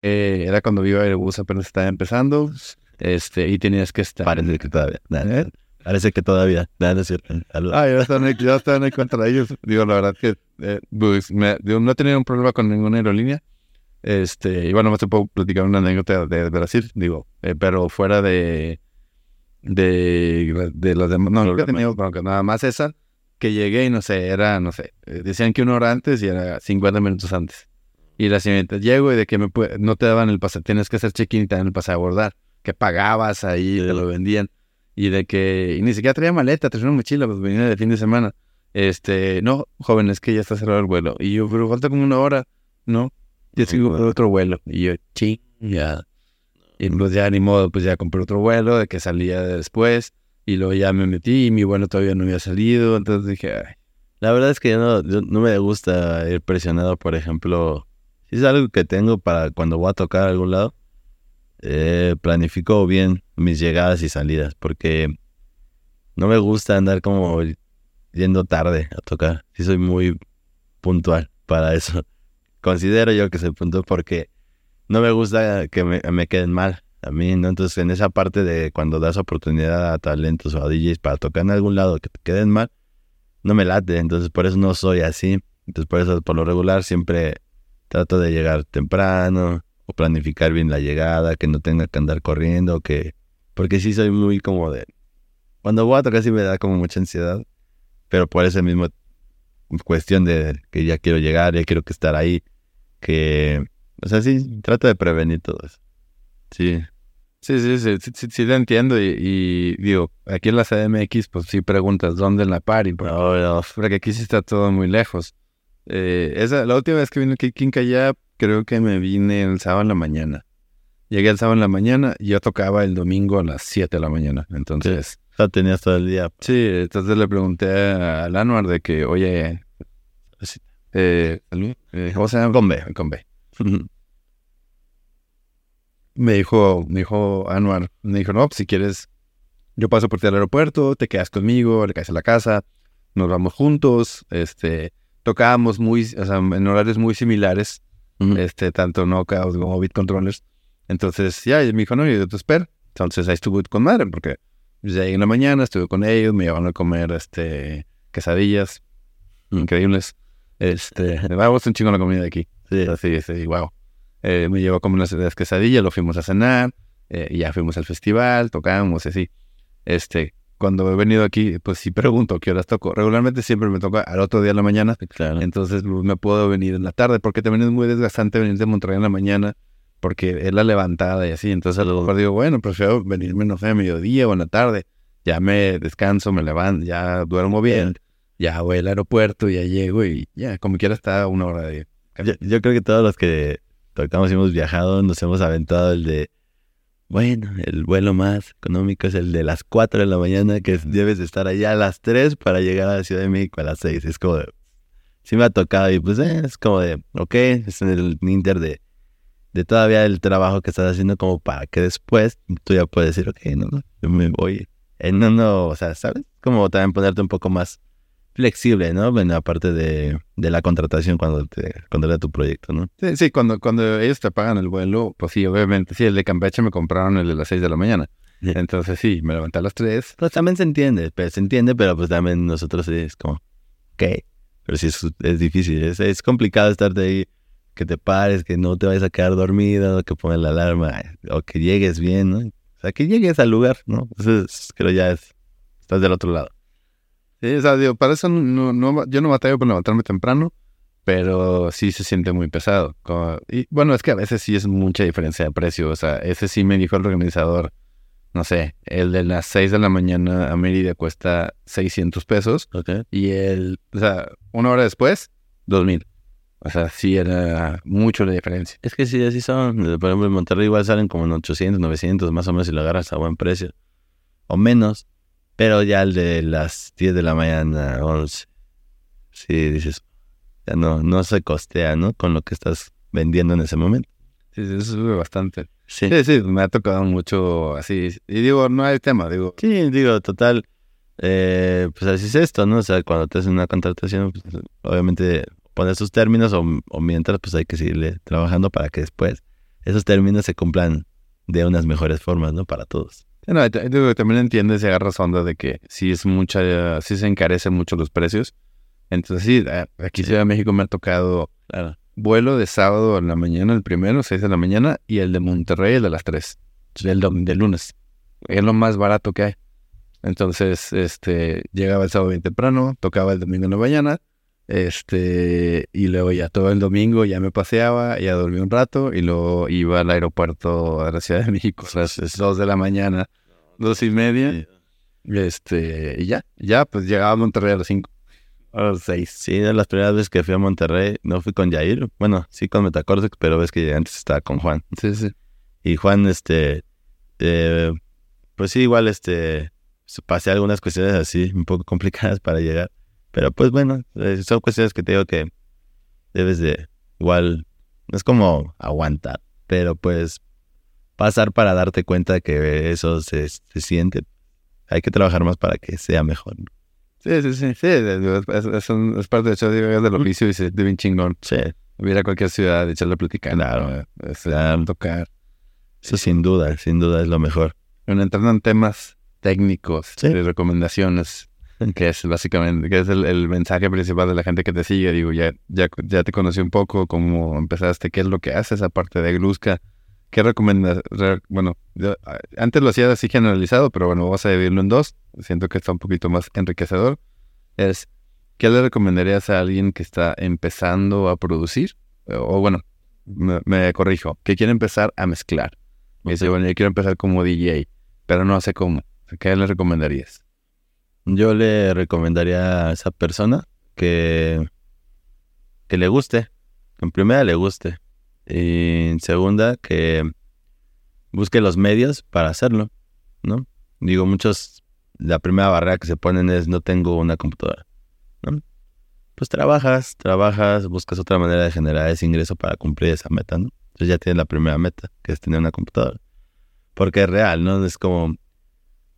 Eh, era cuando Viva Airbus apenas estaba empezando, este, y tenías que estar. Parece que todavía. Nah. Parece que todavía. [laughs] Nah, no es cierto. Ah, ya están, ahí- ya están ahí contra ellos. Digo, la verdad que eh, pues, me- digo, no he tenido un problema con ninguna aerolínea. Este, y bueno, más te puedo platicar una anécdota de, Brasil, digo, eh, pero fuera de, de, de los demás. No, nunca he tenido bronca, nada más esa, que llegué y no sé, era, no sé, eh, decían que una hora antes y era 50 minutos antes. Y la siguiente, llego y de que me no te daban el pase, tienes que hacer check-in y te dan el pase a abordar, que pagabas ahí, te lo vendían. Y de que, y ni siquiera traía maleta, traía una mochila, pues venía de fin de semana. Este, no, joven, es que ya está cerrado el vuelo. Y yo, pero falta como una hora, ¿no? Ya sigo por otro vuelo. Y yo, ching, ya. Y pues ya ni modo, pues ya compré otro vuelo de que salía después. Y luego ya me metí y mi vuelo todavía no había salido. Entonces dije, ay, La verdad es que yo no, yo no me gusta ir presionado, por ejemplo, si es algo que tengo para cuando voy a tocar a algún lado, eh, planifico bien mis llegadas y salidas, porque no me gusta andar como yendo tarde a tocar. Sí soy muy puntual para eso. [laughs] Considero yo que soy puntual porque no me gusta que me, queden mal a mí, ¿no? Entonces, en esa parte de cuando das oportunidad a talentos o a DJs para tocar en algún lado que te queden mal, no me late, entonces por eso no soy así. Entonces por eso por lo regular siempre trato de llegar temprano o planificar bien la llegada, que no tenga que andar corriendo, que porque sí soy muy como de cuando voy a tocar sí me da como mucha ansiedad, pero por ese mismo cuestión de que ya quiero llegar, ya quiero que estar ahí, que o sea, sí trato de prevenir todo eso. Sí. Sí, sí, sí, sí, sí, te entiendo. Y, digo, aquí en la CDMX, pues sí preguntas dónde en la party, porque, aquí sí está todo muy lejos. Eh, esa, la última vez que vine aquí Quincaya, creo que me vine el sábado en la mañana. Llegué el sábado en la mañana y yo tocaba el domingo a las 7 de la mañana. Entonces, sea, tenías todo el día. sí, entonces le pregunté al Anuar de que, oye, eh, eh, ¿cómo se llama? Con B. Con B. me dijo, me dijo Anuar, me dijo, no, pues si quieres, yo paso por ti al aeropuerto, te quedas conmigo, le caes a la casa, nos vamos juntos, este, tocábamos muy, o sea, en horarios muy similares, este, tanto Knockout como Beat Controllers. Entonces, ya, y me dijo, no, yo te espero. Entonces ahí estuve con madre, porque pues, ya llegué en la mañana, estuve con ellos, me llevaron a comer, este, quesadillas, increíbles. Este, vamos un chingo la comida de aquí. Sí. Así, sí, wow. Eh, me llevó a comer las, las quesadillas, lo fuimos a cenar, eh, ya fuimos al festival, tocábamos y así. Este, cuando he venido aquí, pues sí pregunto qué horas toco. Regularmente siempre me toca al otro día en la mañana, Claro. entonces pues, me puedo venir en la tarde, porque también es muy desgastante venir de Monterrey en la mañana, porque es la levantada y así. Entonces a lo mejor digo, bueno, prefiero venirme, no sé, a mediodía o en la tarde. Ya me descanso, me levanto, ya duermo bien, ya voy al aeropuerto, ya llego y ya, como quiera está una hora de... Yo, yo creo que todos los que tocamos y hemos viajado nos hemos aventado el de, bueno, el vuelo más económico es el de las 4 de la mañana, que es- debes de estar allá a las 3 para llegar a la Ciudad de México a las 6. Es como de, sí me ha tocado y pues eh, es como de, ok, es en el inter de, de todavía el trabajo que estás haciendo como para que después tú ya puedes decir, ok, no, no, yo me voy. Eh, no, no, o sea, ¿sabes? Como también ponerte un poco más flexible, ¿no? En la parte de, de la contratación cuando te contrata tu proyecto, ¿no? Sí, sí, cuando, cuando ellos te pagan el vuelo, pues sí, obviamente, sí, el de Campeche me compraron el de las 6 de la mañana. Sí. Entonces sí, me levanté a las 3. Pues también se entiende, pero se entiende, pero pues también nosotros sí es como, ok, pero sí es, es difícil, es, es complicado estarte ahí, que te pares, que no te vayas a quedar dormido, que pongas la alarma, o que llegues bien, ¿no? O sea, que llegues al lugar, ¿no? Entonces, creo ya es, estás del otro lado. Sí, o sea, digo, para eso no, no, yo no batallo por levantarme temprano, pero sí se siente muy pesado. Como- y bueno, es que a veces sí es mucha diferencia de precio. O sea, ese sí me dijo el organizador, no sé, el de las 6 de la mañana a Mérida cuesta 600 pesos y el, o sea, una hora después, 2000. O sea, sí era mucho la diferencia. Es que sí, así son. Por ejemplo, en Monterrey igual salen como en 800, 900, más o menos si lo agarras a buen precio. O menos. Pero ya el de las 10 de la mañana, 11. Sí, dices, ya no, no se costea, ¿no? Con lo que estás vendiendo en ese momento. Sí, sí, eso sube bastante. Sí. Sí, sí, me ha tocado mucho así. Y digo, no hay tema, digo, Sí, digo, total. eh, pues así es esto, ¿no? O sea, cuando te hacen una contratación, pues, obviamente pones tus términos o, o mientras, pues hay que seguirle trabajando para que después esos términos se cumplan de unas mejores formas, ¿no? Para todos. No, también entiendes y agarras onda de que sí es mucha, sí se encarecen mucho los precios. Entonces sí, aquí en Ciudad de México me ha tocado Claro. vuelo de sábado en la mañana, el primero, 6 de la mañana, y el de Monterrey, el de las 3, del, dom- del lunes. es lo más barato que hay. Entonces, este, llegaba el sábado bien temprano, tocaba el domingo en la mañana, este, y luego ya todo el domingo ya me paseaba, ya dormí un rato, y luego iba al aeropuerto a la Ciudad de México a las dos de la mañana, dos y media, este, y ya, ya, pues llegaba a Monterrey a las cinco, a las seis. Sí, de las primeras veces que fui a Monterrey, no fui con Jair, bueno, sí con Metacortex, pero ves que antes estaba con Juan. Sí, sí. Y Juan, este, eh, pues sí, igual, este, pasé algunas cuestiones así, un poco complicadas para llegar. Pero pues bueno, eh, son cuestiones que te digo que debes de, igual, es como aguantar, pero pues pasar para darte cuenta que eso se, se siente. Hay que trabajar más para que sea mejor. Sí, sí, sí, sí, es, es, un- es parte de hecho del oficio y se de bien chingón. Sí, Ir a cualquier ciudad, echarle a platicar, Claro. este, Claro. tocar. eso sin duda, sin duda es lo mejor. Bueno, entrando en temas técnicos Sí. de recomendaciones, [laughs] que es básicamente, que es el, el mensaje principal de la gente que te sigue. Digo, ya, ya, ya te conocí un poco, cómo empezaste, qué es lo que haces aparte de Gluska. ¿Qué recomendas? re- bueno, yo, antes lo hacía así generalizado, pero bueno, vamos a dividirlo en dos. Siento que está un poquito más enriquecedor. Es, ¿qué le recomendarías a alguien que está empezando a producir? O, bueno, me, me corrijo, que quiere empezar a mezclar. Me dice, Ok. bueno, yo quiero empezar como DJ, pero no sé cómo. ¿Qué le recomendarías? Yo le recomendaría a esa persona que, que le guste. En primera, le guste. Y en segunda, que busque los medios para hacerlo, ¿no? Digo, muchos, la primera barrera que se ponen es no tengo una computadora, ¿no? Pues trabajas, trabajas, buscas otra manera de generar ese ingreso para cumplir esa meta, ¿no? Entonces ya tienes la primera meta, que es tener una computadora. Porque es real, ¿no? Es como,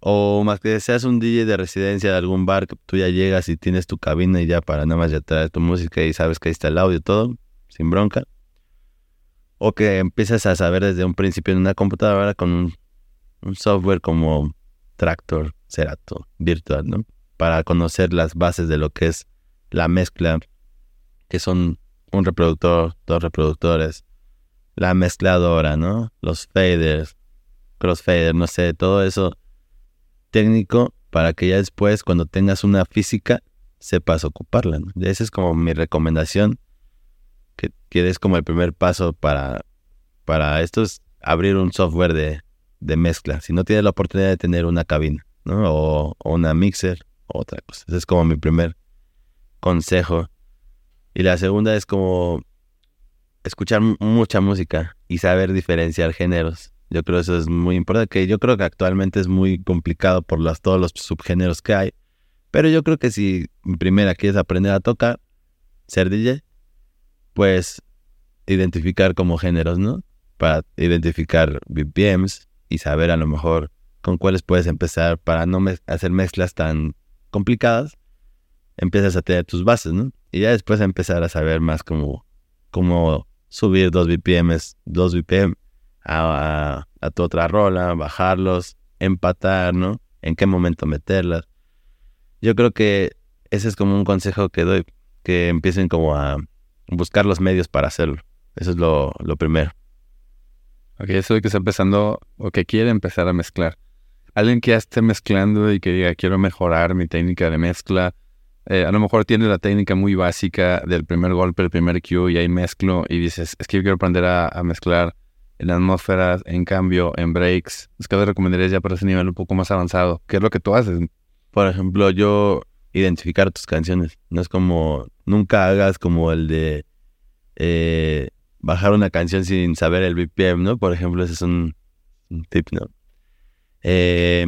o más que seas un DJ de residencia de algún bar, que tú ya llegas y tienes tu cabina y ya para nada más ya traer tu música y sabes que ahí está el audio todo, sin bronca. O que empieces a saber desde un principio en una computadora con un, un software como Tractor, Serato, Virtual, ¿no? Para conocer las bases de lo que es la mezcla, que son un reproductor, dos reproductores, la mezcladora, ¿no? Los faders, crossfader, no sé, todo eso técnico para que ya después, cuando tengas una física, sepas ocuparla. Esa es como mi recomendación, que, que es como el primer paso para, para esto, es abrir un software de, de mezcla. Si no tienes la oportunidad de tener una cabina, ¿no? O, o una mixer, o otra cosa. Ese es como mi primer consejo. Y la segunda es como escuchar mu- mucha música y saber diferenciar géneros. Yo creo eso es muy importante, que yo creo que actualmente es muy complicado por las, todos los subgéneros que hay. Pero yo creo que si en primera quieres aprender a tocar, ser DJ, pues identificar como géneros, ¿no? Para identificar BPMs y saber a lo mejor con cuáles puedes empezar para no hacer mezclas tan complicadas. Empiezas a tener tus bases, ¿no? Y ya después empezar a saber más cómo, cómo subir dos BPMs, dos BPM a, a- tu otra rola, bajarlos, empatar, ¿no? En qué momento meterlas. Yo creo que ese es como un consejo que doy, que empiecen como a buscar los medios para hacerlo. Eso es lo, lo primero. Ok, eso de que está empezando o que quiere empezar a mezclar. Alguien que ya esté mezclando y que diga, quiero mejorar mi técnica de mezcla. eh, a lo mejor tiene la técnica muy básica del primer golpe, el primer cue y ahí mezclo y dices, es que yo quiero aprender a mezclar en atmósferas, en cambio, en breaks. Es que le recomendarías ya para ese nivel un poco más avanzado. ¿Qué es lo que tú haces? Por ejemplo, yo identificar tus canciones. No es como, nunca hagas como el de eh, bajar una canción sin saber el BPM, ¿no? Por ejemplo, ese es un, tip, ¿no? Eh,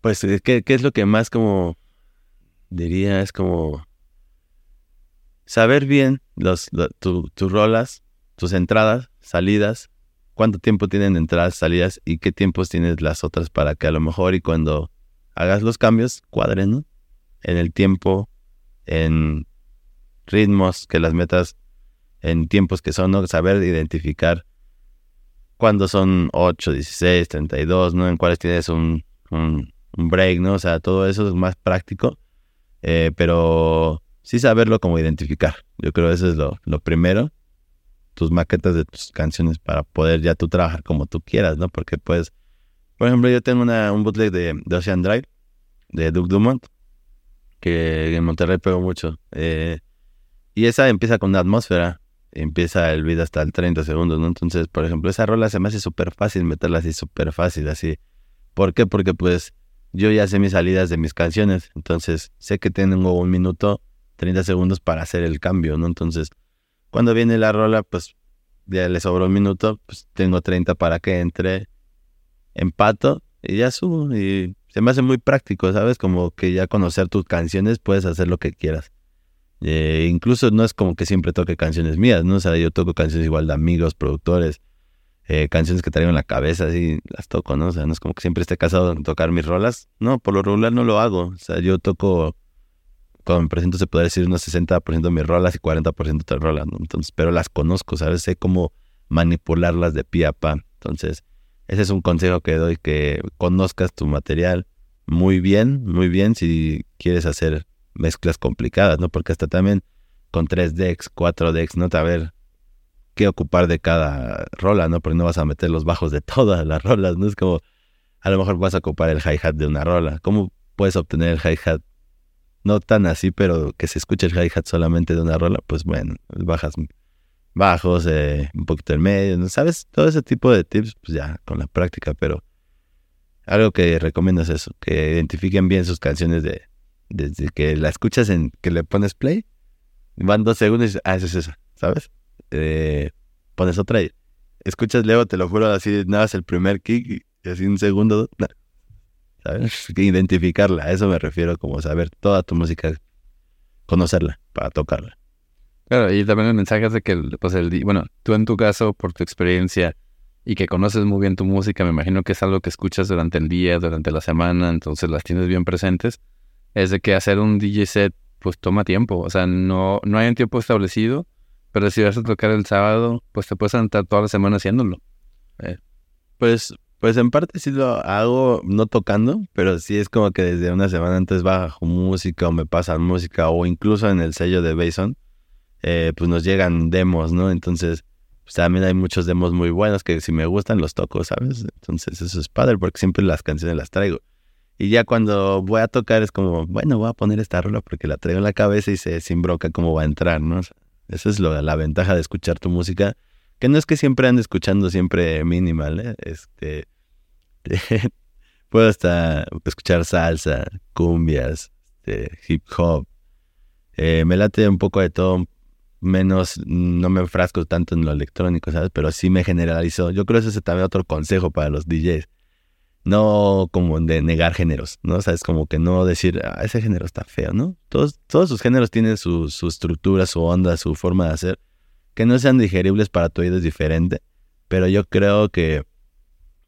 pues, ¿qué, ¿qué es lo que más como diría? Es como saber bien los, lo- tu- tus rolas, tus entradas, salidas, cuánto tiempo tienen entradas, salidas y qué tiempos tienes las otras para que a lo mejor y cuando hagas los cambios cuadren, ¿no? En el tiempo, en ritmos, que las metas en tiempos que son, ¿no? Saber identificar cuándo son 8, 16, 32, ¿no? En cuáles tienes un, un, break, ¿no? O sea, todo eso es más práctico, eh, pero sí saberlo como identificar. Yo creo que eso es lo, lo primero tus maquetas de tus canciones para poder ya tú trabajar como tú quieras, ¿no? Porque puedes Por ejemplo, yo tengo una, un bootleg de, de Ocean Drive, de Duke Dumont, que en Monterrey pegó mucho. Eh, y esa empieza con una atmósfera, empieza el beat hasta el 30 segundos, ¿no? Entonces, por ejemplo, esa rola se me hace súper fácil meterla así, súper fácil, así. ¿Por qué? Porque pues yo ya sé mis salidas de mis canciones, entonces sé que tengo un minuto, 30 segundos para hacer el cambio, ¿no? Entonces, cuando viene la rola, pues ya le sobró un minuto, pues tengo 30 para que entre, empato y ya subo. Y se me hace muy práctico, ¿sabes? Como que ya conocer tus canciones puedes hacer lo que quieras. Eh, incluso no es como que siempre toque canciones mías, ¿no? O sea, yo toco canciones igual de amigos, productores, eh, canciones que traigo en la cabeza, así las toco, ¿no? O sea, no es como que siempre esté casado en tocar mis rolas. No, por lo regular no lo hago. O sea, yo toco, con presento se puede decir unos 60% de mis rolas y 40% de rolas, ¿no? Entonces, pero las conozco, ¿sabes? Sé cómo manipularlas de pie a pa. Entonces, ese es un consejo que doy, que conozcas tu material muy bien, muy bien si quieres hacer mezclas complicadas, ¿no? Porque hasta también con tres decks, cuatro decks, ¿no? A ver qué ocupar de cada rola, ¿no? Porque no vas a meter los bajos de [laughs] todas las rolas, ¿no? Es como, a lo mejor vas a ocupar el hi-hat de una rola. ¿Cómo puedes obtener el hi-hat? No tan así, pero que se escuche el hi-hat solamente de una rola, pues bueno, bajas bajos, eh, un poquito del medio, ¿no? ¿sabes? Todo ese tipo de tips, pues ya con la práctica, pero algo que recomiendo es eso, que identifiquen bien sus canciones de desde que la escuchas en que le pones play, van dos segundos y ah, esa es esa, ¿sabes? Eh, pones otra y escuchas luego, te lo juro, así nada más el primer kick y así un segundo, [laughs] ¿sabes? Que identificarla, a eso me refiero, como saber toda tu música, conocerla para tocarla. Claro, y también el mensaje es de que, pues, el, bueno, tú en tu caso, por tu experiencia y que conoces muy bien tu música, me imagino que es algo que escuchas durante el día, durante la semana, entonces las tienes bien presentes, es de que hacer un DJ set, pues, toma tiempo, o sea, no, no hay un tiempo establecido, pero si vas a tocar el sábado, pues te puedes sentar toda la semana haciéndolo. Eh, pues, pues en parte sí lo hago no tocando, pero sí es como que desde una semana antes bajo música o me pasan música o incluso en el sello de Bason eh, pues nos llegan demos, ¿no? Entonces, pues también hay muchos demos muy buenos que si me gustan los toco, ¿sabes? Entonces eso es padre porque siempre las canciones las traigo. Y ya cuando voy a tocar es como, bueno, voy a poner esta rola porque la traigo en la cabeza y sé sin broca cómo va a entrar, ¿no? esa es lo, la ventaja de escuchar tu música, que no es que siempre ande escuchando siempre minimal, ¿eh? Este, [laughs] puedo hasta escuchar salsa, cumbias, este, hip hop. Eh, me late un poco de todo, menos, no me enfrasco tanto en lo electrónico, ¿sabes? Pero sí me generalizó. Yo creo que ese es también otro consejo para los DJs. No como de negar géneros, ¿no? O como que no decir, ah, ese género está feo, ¿no? Todos, todos sus géneros tienen su, su estructura, su onda, su forma de hacer. Que no sean digeribles para tu oído es diferente. Pero yo creo que,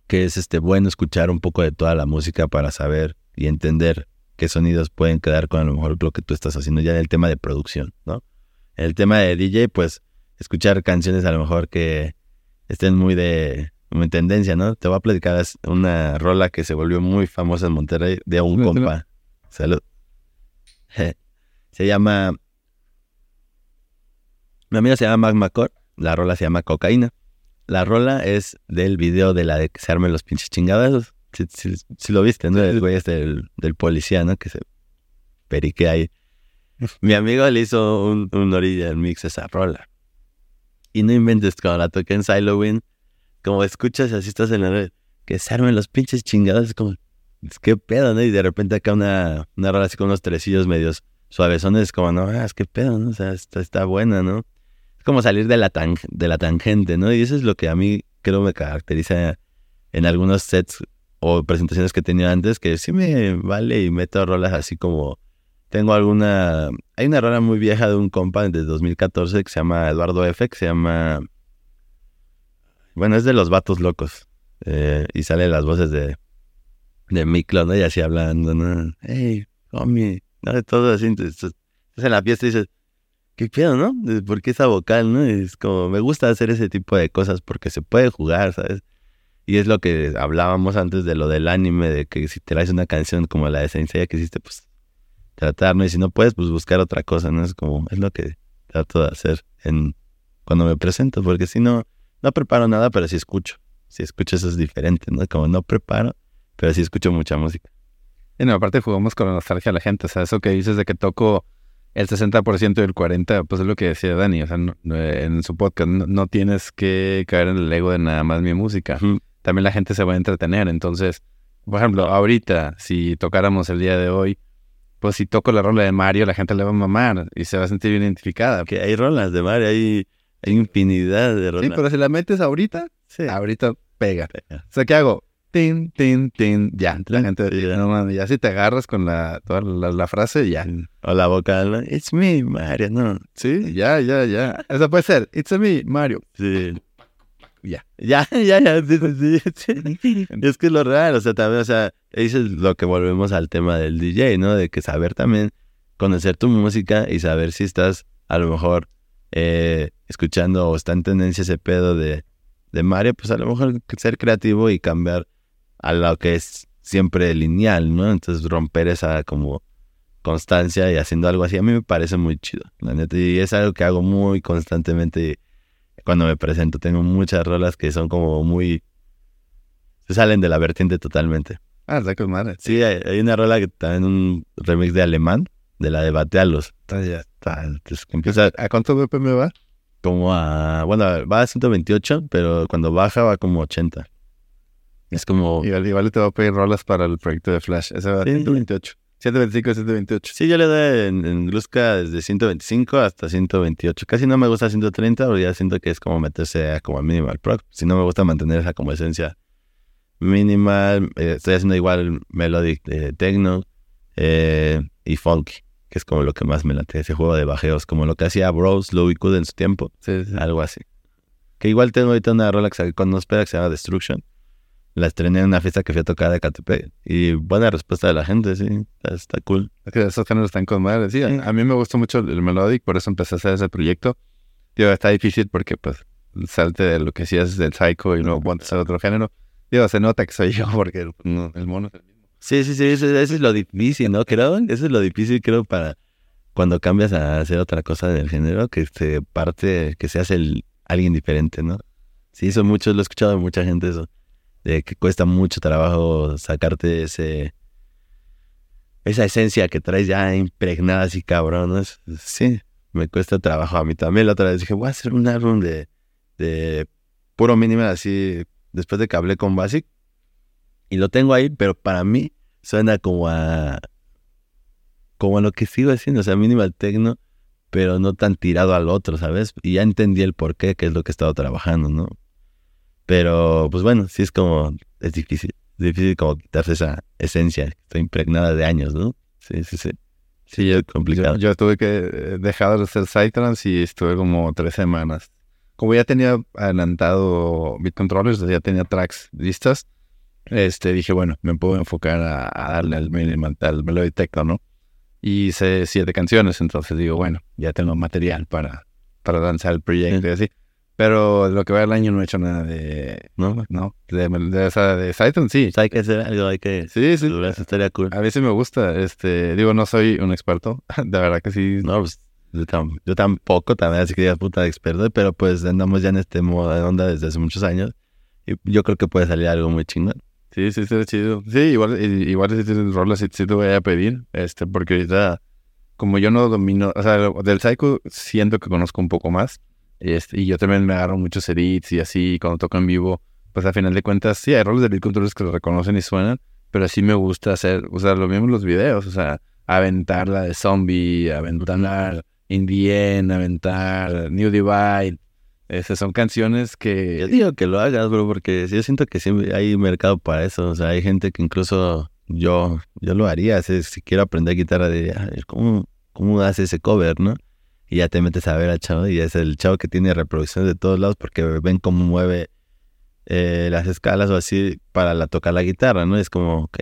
que es este, bueno escuchar un poco de toda la música para saber y entender qué sonidos pueden quedar con a lo mejor lo que tú estás haciendo ya en el tema de producción, ¿no? el tema de DJ, pues escuchar canciones a lo mejor que estén muy de en tendencia, ¿no? Te voy a platicar una rola que se volvió muy famosa en Monterrey de un compa. Salud. [laughs] Se llama. Mi amigo se llama Magma Core. La rola se llama Cocaína. La rola es del video de la de que se armen los pinches chingados. Si, lo viste, ¿no? El güey este del, del policía, ¿no? Que se perique ahí. [laughs] Mi amigo le hizo un, un orilla del mix a esa rola. Y no inventes cuando la toqué en Silowin, como escuchas y así estás en la red, que se armen los pinches chingados, es como, es que pedo, ¿no? Y de repente acá una, una rola así con unos tresillos medios suavezones, como, no, es que pedo, ¿no? O sea, está, está buena, ¿no? Es como salir de la, de la tangente, ¿no? Y eso es lo que a mí creo me caracteriza en algunos sets o presentaciones que he tenido antes, que sí me vale y meto rolas así como tengo alguna... Hay una rola muy vieja de un compa de 2014 que se llama Eduardo F, que se llama... Bueno, es de los vatos locos. Eh, y sale las voces de, de Miklo, ¿no? Y así hablando, ¿no? Hey, homie, no todo así. Entonces, en la fiesta dices, ¿qué pedo, no? ¿Por qué esa vocal, no? es como, me gusta hacer ese tipo de cosas porque se puede jugar, ¿sabes? Y es lo que hablábamos antes de lo del anime, de que si te traes una canción como la de Saint que hiciste, pues tratar, ¿no? Y si no puedes, pues buscar otra cosa, ¿no? Es como, es lo que trato de hacer en cuando me presento, porque si no, no preparo nada, pero si escucho. Si escucho eso es diferente, ¿no? Como no preparo, pero sí escucho mucha música. Y no, aparte jugamos con la nostalgia a la gente. O sea, eso que dices de que toco el 60% del 40%, pues es lo que decía Dani. O sea, no- en su podcast no, no tienes que caer en el ego de nada más mi música. También la gente se va a entretener. Entonces, por ejemplo, ahorita, si tocáramos el día de hoy, pues si toco la rola de Mario, la gente le va a mamar y se va a sentir bien identificada. Que hay rolas de Mario, hay, hay infinidad de rolas. Sí, pero si la metes ahorita, Sí. ahorita pega. Pega. O sea, ¿qué hago? Tin, tin, tin, ya. La gente, no mames, ya si te agarras con la, toda la, la frase, ya. O la vocal, ¿no? It's me, Mario, no. Sí, ya, ya, ya. Eso puede ser. It's me, Mario. Sí. Ya. Ya, [laughs] ya, ya. Sí, sí, sí. [laughs] Es que es lo real, o sea, también, o sea, eso es lo que volvemos al tema del DJ, ¿no? De que saber también conocer tu música y saber si estás a lo mejor eh, escuchando o está en tendencia ese pedo de, de Mario, pues a lo mejor ser creativo y cambiar a lo que es siempre lineal, ¿no? Entonces romper esa como constancia y haciendo algo así, a mí me parece muy chido, la neta, y es algo que hago muy constantemente cuando me presento. Tengo muchas rolas que son como muy... se salen de la vertiente totalmente. Ah, está con madre. Sí, hay, hay una rola que también un remix de alemán, de la de Batealos. Ya. Está- entonces, empieza ¿A cuánto BPM va? como a... Bueno, va a 128, pero cuando baja va como 80. Es como... Igual, igual te voy a pedir rolas para el proyecto de Flash. Ese va a Sí. 128. 125, 128. Sí, yo le doy en, en Gluska desde 125 hasta 128. Casi no me gusta 130, porque ya siento que es como meterse a como al minimal proc. Si no me gusta mantener esa como esencia minimal, eh, estoy haciendo igual melodic de techno eh, y funky, que es como lo que más me late, ese juego de bajeos, como lo que hacía Bros, Louis Good en su tiempo, Sí, sí. algo así. Que igual tengo ahorita una rola que con que se llama Destruction. La estrené en una fiesta que fui a tocar de Catepec y buena respuesta de la gente, sí, está, está cool. Es que esos géneros están con madre. Sí, a- a mí me gustó mucho el melodic, por eso empecé a hacer ese proyecto. Digo, está difícil porque, pues, salte de lo que hacías del psycho y luego ponte a hacer otro género. Digo, se nota que soy yo [laughs] porque el, no, el mono es el mismo. Sí, sí, sí, eso, eso es lo difícil, ¿no? Creo, eso es lo difícil, creo, para cuando cambias a hacer otra cosa del género, que te parte, que seas el alguien diferente, ¿no? Sí, eso mucho, lo he escuchado de mucha gente eso, de que cuesta mucho trabajo sacarte ese, esa esencia que traes ya impregnada así. Es- Sí, me cuesta trabajo a mí también. La otra vez dije, voy a hacer un álbum de, de puro minimal así, después de que hablé con Basic, y lo tengo ahí, pero para mí suena como a como a lo que sigo haciendo, o sea, minimal techno, pero no tan tirado al otro, ¿sabes? Y ya entendí el por qué, que es lo que he estado trabajando, ¿no? Pero, pues bueno, sí es como, es difícil, es difícil como quitarse esa esencia, que está impregnada de años, ¿no? Sí, sí, sí. Sí, es complicado. Yo, yo tuve que eh, dejar de hacer Psytrance y estuve como tres semanas. Como ya tenía adelantado Beat Controllers, ya tenía tracks listas, este, dije, bueno, me puedo enfocar a, a darle al, minimal- al melody techno, ¿no? Y hice siete canciones, entonces digo, bueno, ya tengo material para, para lanzar el proyecto y así. Pero lo que va del año no he hecho nada de, ¿No? ¿no? De, de, esa- de Psytrance, sí. Hay que hacer algo, hay que... Sí, sí. Eso estaría cool. A veces me gusta, este, digo, no soy un experto, [laughs] de verdad que sí. No, pues yo, tam- yo tampoco, también así que digas puta de experto, pero pues andamos ya en este modo de onda desde hace muchos años. Y yo creo que puede salir algo muy chingón. Sí, sí, sí, chido. Sí, igual, igual si tienes rolas, sí, sí te voy a pedir, este, porque ahorita, como yo no domino, o sea, del Psycho siento que conozco un poco más, este, y yo también me agarro muchos edits y así, cuando toco en vivo, pues a final de cuentas, sí, hay roles de beat controllers que lo reconocen y suenan, pero sí me gusta hacer, usar lo mismo en los videos, o sea, aventar la de Zombie, aventar Indien, aventar New Divide, esas son canciones Yo que... digo que lo hagas, bro, porque yo siento que siempre hay mercado para eso. O sea, hay gente que incluso yo, yo lo haría. Si, si quiero aprender guitarra, de ¿cómo, ¿cómo hace ese cover, no? Y ya te metes a ver al chavo y es el chavo que tiene reproducciones de todos lados porque ven cómo mueve eh, las escalas o así para la, tocar la guitarra, ¿no? Es como, ok,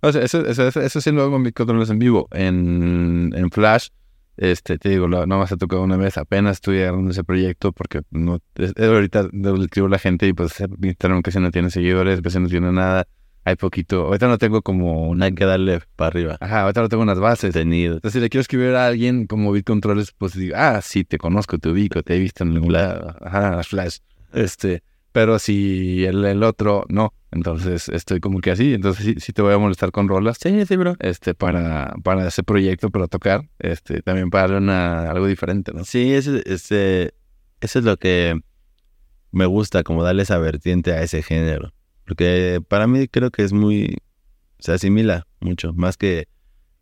O sea, eso, eso, eso, sí lo hago en mis controles en vivo. En, en Flash, este, te digo, no más he tocado una vez. Apenas estoy agarrando ese proyecto porque no, es, ahorita lo escribo la gente y pues Instagram casi no tiene seguidores, casi no tiene nada. Hay poquito. Ahorita no tengo como una... hay que darle para arriba. Ajá, ahorita no tengo unas bases. Tenido. Entonces, si le quiero escribir a alguien como Beat Controles, pues digo, ah, sí, te conozco, te ubico, te he visto en algún lado. Ajá, Flash. Este, Pero si el, el otro no, entonces estoy como que así. Entonces sí, sí te voy a molestar con rolas. Sí, sí, bro. Este, para, para ese proyecto, para tocar, este, también para darle una, algo diferente, ¿no? Sí, ese, ese, eso es lo que me gusta, como darle esa vertiente a ese género. Porque para mí creo que es muy, se asimila mucho, más que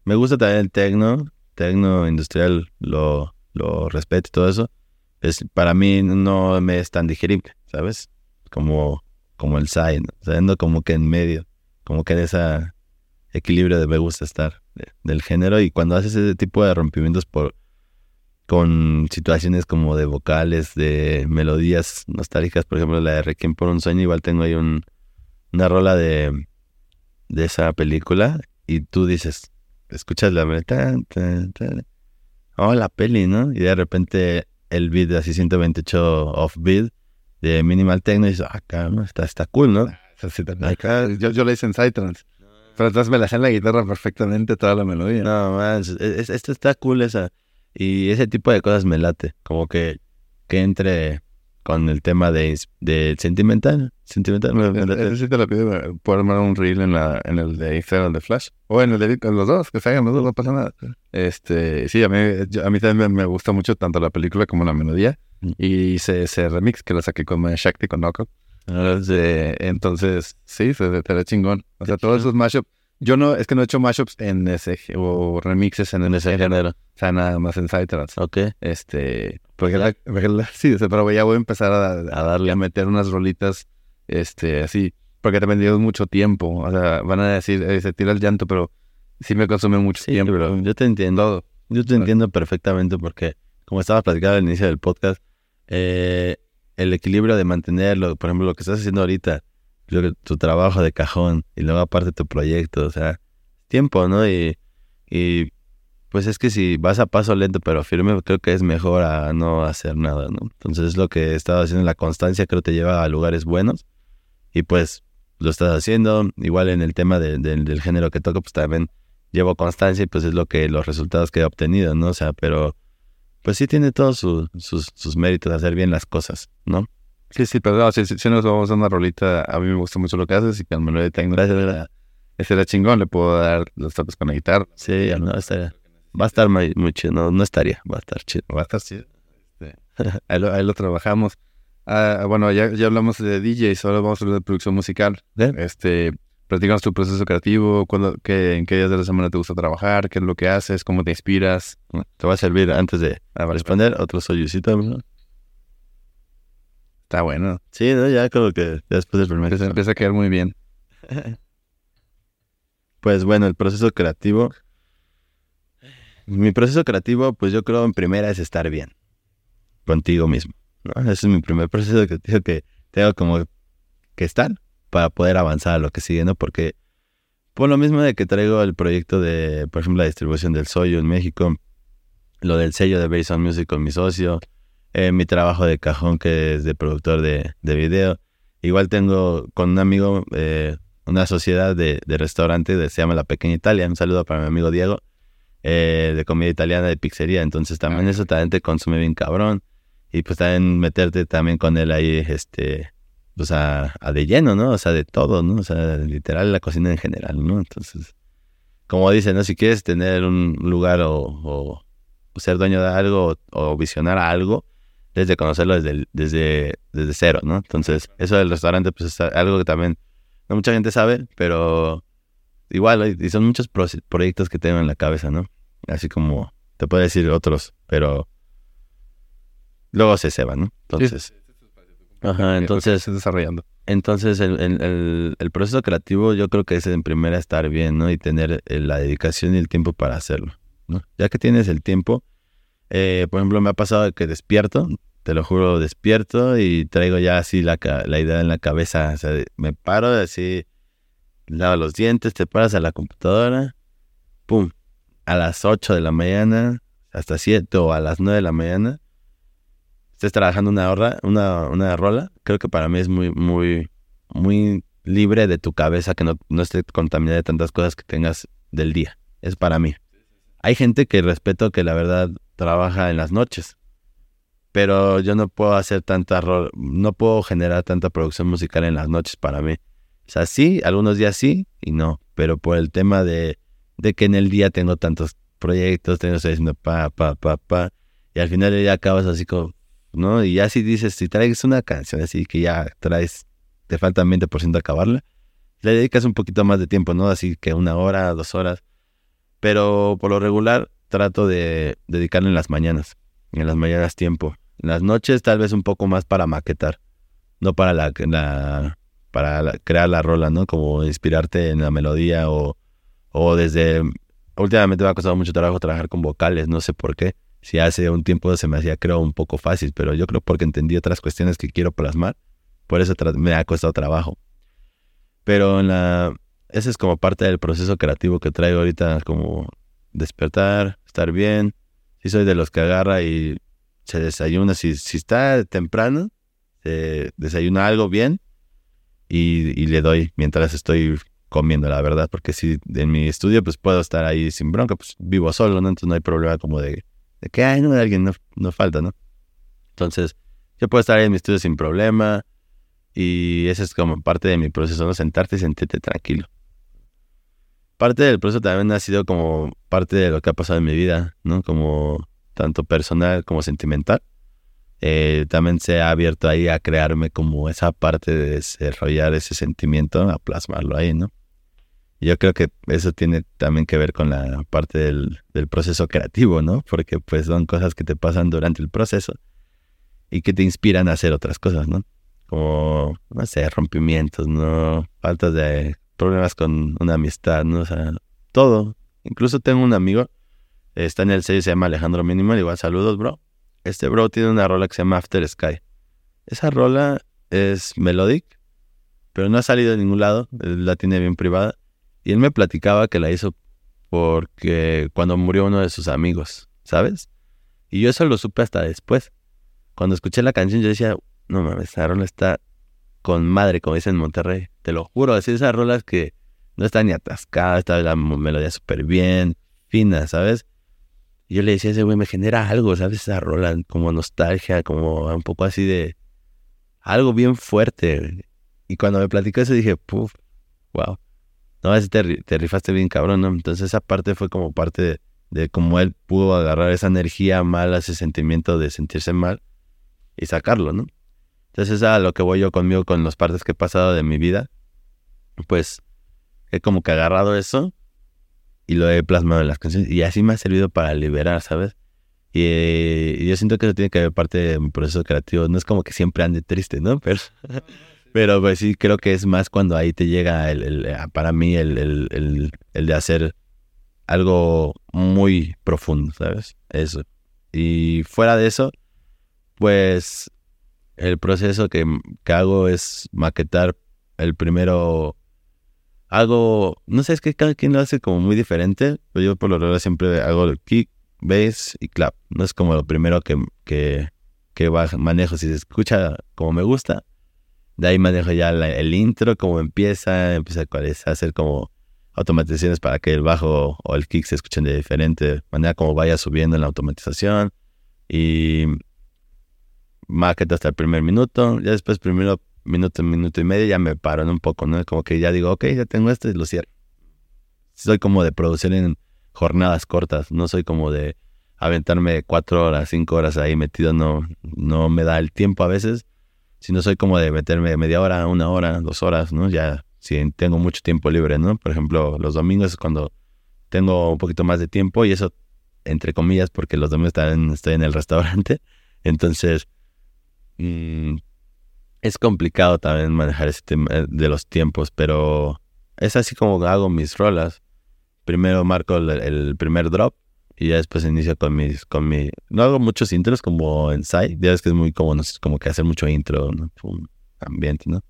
me gusta también el tecno, tecno industrial, lo, lo respeto y todo eso. Es, para mí no me es tan digerible, ¿sabes? Como, como el side, ¿no? como que en medio, como que en ese equilibrio de me gusta estar de- del género y cuando haces ese tipo de rompimientos por con situaciones como de vocales, de melodías nostálgicas, por ejemplo la de Requiem por un sueño, igual tengo ahí un, una rola de, de esa película y tú dices, escuchas la melodía, tan, tan, tan, oh, la peli, ¿no? Y de repente el beat así 128 off beat de Minimal Techno y dices, ah, caramba, está, está cool, ¿no? Sí también. Yo, yo le hice en Psytrance. Pero entonces me la en la guitarra perfectamente toda la melodía. No, man, es- es- esto está cool esa. Y ese tipo de cosas me late. Como que, que entre con el tema de, de sentimental. Sentimental. me- me sí te lo pido, eh, puedo armar un reel en, la, en el de Instagram de Flash. O en el de los dos, que se hagan los dos, no pasa nada. Este, sí, a mí, yo- a mí también me, gusta mucho tanto la película como la melodía. Mm. Y hice ese remix que lo saqué con Shakti, con Knockout. Sí. Eh, entonces, sí, se ve chingón. O sea, todos esos mashups. Yo no, es que no he hecho mashups en ese, o remixes en, En ese género. O sea, nada más en Psytrance. Ok. Este, porque la, porque la- sí, pero ya voy a empezar a, A darle. a meter unas rolitas, este, así, porque también llevo mucho tiempo. O sea, van a decir, eh, se tira el llanto, pero sí me consume mucho Sí, tiempo. yo te entiendo. Todo. Yo te entiendo perfectamente porque, como estaba platicando al inicio del podcast, eh, el equilibrio de mantenerlo, por ejemplo, lo que estás haciendo ahorita, que- tu trabajo de cajón y luego aparte tu proyecto, o sea, tiempo, ¿no? Y, y pues es que si vas a paso lento pero firme, creo que es mejor a no hacer nada, ¿no? Entonces es lo que he estado haciendo, la constancia creo te lleva a lugares buenos y pues lo estás haciendo, igual en el tema de- de- del género que toco, pues también llevo constancia y pues es lo que los resultados que he obtenido, ¿no? O sea, pero pues sí tiene todos su- sus, sus méritos hacer bien las cosas, ¿no? Sí, sí, pero no, si, si, nos vamos a una rolita, a mí me gusta mucho lo que haces y que al menos de tengo, Gracias, ¿verdad? ese era chingón, le puedo dar los toques con la guitarra. Sí, no, estaría- va a estar muy, muy chido, no, no estaría, va a estar chido. Va a estar chido. Este, ahí, lo, ahí lo trabajamos. Ah, bueno, ya, ya hablamos de DJs, ahora vamos a hablar de producción musical. ¿Eh? Este, platícanos tu proceso creativo, cuándo, qué, en qué días de la semana te gusta trabajar, qué es lo que haces, cómo te inspiras. Te va a servir antes de responder otro soyucito, ¿no? Está bueno. Sí, ¿no? Ya como que después del primer Se empieza a quedar muy bien. [laughs] Pues bueno, el proceso creativo. Mi proceso creativo, pues yo creo en primera es estar bien contigo mismo. ¿No? Ese es mi primer proceso creativo que tengo como que estar para poder avanzar a lo que sigue, ¿no? Porque por lo mismo de que traigo el proyecto de, por ejemplo, la distribución del Soyo en México, lo del sello de Based on Music con mi socio, eh, mi trabajo de cajón que es de productor de, de video. Igual tengo con un amigo eh, una sociedad de, de restaurante que se llama La Pequeña Italia. Un saludo para mi amigo Diego, eh, de comida italiana, de pizzería. Entonces también Ah. eso también te consume bien cabrón. Y pues también meterte también con él ahí, este, pues a, a de lleno, ¿no? O sea, de todo, ¿no? O sea, literal la cocina en general, ¿no? Entonces, como dicen, ¿no? Si quieres tener un lugar o, ser dueño de algo o, visionar algo, desde conocerlo desde, desde, desde cero, ¿no? Entonces, eso del restaurante, pues es algo que también no mucha gente sabe, pero igual, y son muchos pro- proyectos que tengo en la cabeza, ¿no? Así como te puedo decir otros, pero luego se ceban, ¿no? Entonces, ajá, entonces, desarrollando. entonces el, el- el- el proceso creativo yo creo que es en primera estar bien, ¿no? Y tener eh, la dedicación y el tiempo para hacerlo, ¿no? Ya que tienes el tiempo, eh, por ejemplo, me ha pasado que despierto, te lo juro, despierto y traigo ya así la, la idea en la cabeza, o sea, me paro así, lavo los dientes, te paras a la computadora, pum, a las 8 de la mañana, hasta 7 o a las 9 de la mañana, estés trabajando una hora, una, una rola, creo que para mí es muy, muy, muy libre de tu cabeza, que no, no esté contaminada de tantas cosas que tengas del día. Es para mí. Hay gente que respeto que la verdad trabaja en las noches. pero yo no puedo hacer tanta, no puedo generar tanta producción musical en las noches para mí. O sea, sí, algunos días sí y no, pero por el tema de, de que en el día tengo tantos proyectos, tengo estoy diciendo pa, pa, pa, pa, y al final ya acabas así como, ¿no? Y ya si dices, si traes una canción así que ya traes, te falta 20% acabarla, le dedicas un poquito más de tiempo, ¿no? Así que una hora, dos horas. Pero por lo regular trato de dedicarle en las mañanas, en las mañanas tiempo. En las noches tal vez un poco más para maquetar, no para la, para crear la rola, ¿no? Como inspirarte en la melodía o, o desde... Últimamente me ha costado mucho trabajo trabajar con vocales, no sé por qué. Si hace un tiempo se me hacía creo un poco fácil, pero yo creo porque entendí otras cuestiones que quiero plasmar, por eso me ha costado trabajo. Pero en la, ese es como parte del proceso creativo que traigo ahorita, como despertar, estar bien. Si soy de los que agarra y se desayuna, si, si está temprano, desayuna algo bien y, le doy mientras estoy comiendo, la verdad, porque si en mi estudio pues puedo estar ahí sin bronca, pues vivo solo. Entonces no hay problema como de, de que, ay, no, alguien no, falta, ¿no? Entonces, yo puedo estar ahí en mi estudio sin problema, y ese es como parte de mi proceso, ¿no? Sentarte y sentirte tranquilo. Parte del proceso también ha sido como parte de lo que ha pasado en mi vida, ¿no? Como tanto personal como sentimental. Eh, también se ha abierto ahí a crearme como esa parte de desarrollar ese sentimiento, a plasmarlo ahí, ¿no? Yo creo que eso tiene también que ver con la parte del, proceso creativo, ¿no? Porque pues son cosas que te pasan durante el proceso y que te inspiran a hacer otras cosas, ¿no? como, no sé, rompimientos, ¿no? Faltas de problemas con una amistad, ¿no? O sea, todo. Incluso tengo un amigo, está en el sello, se llama Alejandro Minimal, igual saludos, bro. Este bro tiene una rola que se llama After Sky. Esa rola es melodic, pero no ha salido de ningún lado, la tiene bien privada. Y él me platicaba que la hizo porque cuando murió uno de sus amigos, ¿sabes? Y yo eso lo supe hasta después. Cuando escuché la canción yo decía, no mames, esa rola está con madre, como dicen en Monterrey. Te lo juro, así esas rolas que no están ni atascadas, está la melodía súper bien, fina, ¿sabes? Y yo le decía a ese güey, me genera algo, ¿sabes? Esa rola, como nostalgia, como un poco así de algo bien fuerte. Y cuando me platicó eso dije, puf, wow. No, ese te, te, rifaste bien cabrón, ¿no? Entonces esa parte fue como parte de, cómo él pudo agarrar esa energía mala, ese sentimiento de sentirse mal y sacarlo, ¿no? Entonces es a lo que voy yo conmigo con las partes que he pasado de mi vida. Pues he como que agarrado eso y lo he plasmado en las canciones y así me ha servido para liberar, ¿sabes? Y, yo siento que eso tiene que ver parte de mi proceso creativo. No es como que siempre ande triste, ¿no? [laughs] Pero, pero pues sí, creo que es más cuando ahí te llega el, para mí el, el, el de hacer algo muy profundo, ¿sabes? Eso. Y fuera de eso, pues el proceso que, hago es maquetar el primero. Hago, no sé, es que cada quien lo hace como muy diferente, pero yo por lo general siempre hago el kick, bass y clap. No es como lo primero que, que, que manejo. Si se escucha como me gusta, de ahí manejo ya el intro, como empieza, empieza a hacer como automatizaciones para que el bajo o el kick se escuchen de diferente manera, como vaya subiendo en la automatización. Y maqueta hasta el primer minuto, ya después primero minuto, minuto y medio ya me paro un poco, ¿no? Como que ya digo, ok, ya tengo esto y lo cierro. Soy como de producir en jornadas cortas, no soy como de aventarme cuatro horas, cinco horas ahí metido, no, no me da el tiempo a veces, sino soy como de meterme media hora, una hora, dos horas, ¿no? Ya si tengo mucho tiempo libre, ¿no? Por ejemplo, los domingos es cuando tengo un poquito más de tiempo y eso, entre comillas, porque los domingos estoy en el [laughs] restaurante, entonces Mm, es complicado también manejar ese tema de los tiempos, pero es así como hago mis rolas. Primero marco el, primer drop y ya después inicio con mis, con mi, no hago muchos intros como en site, ya ves que es muy como, no sé, como que hacer mucho intro, ¿no? Un ambiente, ¿no?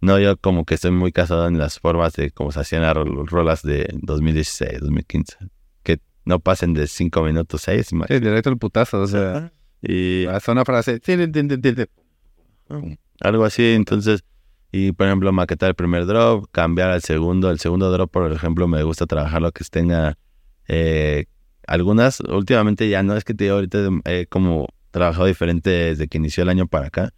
No, yo como que estoy muy casado en las formas de cómo se hacían las rolas de 2016, 2015, que no pasen de 5 minutos, 6. Sí, directo el putazo, o sea. Y hace una frase, algo así, entonces, y por ejemplo, maquetar el primer drop, cambiar al segundo, el segundo drop, por ejemplo, me gusta trabajar lo que tenga eh, algunas, últimamente ya no es que te ahorita eh, como trabajado diferente desde que inició el año para acá.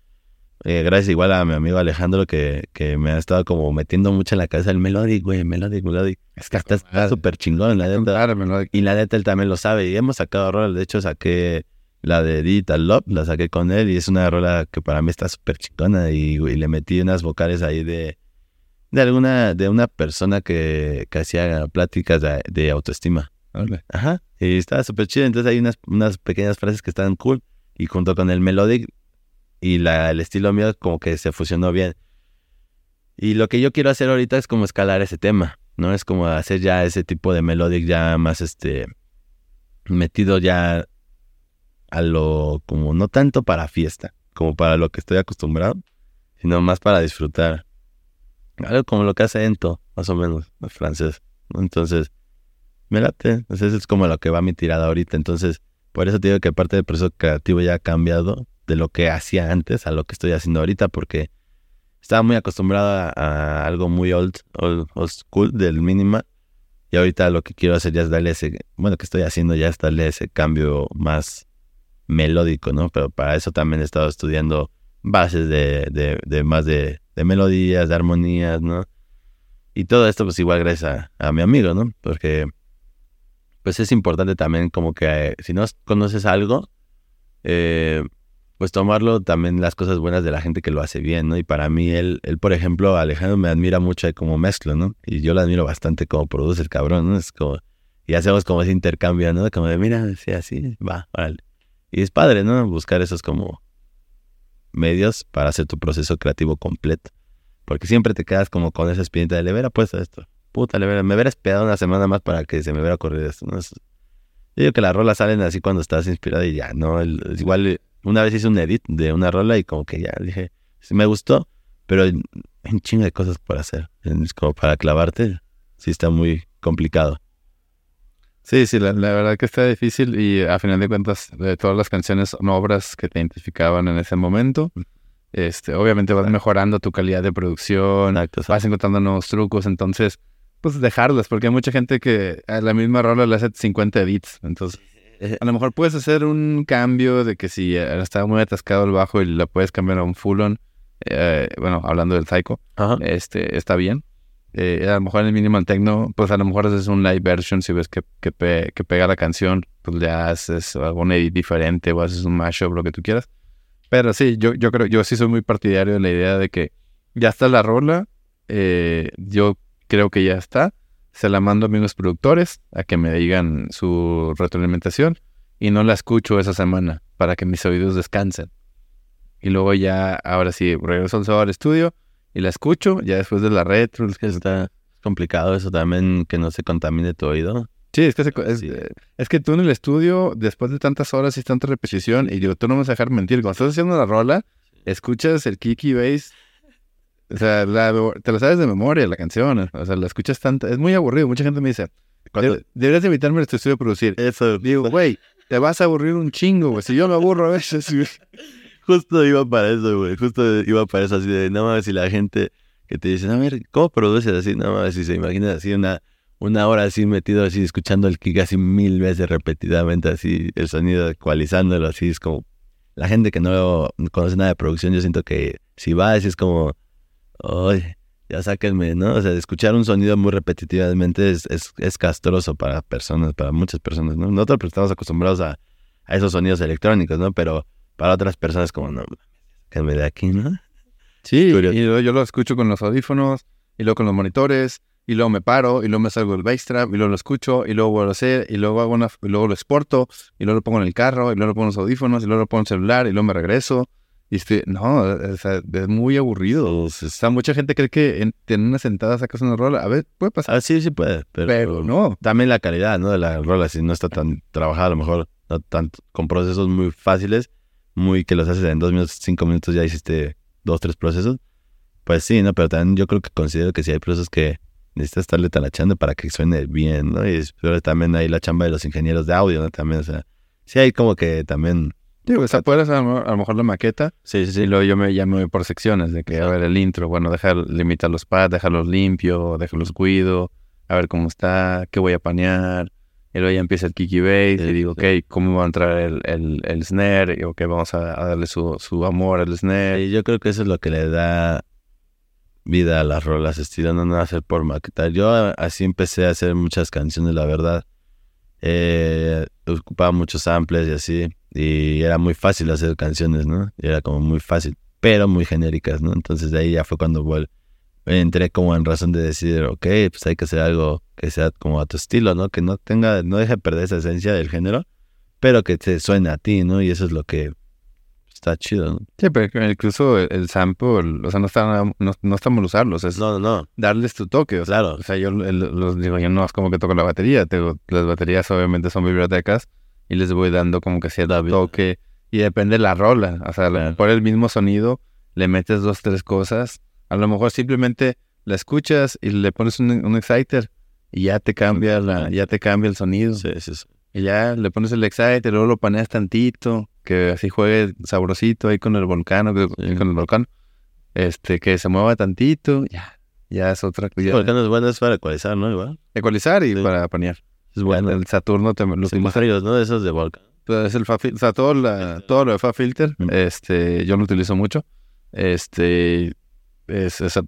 Eh, gracias igual a mi amigo Alejandro que, que me ha estado como metiendo mucho en la cabeza el melodic, güey, melodic, melodic. Es que está súper chingón, la neta. Y la neta él también lo sabe. Y hemos sacado rolas. De hecho, saqué la de Digital Love, la saqué con él. Y es una rola que para mí está súper chingona. Y, le metí unas vocales ahí de, de alguna, de una persona que, que hacía pláticas de, de autoestima. Ajá. Y estaba súper chido. Entonces hay unas, unas pequeñas frases que están cool. Y junto con el melodic y el estilo mío como que se fusionó bien. Y lo que yo quiero hacer ahorita es como escalar ese tema, ¿no? Es como hacer ya ese tipo de melodic ya más este metido ya a lo como no tanto para fiesta, como para lo que estoy acostumbrado, sino más para disfrutar. Algo como lo que hace Ento, más o menos, el francés. Entonces, me late. Entonces es como lo que va mi tirada ahorita. Entonces, por eso te digo que parte del proceso creativo ya ha cambiado de lo que hacía antes a lo que estoy haciendo ahorita, porque estaba muy acostumbrado a, algo muy old, old, old school del minimal. Y ahorita lo que quiero hacer ya es darle ese, bueno, que estoy haciendo ya es darle ese cambio más melódico, ¿no? Pero para eso también he estado estudiando bases de, de, de más de, de melodías, de armonías, ¿no? Y todo esto pues igual gracias a, a mi amigo, ¿no? Porque pues es importante también como que eh, si no conoces algo, eh, pues tomarlo también las cosas buenas de la gente que lo hace bien, ¿no? Y para mí, él, él por ejemplo, Alejandro me admira mucho de cómo mezclo, ¿no? Y yo lo admiro bastante como produce el cabrón, ¿no? Es como, y hacemos como ese intercambio, ¿no? Como de, mira, sí, así, va, vale. Y es padre, ¿no? Buscar esos como medios para hacer tu proceso creativo completo. Porque siempre te quedas como con esa espinita de, le hubiera puesto esto. Puta, me hubiera esperado una semana más para que se me hubiera ocurrido esto, ¿no? Es- yo digo que las rolas salen así cuando estás inspirado y ya, ¿no? El- igual, una vez hice un edit de una rola y como que ya dije, sí me gustó, pero hay un chingo de cosas por hacer. Es como para clavarte, sí está muy complicado. Sí, sí, la, la verdad que está difícil y a final de cuentas de todas las canciones son obras que te identificaban en ese momento. Este, obviamente vas mejorando tu calidad de producción, Exacto, vas encontrando nuevos trucos, entonces pues dejarlas, porque hay mucha gente que a la misma rola le hace 50 edits, entonces a lo mejor puedes hacer un cambio de que si eh, estaba muy atascado el bajo y la puedes cambiar a un full on, eh, bueno, hablando del Psycho, Ajá. este, está bien. Eh, a lo mejor en el minimal techno, pues a lo mejor haces un live version si ves que, que, pe- que pega la canción, pues le haces algún edit diferente o haces un mashup, lo que tú quieras. Pero sí, yo, yo creo, yo sí soy muy partidario de la idea de que ya está la rola, eh, yo creo que ya está, se la mando a mis productores a que me digan su retroalimentación y no la escucho esa semana para que mis oídos descansen. Y luego ya, ahora sí, regreso al sábado al estudio y la escucho, ya después de la retro. Está complicado eso también, que no se contamine tu oído. Sí, es que, se es, que tú en el estudio, después de tantas horas y tanta repetición, y digo, tú no me vas a dejar mentir, cuando estás haciendo la rola, escuchas el kiki bass, o sea, la- te la sabes de memoria la canción, o sea, la escuchas tanto, es muy aburrido, mucha gente me dice, Cuando- "De- deberías invitarme a tu estudio a producir. Eso, Digo, güey, te vas a aburrir un chingo, güey, si yo me aburro a veces, güey. [laughs] Justo iba para eso, güey. Justo iba para eso, así de, no mames, si la gente que te dice, a ver, ¿cómo produces así? No mames, si se imaginan así una, una hora así metido así, escuchando el kick así mil veces repetidamente, así, el sonido ecualizándolo, así, es como, la gente que no conoce nada de producción, yo siento que si va así es como, ay, ya sáquenme, ¿no? O sea, escuchar un sonido muy repetitivamente es, es, es castroso para personas, para muchas personas, ¿no? Nosotros pues, estamos acostumbrados a, a esos sonidos electrónicos, ¿no? Pero para otras personas como, no, sáquenme de aquí, ¿no? Sí, Curioso. y luego yo lo escucho con los audífonos, y luego con los monitores, y luego me paro, y luego me salgo del bass trap, y luego lo escucho, y luego vuelvo a hacer, y luego hago una, y luego lo exporto, y luego lo pongo en el carro, y luego lo pongo en los audífonos, y luego lo pongo en el celular, y luego me regreso. Y estoy, no, o sea, es muy aburrido. O sea, mucha gente cree que en, en una sentada sacas una rola. A ver, puede pasar, Ah, sí, sí puede, pero, pero no. también la calidad, ¿no? De la rola, si no está tan trabajada, a lo mejor, no tanto, con procesos muy fáciles, muy que los haces en dos minutos, cinco minutos, ya hiciste dos, tres procesos. Pues sí, ¿no? Pero también yo creo que considero que si hay procesos que necesitas estarle talachando para que suene bien, ¿no? Y pero también hay la chamba de los ingenieros de audio, ¿no? También, o sea, sí hay como que también... Digo, o sea, puedes hacer a lo mejor la maqueta, Sí, sí, y sí. luego yo me, ya me voy por secciones, de que, a ver, el intro, bueno, dejar, limitar los pads, dejarlos limpios, dejarlos cuido, a ver cómo está, qué voy a panear, Y luego ya empieza el kicky bass Sí, y digo, sí. ok, ¿cómo va a entrar el, el, el snare? Y ok, vamos a, a darle su, su amor al snare. Y yo creo que eso es lo que le da vida a las rolas, estilo, no nada hacer por maquetar. Yo así empecé a hacer muchas canciones, la verdad. Eh, ocupaba muchos samples y así, y era muy fácil hacer canciones, ¿no? Y era como muy fácil, pero muy genéricas, ¿no? Entonces de ahí ya fue cuando vuel- entré como en razón de decir, ok, pues hay que hacer algo que sea como a tu estilo, ¿no? Que no tenga, no deje perder esa esencia del género, pero que te suene a ti, ¿no? Y eso es lo que está chido, ¿no? Sí, pero incluso el, el sample, o sea, no está, no, no está mal usarlos, es No, no, no. darles tu toque. O sea, Claro. o sea, yo el- los digo, yo no es como que toco la batería, tengo, las baterías obviamente son bibliotecas y les voy dando como que cierto toque y depende de la rola, o sea, a lo mejor el mismo sonido, le metes dos, tres cosas, a lo mejor simplemente la escuchas y le pones un, un exciter y ya te cambia la, ya te cambia el sonido. Sí, sí, sí. Y ya le pones el exciter, luego lo paneas tantito, que así juegue sabrosito ahí con el volcán, con el volcán, este, que se mueva tantito, ya, ya es otra cosa. Porque no es bueno, es para ecualizar, ¿no? Igual. Ecualizar y para panear. Es bueno. El Saturno te lo Los utiliza. fríos, ¿no? Esos de Volcan. Pero Es el fa fil- o sea, todo, la, todo lo de fa filter, Mm. este, yo lo utilizo mucho. Este, es, es-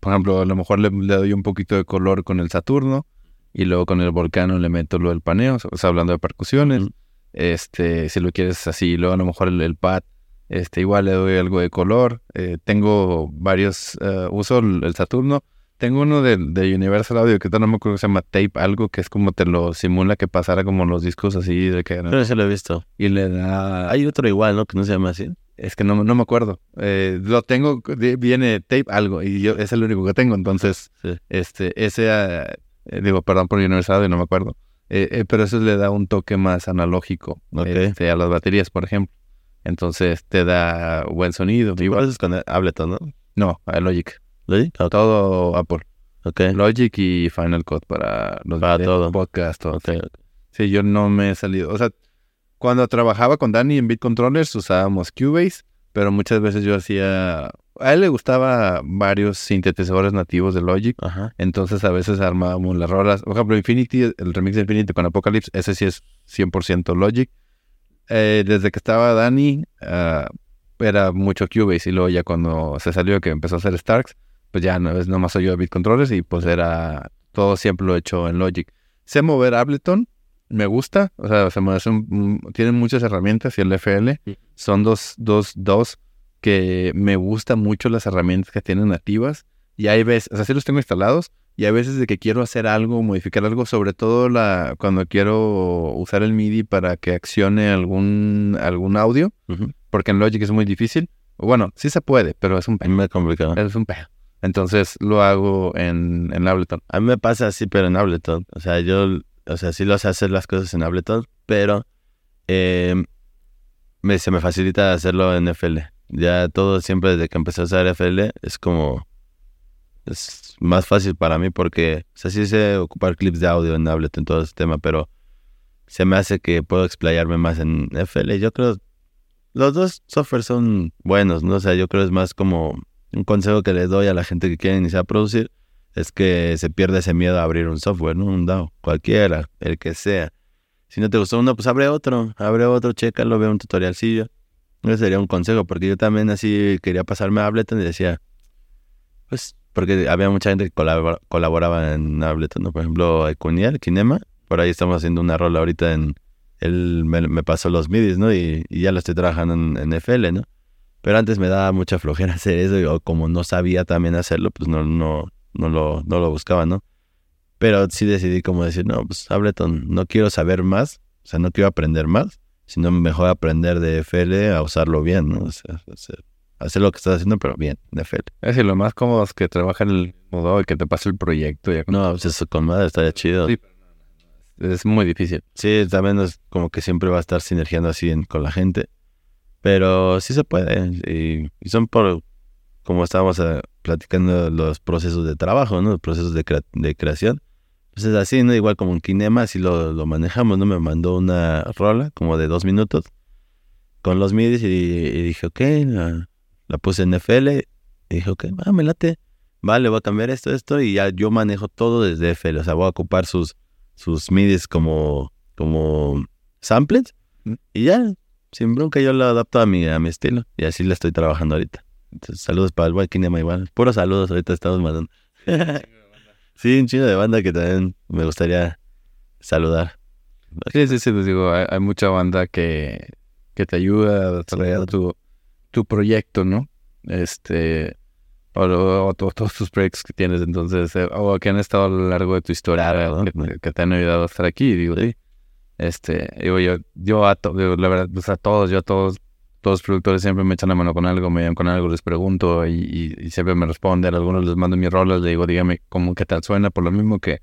por ejemplo, a lo mejor le, le doy un poquito de color con el Saturno y luego con el Volcano le meto lo del paneo, o sea, hablando de percusiones. Mm. Este, si lo quieres así, luego a lo mejor el, el pad, este, igual le doy algo de color. Eh, tengo varios, eh, uso el, el Saturno. Tengo uno de, de Universal Audio que no me acuerdo que se llama Tape, algo que es como te lo simula que pasara como los discos así de que Pero ese lo he visto. y le da Hay otro igual, ¿no? Que no se llama así. es que no, no me acuerdo. Eh, lo tengo, viene tape algo y yo es el único que tengo. Entonces, Sí. este, ese, eh, digo, perdón por Universal y no me acuerdo. Eh, eh, pero eso le da un toque más analógico Ok. este, a las baterías, por ejemplo. Entonces te da buen sonido. Igual Igual, es con Ableton, ¿no? no, a Logic. ¿Lo Ok. Todo Apple. Logic y Final Cut para los Para videos, todo. podcasts, todo. Sí, yo no me he salido. O sea, cuando trabajaba con Dani en Beat Controllers usábamos Cubase, pero muchas veces yo hacía. A él le gustaba varios sintetizadores nativos de Logic, Ajá. entonces a veces armábamos las rolas. Por ejemplo, Infinity, el remix de Infinity con Apocalypse, ese sí es 100% Logic. Eh, desde que estaba Dani, ah, era mucho Cubase, y luego ya cuando se salió que empezó a hacer Starks, pues ya no es nomás soy yo de Beat Controllers y pues era todo siempre lo he hecho en Logic. Sé mover Ableton, me gusta, o sea, se me hace un- tienen muchas herramientas y el FL Sí. son dos, dos, dos que me gustan mucho las herramientas que tienen nativas y hay veces, o sea, sí los tengo instalados y hay veces de que quiero hacer algo, modificar algo, sobre todo la cuando quiero usar el MIDI para que accione algún, algún audio, porque en Logic es muy difícil. Bueno, sí se puede, pero es un me complicado. es un pedo. Entonces lo hago en, en Ableton. A mí me pasa así, pero en Ableton. O sea, yo, o sea, sí lo sé hacer las cosas en Ableton, pero me, se me facilita hacerlo en FL. Ya todo siempre desde que empecé a usar FL es como es más fácil para mí porque, o sea, sí sé ocupar clips de audio en Ableton, todo ese tema, pero se me hace que puedo explayarme más en FL. Yo creo los dos softwares son buenos, ¿no? O sea, yo creo es más como un consejo que les doy a la gente que quiere iniciar a producir es que se pierde ese miedo a abrir un software, ¿no? Un DAO, cualquiera, el que sea. Si no te gustó uno, pues abre otro, abre otro, chécalo, ve un tutorialcillo. Ese sería un consejo, porque yo también así quería pasarme a Ableton y decía, pues, porque había mucha gente que colabora- colaboraba en Ableton, ¿no? Por ejemplo, Ecuniel, Kinema, por ahí estamos haciendo una rola ahorita en, él me, me pasó los midis, ¿no? Y, y ya lo estoy trabajando en, en FL, ¿no? Pero antes me daba mucha flojera [laughs] hacer eso, y, como no sabía también hacerlo, pues no, no, no, lo, no lo buscaba, ¿no? Pero sí decidí como decir, no, pues Ableton, no quiero saber más, o sea, no quiero aprender más, sino mejor aprender de FL a usarlo bien, ¿no? O sea, hacer, hacer lo que estás haciendo, pero bien, de FL. Es decir, lo más cómodo es que trabaja en el modo y que te pase el proyecto. Ya No, pues eso con madre estaría chido. Sí, es muy difícil. Sí, también es como que siempre va a estar sinergiando así en- con la gente. Pero sí se puede. Y, y son por, como estábamos eh, platicando, los procesos de trabajo, ¿no? Los procesos de, crea- de creación. Pues es así, ¿no? Igual como en Kinema, así lo, lo manejamos, ¿no? Me mandó una rola como de dos minutos con los midis y, y dije, ok, la, la puse en FL. Y dije, ok, va, me late. Vale, voy a cambiar esto, esto. Y ya yo manejo todo desde FL. O sea, voy a ocupar sus sus midis como, como samples. Y ya, sin bronca, yo lo adapto a mi, a mi estilo. Y así le estoy trabajando ahorita. Entonces, saludos para el White Kinema igual. Puros saludos, ahorita estamos mandando. [laughs] sí, un chingo de banda que también me gustaría saludar. Sí, sí, sí, les digo, hay, hay mucha banda que, que te ayuda a desarrollar tu, tu proyecto, ¿no? Este, o, o to- todos tus proyectos que tienes, entonces, eh, o que han estado a lo largo de tu historia, que, que te han ayudado a estar aquí, digo, sí. Este, digo, yo, yo a, to- digo, la verdad, pues a todos, yo a todos, todos los productores siempre me echan la mano con algo, me llaman con algo, les pregunto y, y- y siempre me responden, algunos les mando mis rolas, le digo, dígame cómo qué tal suena, por lo mismo que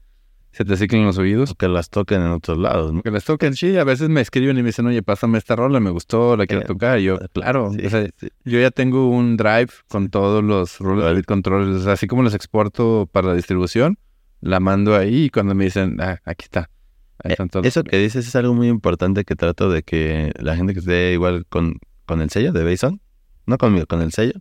se te ciclan los oídos. O que las toquen en otros lados, ¿no? Que les toquen, sí, a veces me escriben y me dicen, oye, pásame esta rola, me gustó, la quiero Eh, tocar. Y yo, claro, Sí, o sea, sí. yo ya tengo un drive con todos los roles de beat controllers, o sea, así como los exporto para la distribución, la mando ahí y cuando me dicen, ah, aquí está. Ahí Eh. Eso que dices es algo muy importante que trato de que la gente que esté igual con, con el sello de Bason, no conmigo, con el sello,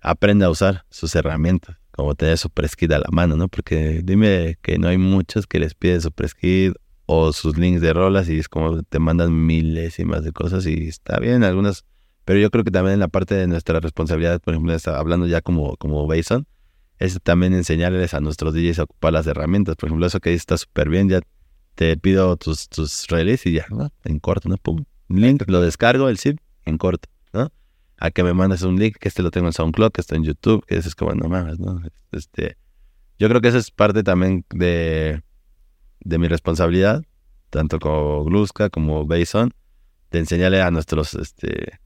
aprenda a usar sus herramientas, como tener su press kit a la mano, ¿no? Porque dime que no hay muchos que les piden su press kit o sus links de rolas y es como te mandan milésimas de cosas y está bien algunas, pero yo creo que también en la parte de nuestra responsabilidad, por ejemplo, está hablando ya como, como Bason, es también enseñarles a nuestros DJs a ocupar las herramientas. Por ejemplo, eso que dices está súper bien, ya te pido tus, tus releases y ya, ¿no? En corto, ¿no? Pum. Link, lo descargo, el zip, en corto, ¿no? A que me mandes un link, que este lo tengo en SoundCloud, que está en YouTube, que ese es como, no mames, ¿no? Este, yo creo que esa es parte también de, de mi responsabilidad, tanto como Gluska como Bason, de enseñarle a nuestros este,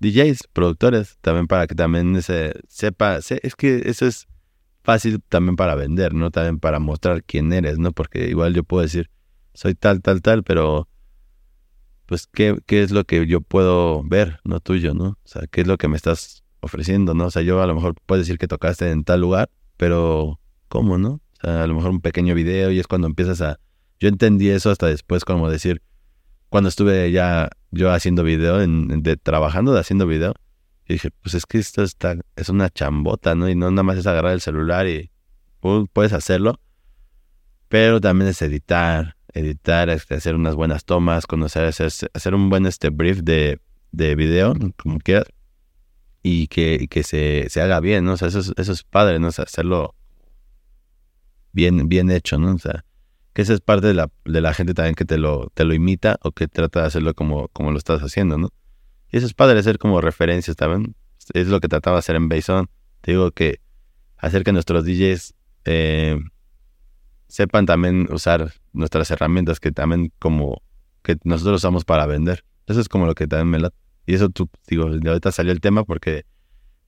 DJs, productores, también para que también se sepa, se- es que eso es fácil también para vender, ¿no? También para mostrar quién eres, ¿no? Porque igual yo puedo decir, soy tal, tal, tal, pero pues ¿qué, qué es lo que yo puedo ver, no tuyo, ¿no? O sea, ¿qué es lo que me estás ofreciendo, ¿no? O sea, yo a lo mejor puedo decir que tocaste en tal lugar, pero ¿cómo, no? O sea, a lo mejor un pequeño video y es cuando empiezas a... Yo entendí eso hasta después, como decir, cuando estuve ya yo haciendo video, de, trabajando de haciendo video, y dije, pues es que esto está, es una chambota, ¿no? Y no nada más es agarrar el celular y pu- puedes hacerlo, pero también es editar, editar, este, hacer unas buenas tomas, conocer, hacer, hacer un buen este brief de, de video, como quieras, y que, que se, se haga bien, ¿no? O sea, eso es, eso es padre, ¿no? Hacerlo bien, bien hecho, ¿no? O sea, que esa es parte de la, de la gente también que te lo, te lo imita o que trata de hacerlo como, como lo estás haciendo, ¿no? Eso es padre, hacer como referencias también. Es lo que trataba de hacer en Bason. Te digo que hacer que nuestros DJs eh, sepan también usar nuestras herramientas que también como que nosotros usamos para vender. Eso es como lo que también me late. Y eso tú, digo, de ahorita salió el tema porque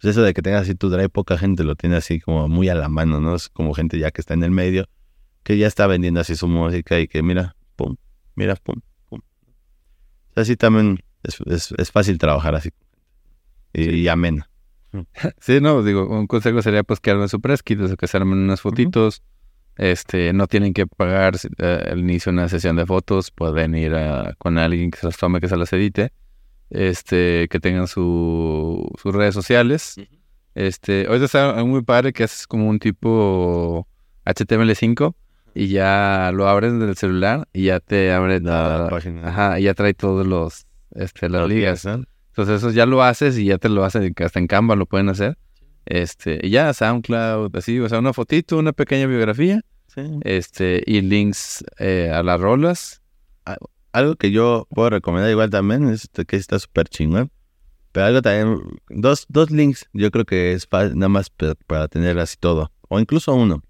pues eso de que tengas así tu drive, poca gente lo tiene así como muy a la mano, ¿no? Es como gente ya que está en el medio, que ya está vendiendo así su música y que mira, pum, mira, pum, pum. O sea, así también es, es, es fácil trabajar así. Y, y ameno. [laughs] Sí, no, digo, un consejo sería pues que armen su press kit, o sea, que se armen unas fotitos. Este, no tienen que pagar eh, al inicio una sesión de fotos, pueden ir a- con alguien que se las tome, que se las edite. Este, que tengan su, sus redes sociales. Este, ahorita está muy padre que haces como un tipo HTML5 y ya lo abres del celular y ya te abre La la, página. ajá, y ya trae todos los, este, las ligas. Entonces eso ya lo haces y ya te lo hacen, hasta en Canva lo pueden hacer. Este, ya SoundCloud, así, o sea, una fotito, una pequeña biografía, Sí. este, y links eh, a las rolas. Algo que yo puedo recomendar igual también es este, que está súper chingón. Pero algo también, dos, dos links, yo creo que es nada más para tener así todo. O incluso uno.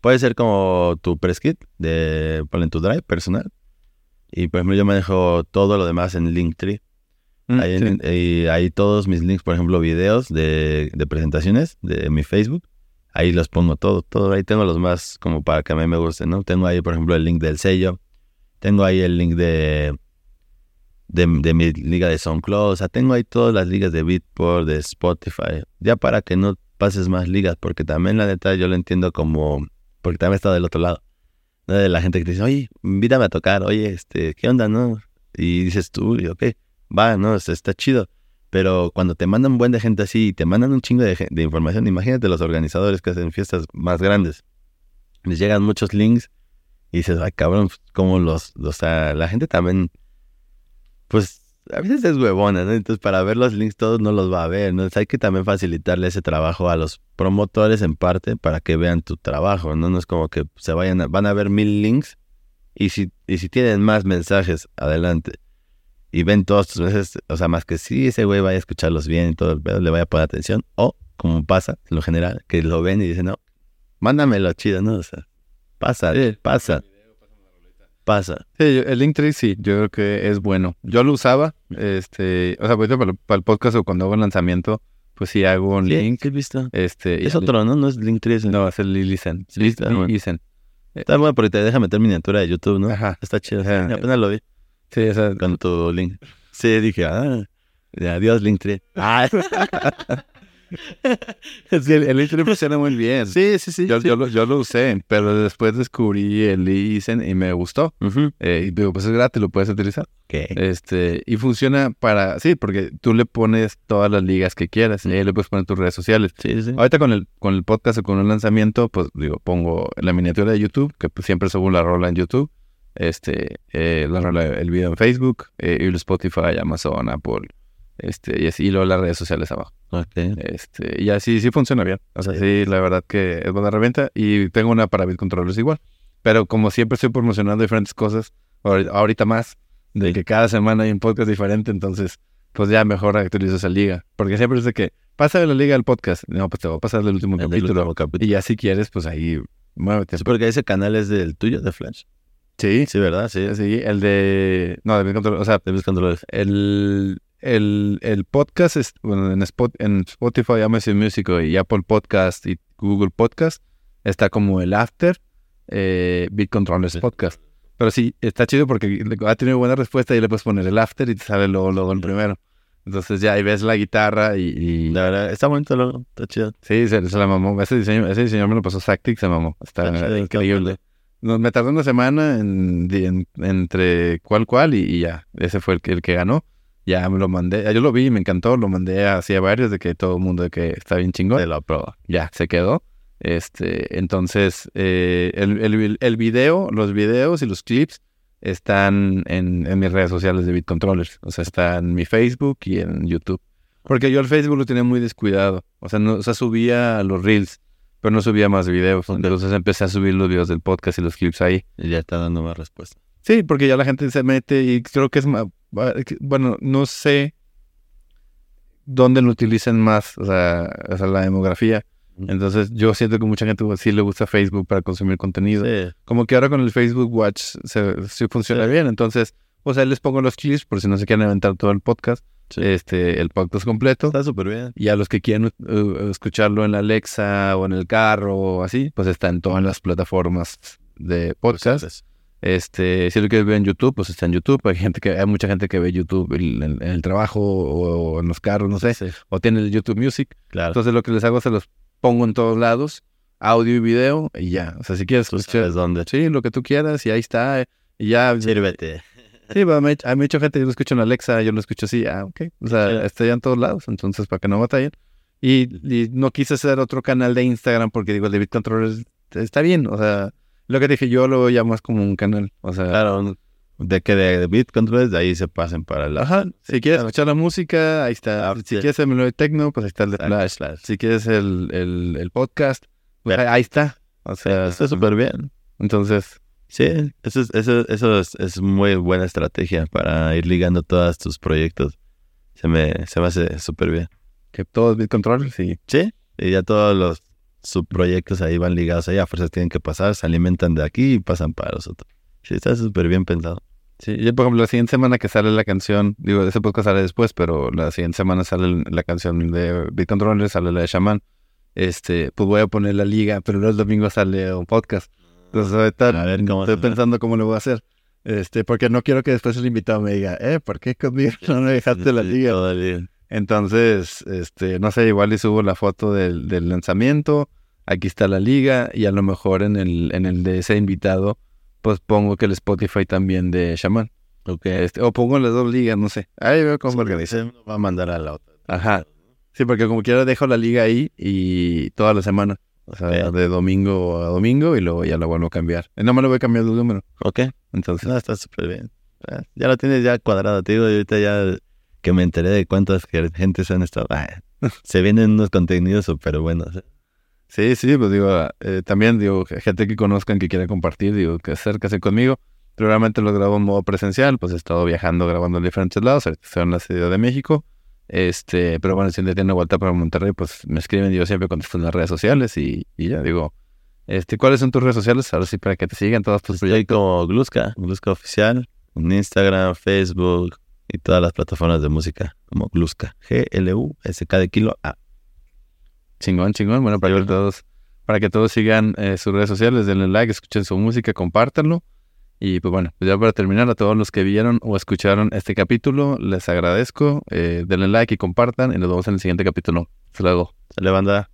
Puede ser como tu press kit de ponle en tu drive personal. Y por ejemplo, yo manejo todo lo demás en Linktree. Mm, Ahí, sí. en- y ahí todos mis links, por ejemplo, videos de, de presentaciones de mi Facebook. Ahí los pongo todo, todo. Ahí tengo los más como para que a mí me gusten, ¿no? Tengo ahí, por ejemplo, el link del sello. Tengo ahí el link de, de, de mi liga de SoundCloud. O sea, tengo ahí todas las ligas de Beatport, de Spotify. Ya para que no pases más ligas, porque también la neta yo lo entiendo como... Porque también he estado del otro lado. ¿no? De la gente que te dice, oye, invítame a tocar. Oye, este, ¿qué onda, no? Y dices tú, y, ok, va, no, está, chido. Pero cuando te mandan buen de gente así y te mandan un chingo de, información, imagínate los organizadores que hacen fiestas más grandes. Les llegan muchos links Y dices, ay, cabrón, pues, cómo los, o sea, la gente también, pues, a veces es huevona, ¿no? Entonces, para ver los links todos no los va a ver, ¿no? Entonces, hay que también facilitarle ese trabajo a los promotores en parte para que vean tu trabajo, ¿no? No es como que se vayan, a, van a ver mil links y si, y si tienen más mensajes, adelante. Y ven todos tus mensajes, o sea, más que sí, ese güey vaya a escucharlos bien y todo el pedo, le vaya a poner atención. O, como pasa, en lo general, que lo ven y dicen, no, mándamelo chido, ¿no? O sea, pasa, Sí. pasa, pasa. Sí, el Linktree sí, yo creo que es bueno. Yo lo usaba, este, o sea, ahorita para, para el podcast o cuando hago un lanzamiento, pues sí hago un Sí, link. he visto. Este, Es otro, ¿no? No es Linktree. es- No, es el bueno. Lilisen. Está bueno porque te deja meter miniatura de YouTube, ¿no? Ajá. Está chido. Ajá. Apenas lo vi Sí, o sea, con tu link. Sí, dije, ah, adiós Linktree. Ah. [laughs] sí, el, el Linktree funciona muy bien. sí, sí, sí. Yo, sí. yo lo, yo lo usé, pero después descubrí el Lilisen y me gustó. Eh, y digo, pues es gratis, lo puedes utilizar. Ok. Este, y funciona para, sí, porque tú le pones todas las ligas que quieras y ahí le puedes poner tus redes sociales. Sí, sí, sí. Ahorita con el, con el podcast o con un lanzamiento, pues digo, pongo la miniatura de YouTube, que pues, siempre subo la rola en YouTube, este, eh, la el video en Facebook, eh, y el Spotify, Amazon, Apple, este, y así, y luego las redes sociales abajo. Este, y así sí funciona bien. O sea, Sí. la verdad que es buena herramienta y tengo una para BitControllers igual. Pero como siempre estoy promocionando diferentes cosas, ahori- ahorita más, de que cada semana hay un podcast diferente, entonces, pues ya mejor actualizo esa liga. Porque siempre es de que, pasa la liga del podcast. No, pues te voy a pasar el último El del capítulo. último capítulo. Y ya si quieres, pues ahí, muévete. Sí, porque ese canal es del tuyo, de Flash. Sí, Sí, ¿verdad? Sí. sí, el de... No, de BitControllers, o sea, De mis controles. el, el, el podcast, es, bueno, en, Spot- en Spotify, Amazon Music y Apple Podcast y Google Podcast, está como el After eh, Beat Controllers Sí. Podcast. Pero sí, está chido porque ha tenido buena respuesta y le puedes poner el After y te sale luego, luego el primero. Entonces ya ahí ves la guitarra y... y- La verdad, está bonito luego. Está chido. sí, se, se la mamó. Ese diseño, ese diseño me lo pasó Sactic, se mamó. Está, Está chido, increíble. Me tardó una semana en, entre cuál cuál y, y ya. Ese fue el que, el que ganó. Ya me lo mandé. Yo lo vi me encantó. Lo mandé así a varios de que todo el mundo de que está bien chingón. Te lo apruebo. Ya, se quedó. Este, entonces, eh, el, el, el video, los videos y los clips están en, en mis redes sociales de BitControllers. O sea, está en mi Facebook y en YouTube. Porque yo el Facebook lo tenía muy descuidado. O sea, no, o sea, subía los reels, pero no subía más videos. Entonces empecé a subir los videos del podcast y los clips ahí. Y ya está dando más respuesta. Sí, porque ya la gente se mete y creo que es más... Bueno, no sé dónde lo utilicen más, o sea, o sea, la demografía. Entonces yo siento que mucha gente sí le gusta Facebook para consumir contenido. Sí. Como que ahora con el Facebook Watch se, funciona Sí. bien. Entonces, o sea, les pongo los clips por si no se quieren aventar todo el podcast. Sí. Este, el podcast completo. Está súper bien. Y a los que quieran uh, escucharlo en la Alexa o en el carro o así, pues está en todas las plataformas de podcast. Pues, Este, si lo quieres ver en YouTube, pues está en YouTube. Hay gente que, hay mucha gente que ve YouTube en, en- en el trabajo o, o en los carros, no sé, sí, o tiene el YouTube Music. claro. Entonces lo que les hago es se los pongo en todos lados, audio y video, y ya. O sea, si quieres escuchar, dónde. sí, lo que tú quieras, y ahí está, eh, y ya. Sírvete. Sí, pero me- hay mucha gente, yo lo escucho en Alexa, yo lo escucho así, ah, ok. O sea, está ya en todos lados, entonces para que no batallen. Y, y no quise hacer otro canal de Instagram porque digo, el de BitControllers está bien, o sea, lo que dije, yo lo veo más como un canal, o sea, Claro. De que de, de beat controles, de ahí se pasen para el... Ajá, si quieres escuchar la música, ahí está. Ah, si sí. quieres el melodía techno, pues ahí está el de Flash. Flash. Si quieres el, el, el podcast, pues ahí, ahí está. O sea, Está súper bien. entonces, Sí, eso es, eso, eso es, es muy buena estrategia para ir ligando todos tus proyectos. Se me, se me hace súper bien. que todo es BitController, sí. Sí, y ya todos los subproyectos ahí van ligados ahí, a fuerzas tienen que pasar, se alimentan de aquí y pasan para los otros. Sí, está súper bien pensado. Sí, yo por ejemplo, la siguiente semana que sale la canción, digo, ese podcast sale después, pero la siguiente semana sale la canción de BitController, sale la de Shaman. Este, pues voy a poner la liga, pero el domingo sale un podcast. Entonces ahorita A ver cómo estoy pensando cómo lo voy a hacer. Este, porque no quiero que después el invitado me diga, eh, ¿por qué conmigo [laughs] no me dejaste la Sí, liga? Entonces, este, no sé, igual y subo la foto del, del lanzamiento, aquí está la liga, y a lo mejor en el, en el de ese invitado, pues pongo que el Spotify también de Shaman. Ok. Este, o pongo las dos ligas, no sé. Ahí veo cómo organizo. Se va a mandar a la otra. Ajá. Sí, porque como quiera dejo la liga ahí y toda la semana. O sea, de domingo a domingo y luego ya lo vuelvo a cambiar. Y no me lo voy a cambiar de número. Ok. Entonces, No, está súper bien. Ya- Ya lo tienes ya cuadrado, te digo, ahorita ya que me enteré de cuántas ge- gentes han estado. ah, [laughs] se vienen unos contenidos súper buenos. ¿eh? sí, sí, pues digo, eh, también digo, gente que conozcan que quiera compartir, digo, que acérquese conmigo. Probablemente lo grabo en modo presencial, pues he estado viajando, grabando en diferentes lados, ahorita estoy en la Ciudad de México. Este, pero bueno, si un día tiene vuelta para Monterrey, pues me escriben yo siempre contesto en las redes sociales y, y ya digo, este, ¿cuáles son tus redes sociales? Ahora sí, para que te sigan todos tus Estoy proyectos. como Gluska, Gluska Oficial, en Instagram, Facebook y todas las plataformas de música, como Gluska. G-L-U-S-K de kilo A. Chingón, chingón. Bueno, para que todos, para que todos sigan eh, sus redes sociales, denle like, escuchen su música, compártanlo. Y pues bueno, pues ya para terminar, a todos los que vieron o escucharon este capítulo, les agradezco. Eh, denle like y compartan y nos vemos en el siguiente capítulo. Hasta luego. Sale banda.